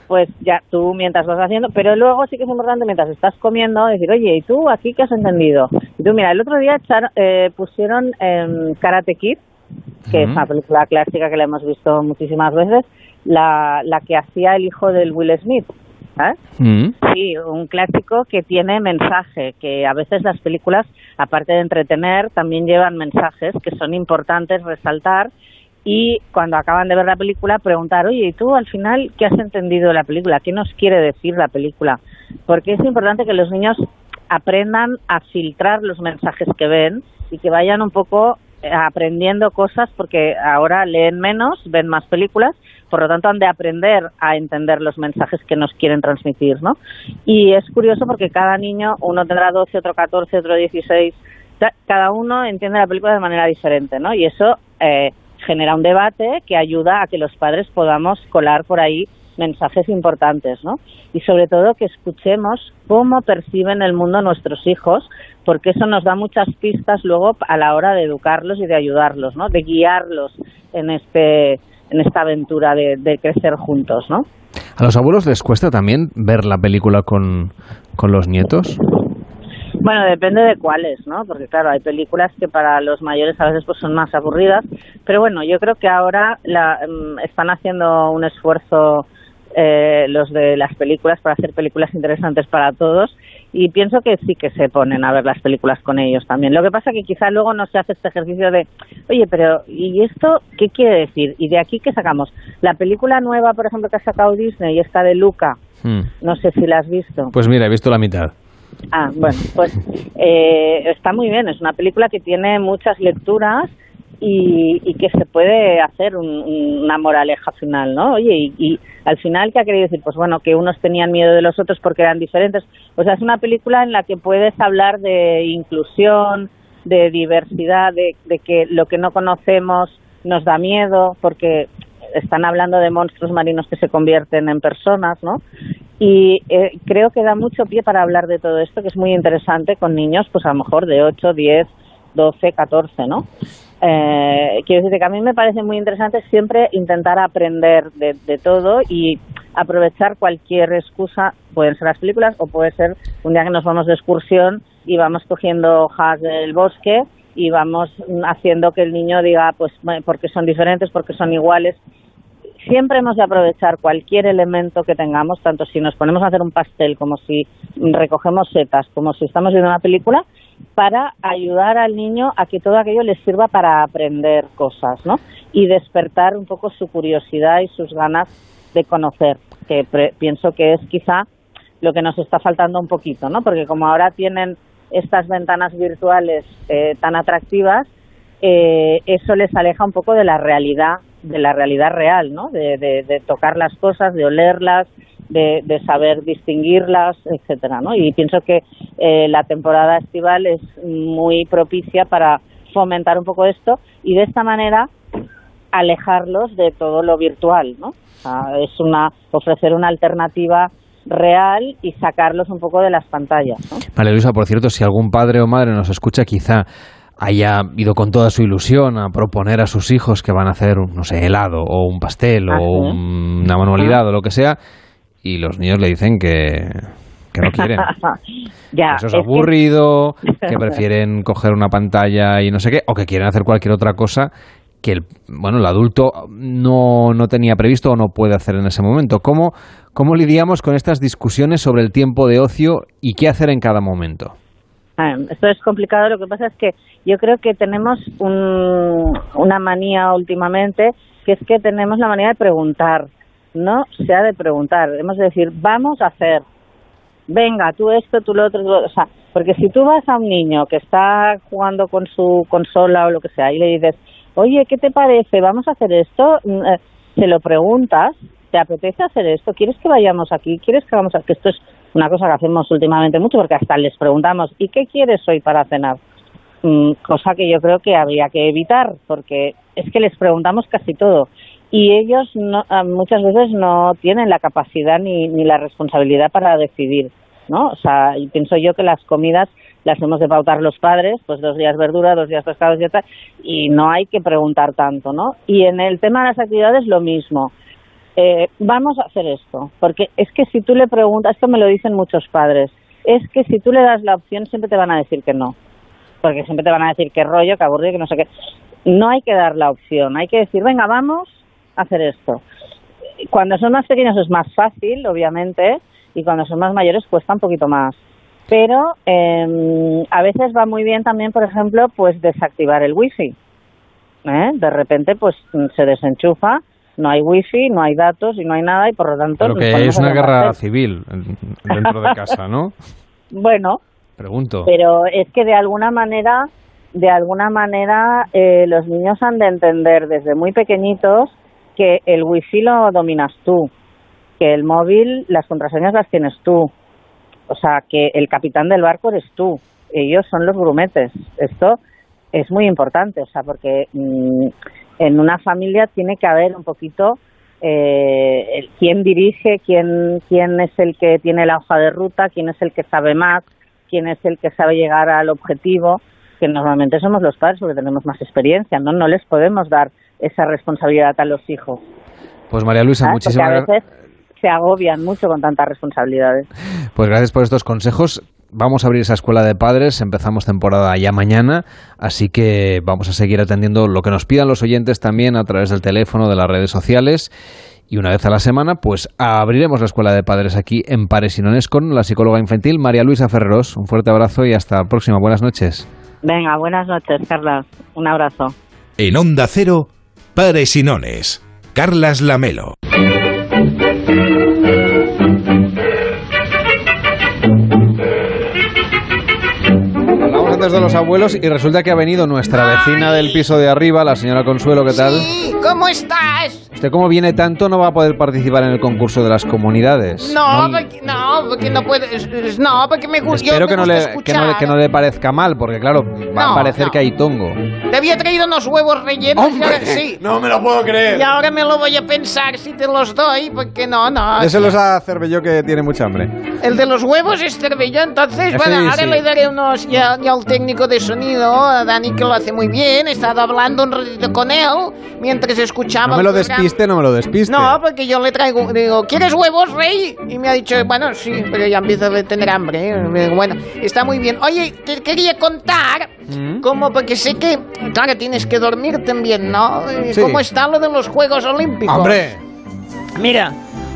pues ya tú mientras vas haciendo, pero luego sí que es importante mientras estás comiendo decir, oye, ¿y tú aquí qué has entendido? Y tú, mira, el otro día eh, pusieron en Karate Kid, que es una película clásica que la hemos visto muchísimas veces, la, la que hacía el hijo del Will Smith. ¿eh? Sí, un clásico que tiene mensaje, que a veces las películas, aparte de entretener, también llevan mensajes que son importantes resaltar y cuando acaban de ver la película preguntar, oye, ¿y tú al final qué has entendido de la película? ¿Qué nos quiere decir la película? Porque es importante que los niños aprendan a filtrar los mensajes que ven y que vayan un poco eh, aprendiendo cosas porque ahora leen menos, ven más películas, por lo tanto han de aprender a entender los mensajes que nos quieren transmitir, ¿no? Y es curioso porque cada niño, uno tendrá 12, otro 14, otro 16, cada uno entiende la película de manera diferente, ¿no? Y eso eh, genera un debate que ayuda a que los padres podamos colar por ahí mensajes importantes, ¿no? Y sobre todo que escuchemos cómo perciben el mundo nuestros hijos, porque eso nos da muchas pistas luego a la hora de educarlos y de ayudarlos, ¿no? De guiarlos en este en esta aventura de, de crecer juntos, ¿no? ¿A los abuelos les cuesta también ver la película con, con los nietos? Bueno, depende de cuáles, ¿no? Porque claro, hay películas que para los mayores a veces pues son más aburridas, pero bueno, yo creo que ahora la, mm, están haciendo un esfuerzo eh, los de las películas para hacer películas interesantes para todos y pienso que sí que se ponen a ver las películas con ellos también. Lo que pasa que quizá luego no se hace este ejercicio de, oye, pero ¿y esto qué quiere decir? ¿Y de aquí qué sacamos? La película nueva, por ejemplo, que ha sacado Disney, y esta de Luca, hmm. no sé si la has visto. Pues mira, he visto la mitad. Ah, bueno, pues eh, está muy bien. Es una película que tiene muchas lecturas y, que se puede hacer una moraleja final, ¿no? Oye, y, al final, ¿qué ha querido decir? Pues bueno, que unos tenían miedo de los otros porque eran diferentes. O sea, es una película en la que puedes hablar de inclusión, de diversidad, de, de que lo que no conocemos nos da miedo porque están hablando de monstruos marinos que se convierten en personas, ¿no? Y eh, creo que da mucho pie para hablar de todo esto, que es muy interesante con niños, pues a lo mejor de 8, 10, 12, 14, ¿no? Eh, quiero decir que a mí me parece muy interesante siempre intentar aprender de, de, todo y aprovechar cualquier excusa, pueden ser las películas o puede ser un día que nos vamos de excursión y vamos cogiendo hojas del bosque y vamos haciendo que el niño diga, pues, porque son diferentes, porque son iguales siempre hemos de aprovechar cualquier elemento que tengamos, tanto si nos ponemos a hacer un pastel, como si recogemos setas, como si estamos viendo una película, para ayudar al niño a que todo aquello le sirva para aprender cosas, ¿no? Y despertar un poco su curiosidad y sus ganas de conocer, que pienso que es quizá lo que nos está faltando un poquito, ¿no? Porque como ahora tienen estas ventanas virtuales eh, tan atractivas, eh, eso les aleja un poco de la realidad de la realidad real, ¿no? De, de- de tocar las cosas, de olerlas, de, de saber distinguirlas, etcétera, ¿no? Y pienso que eh, la temporada estival es muy propicia para fomentar un poco esto y de esta manera alejarlos de todo lo virtual, ¿no? O sea, es una ofrecer una alternativa real y sacarlos un poco de las pantallas, ¿no? María Luisa, por cierto, si algún padre o madre nos escucha, quizá haya ido con toda su ilusión a proponer a sus hijos que van a hacer, un, no sé, helado o un pastel Ah, o sí. un- una manualidad o lo que sea, y los niños le dicen que, que no quieren. ya, Eso es aburrido, que prefieren coger una pantalla y no sé qué, o que quieren hacer cualquier otra cosa que el, bueno, el adulto no, no tenía previsto o no puede hacer en ese momento. ¿Cómo, ¿Cómo lidiamos con estas discusiones sobre el tiempo de ocio y qué hacer en cada momento? Ah, Esto es complicado, lo que pasa es que yo creo que tenemos un- una manía últimamente, que es que tenemos la manía de preguntar, no se ha de preguntar, hemos de decir, vamos a hacer, venga, tú esto, tú lo otro, o sea, porque si tú vas a un niño que está jugando con su consola o lo que sea y le dices, oye, ¿qué te parece? ¿Vamos a hacer esto? Mm, eh, Se lo preguntas, ¿te apetece hacer esto? ¿Quieres que vayamos aquí? ¿Quieres que vamos a...? Que esto es una cosa que hacemos últimamente mucho porque hasta les preguntamos, ¿y qué quieres hoy para cenar? Mm, cosa que yo creo que habría que evitar porque es que les preguntamos casi todo y ellos no, ah, muchas veces no tienen la capacidad ni, ni la responsabilidad para decidir, ¿no? O sea, pienso yo que las comidas las hemos de pautar los padres, pues dos días verdura, dos días pescados y tal, y no hay que preguntar tanto, ¿no? Y en el tema de las actividades lo mismo. Eh, vamos a hacer esto, porque es que si tú le preguntas, esto me lo dicen muchos padres, es que si tú le das la opción siempre te van a decir que no, porque siempre te van a decir que rollo, que aburrido, que no sé qué. No hay que dar la opción, hay que decir, venga, vamos hacer esto. Cuando son más pequeños es más fácil, obviamente, y cuando son más mayores cuesta un poquito más. Pero eh, a veces va muy bien también, por ejemplo, pues desactivar el wifi. ¿eh? De repente, pues se desenchufa, no hay wifi, no hay datos y no hay nada, y por lo tanto. Nos que es una guerra civil en- dentro de casa, ¿no? Bueno, Pregunto. pero es que de alguna manera, de alguna manera, eh, los niños han de entender desde muy pequeñitos que el wifi lo dominas tú, que el móvil, las contraseñas las tienes tú, o sea, que el capitán del barco eres tú, ellos son los grumetes. Esto es muy importante, o sea, porque mm, en una familia tiene que haber un poquito eh, el- quién dirige, quién, quién es el que tiene la hoja de ruta, quién es el que sabe más, quién es el que sabe llegar al objetivo, que normalmente somos los padres porque tenemos más experiencia, ¿no? No les podemos dar esa responsabilidad a los hijos. Pues María Luisa, ¿sabes? muchísimas Porque a gracias. veces se agobian mucho con tantas responsabilidades. Pues gracias por estos consejos. Vamos a abrir esa escuela de padres, empezamos temporada ya mañana, así que vamos a seguir atendiendo lo que nos pidan los oyentes también a través del teléfono, de las redes sociales. Y una vez a la semana, pues abriremos la escuela de padres aquí en Pares y Nones con la psicóloga infantil María Luisa Ferreros. Un fuerte abrazo y hasta la próxima. Buenas noches. Venga, buenas noches, Carla. Un abrazo. En Onda Cero, Pares y Nones. Carlas Lamelo. Hablamos antes de los abuelos y resulta que ha venido nuestra vecina del piso de arriba, la señora Consuelo, ¿qué tal? ¿Cómo estás? Usted como viene tanto no va a poder participar en el concurso de las comunidades. No, porque no, porque no puedes. No, porque me gusta. Espero que no, le, que, no, le- que no le parezca mal, porque claro, va No, a parecer no. que hay tongo. Te había traído unos huevos rellenos. y ahora sí. No me lo puedo creer. Y ahora me lo voy a pensar si te los doy, porque no, no. Déselos a Cervelló que tiene mucha hambre. El de los huevos es Cervello, entonces, Sí, bueno, ahora sí. le daré unos ya, ya al técnico de sonido, a Dani, que lo hace muy bien. He estado hablando un ratito con él mientras escuchaba. No me el lo programa. Despiste, no me lo despiste. No, porque yo le traigo, digo, ¿quieres huevos, rey? Y me ha dicho, bueno, sí, pero ya empiezo a tener hambre. ¿eh? Digo, Bueno, está muy bien. Oye, te quería contar, ¿Mm? como porque sé que, claro, tienes que dormir también, ¿no? Sí. ¿Cómo está lo de los Juegos Olímpicos? ¡Hombre! Mira,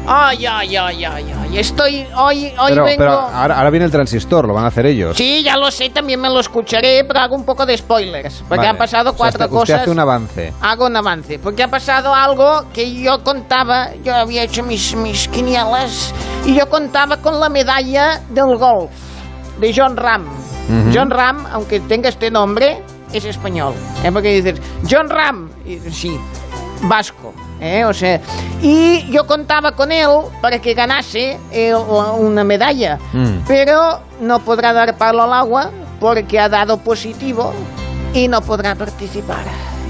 ay, ay, ay, ay, ay, estoy, hoy, hoy Pero, vengo... pero ahora, ahora viene el transistor, lo van a hacer ellos. Sí, ya lo sé, también me lo escucharé, pero hago un poco de spoilers, porque Vale. han pasado O sea, cuatro usted- cosas. hace un avance. Hago un avance, porque ha pasado algo que yo contaba, yo había hecho mis, mis quinielas, y yo contaba con la medalla del golf, de John Ram. John Ram, aunque tenga este nombre, es español. ¿eh? Porque dices, John Ram, y- sí. vasco. ¿Eh? O sea, y yo contaba con él para que ganase eh, una medalla, Mm. pero no podrá dar palo al agua porque ha dado positivo y no podrá participar.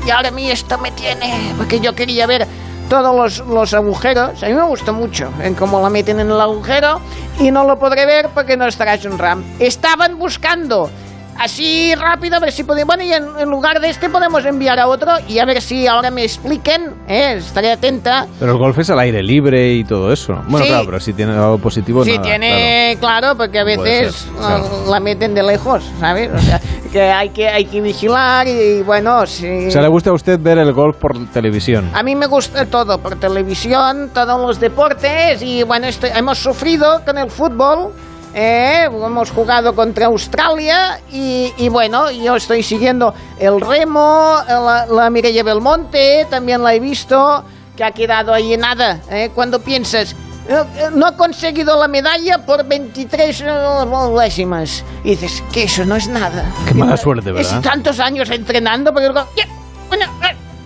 Y ahora a mí esto me tiene, porque yo quería ver todos los, los agujeros, a mí me gusta mucho en cómo la meten en el agujero y no lo podré ver porque no estará John Ram. Estaban buscando así rápido a ver si podemos, bueno, y en, en lugar de este podemos enviar a otro y a ver si ahora me expliquen, ¿eh? estaré atenta. Pero el golf es al aire libre y todo eso. Bueno, Sí. claro, pero si tiene algo positivo, si nada, tiene, claro. porque a veces ser, claro. la meten de lejos, ¿sabes? O sea, que hay que, hay que vigilar y, bueno, sí. O sea, ¿le gusta a usted ver el golf por televisión? A mí me gusta todo, por televisión, todos los deportes y bueno, esto- hemos sufrido con el fútbol. Eh, hemos jugado contra Australia y, y bueno, yo estoy siguiendo el remo, la, la Mireia Belmonte, también la he visto, que ha quedado ahí nada. eh, cuando piensas, eh, eh, no ha conseguido la medalla por 23 eh, décimas. Y dices, que eso no es nada. Qué mala suerte, ¿verdad? Es tantos años entrenando, ya, bueno,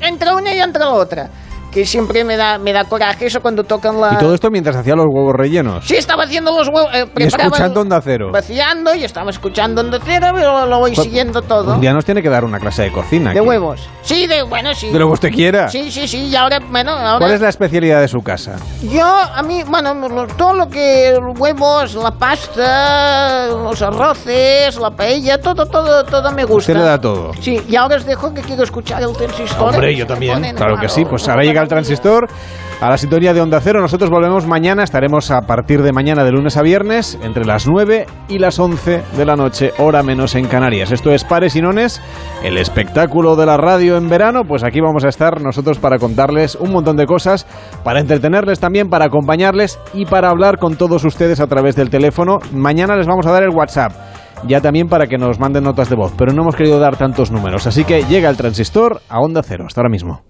entra una y entra la otra. Que siempre me da, me da coraje eso cuando tocan la... Y todo esto mientras hacía los huevos rellenos. Sí, estaba haciendo los huevos, eh, Y escuchando Onda Cero. Vaciando y estaba escuchando Onda Cero, pero lo voy Pues, siguiendo todo. Un día nos tiene que dar una clase de cocina. De aquí. huevos. Sí, de, bueno, sí. De lo que usted quiera. Sí, sí, sí, y ahora, bueno, ahora... ¿Cuál es la especialidad de su casa? Yo, a mí, bueno, todo lo que, huevos, la pasta, los arroces, la paella, todo, todo, todo me gusta. Usted le da todo. Sí, y ahora os dejo que quiero escuchar el transistor. Hombre, yo también. Claro que sí. Pues ahora llega transistor a la sintonía de Onda Cero. Nosotros volvemos mañana. Estaremos a partir de mañana, de lunes a viernes, entre las 9 y las 11 de la noche, hora menos en Canarias. Esto es Pares y Nones, el espectáculo de la radio en verano. Pues aquí vamos a estar nosotros para contarles un montón de cosas, para entretenerles también, para acompañarles y para hablar con todos ustedes a través del teléfono. Mañana les vamos a dar el WhatsApp ya también para que nos manden notas de voz, pero no hemos querido dar tantos números, así que llega el transistor a Onda Cero, hasta ahora mismo.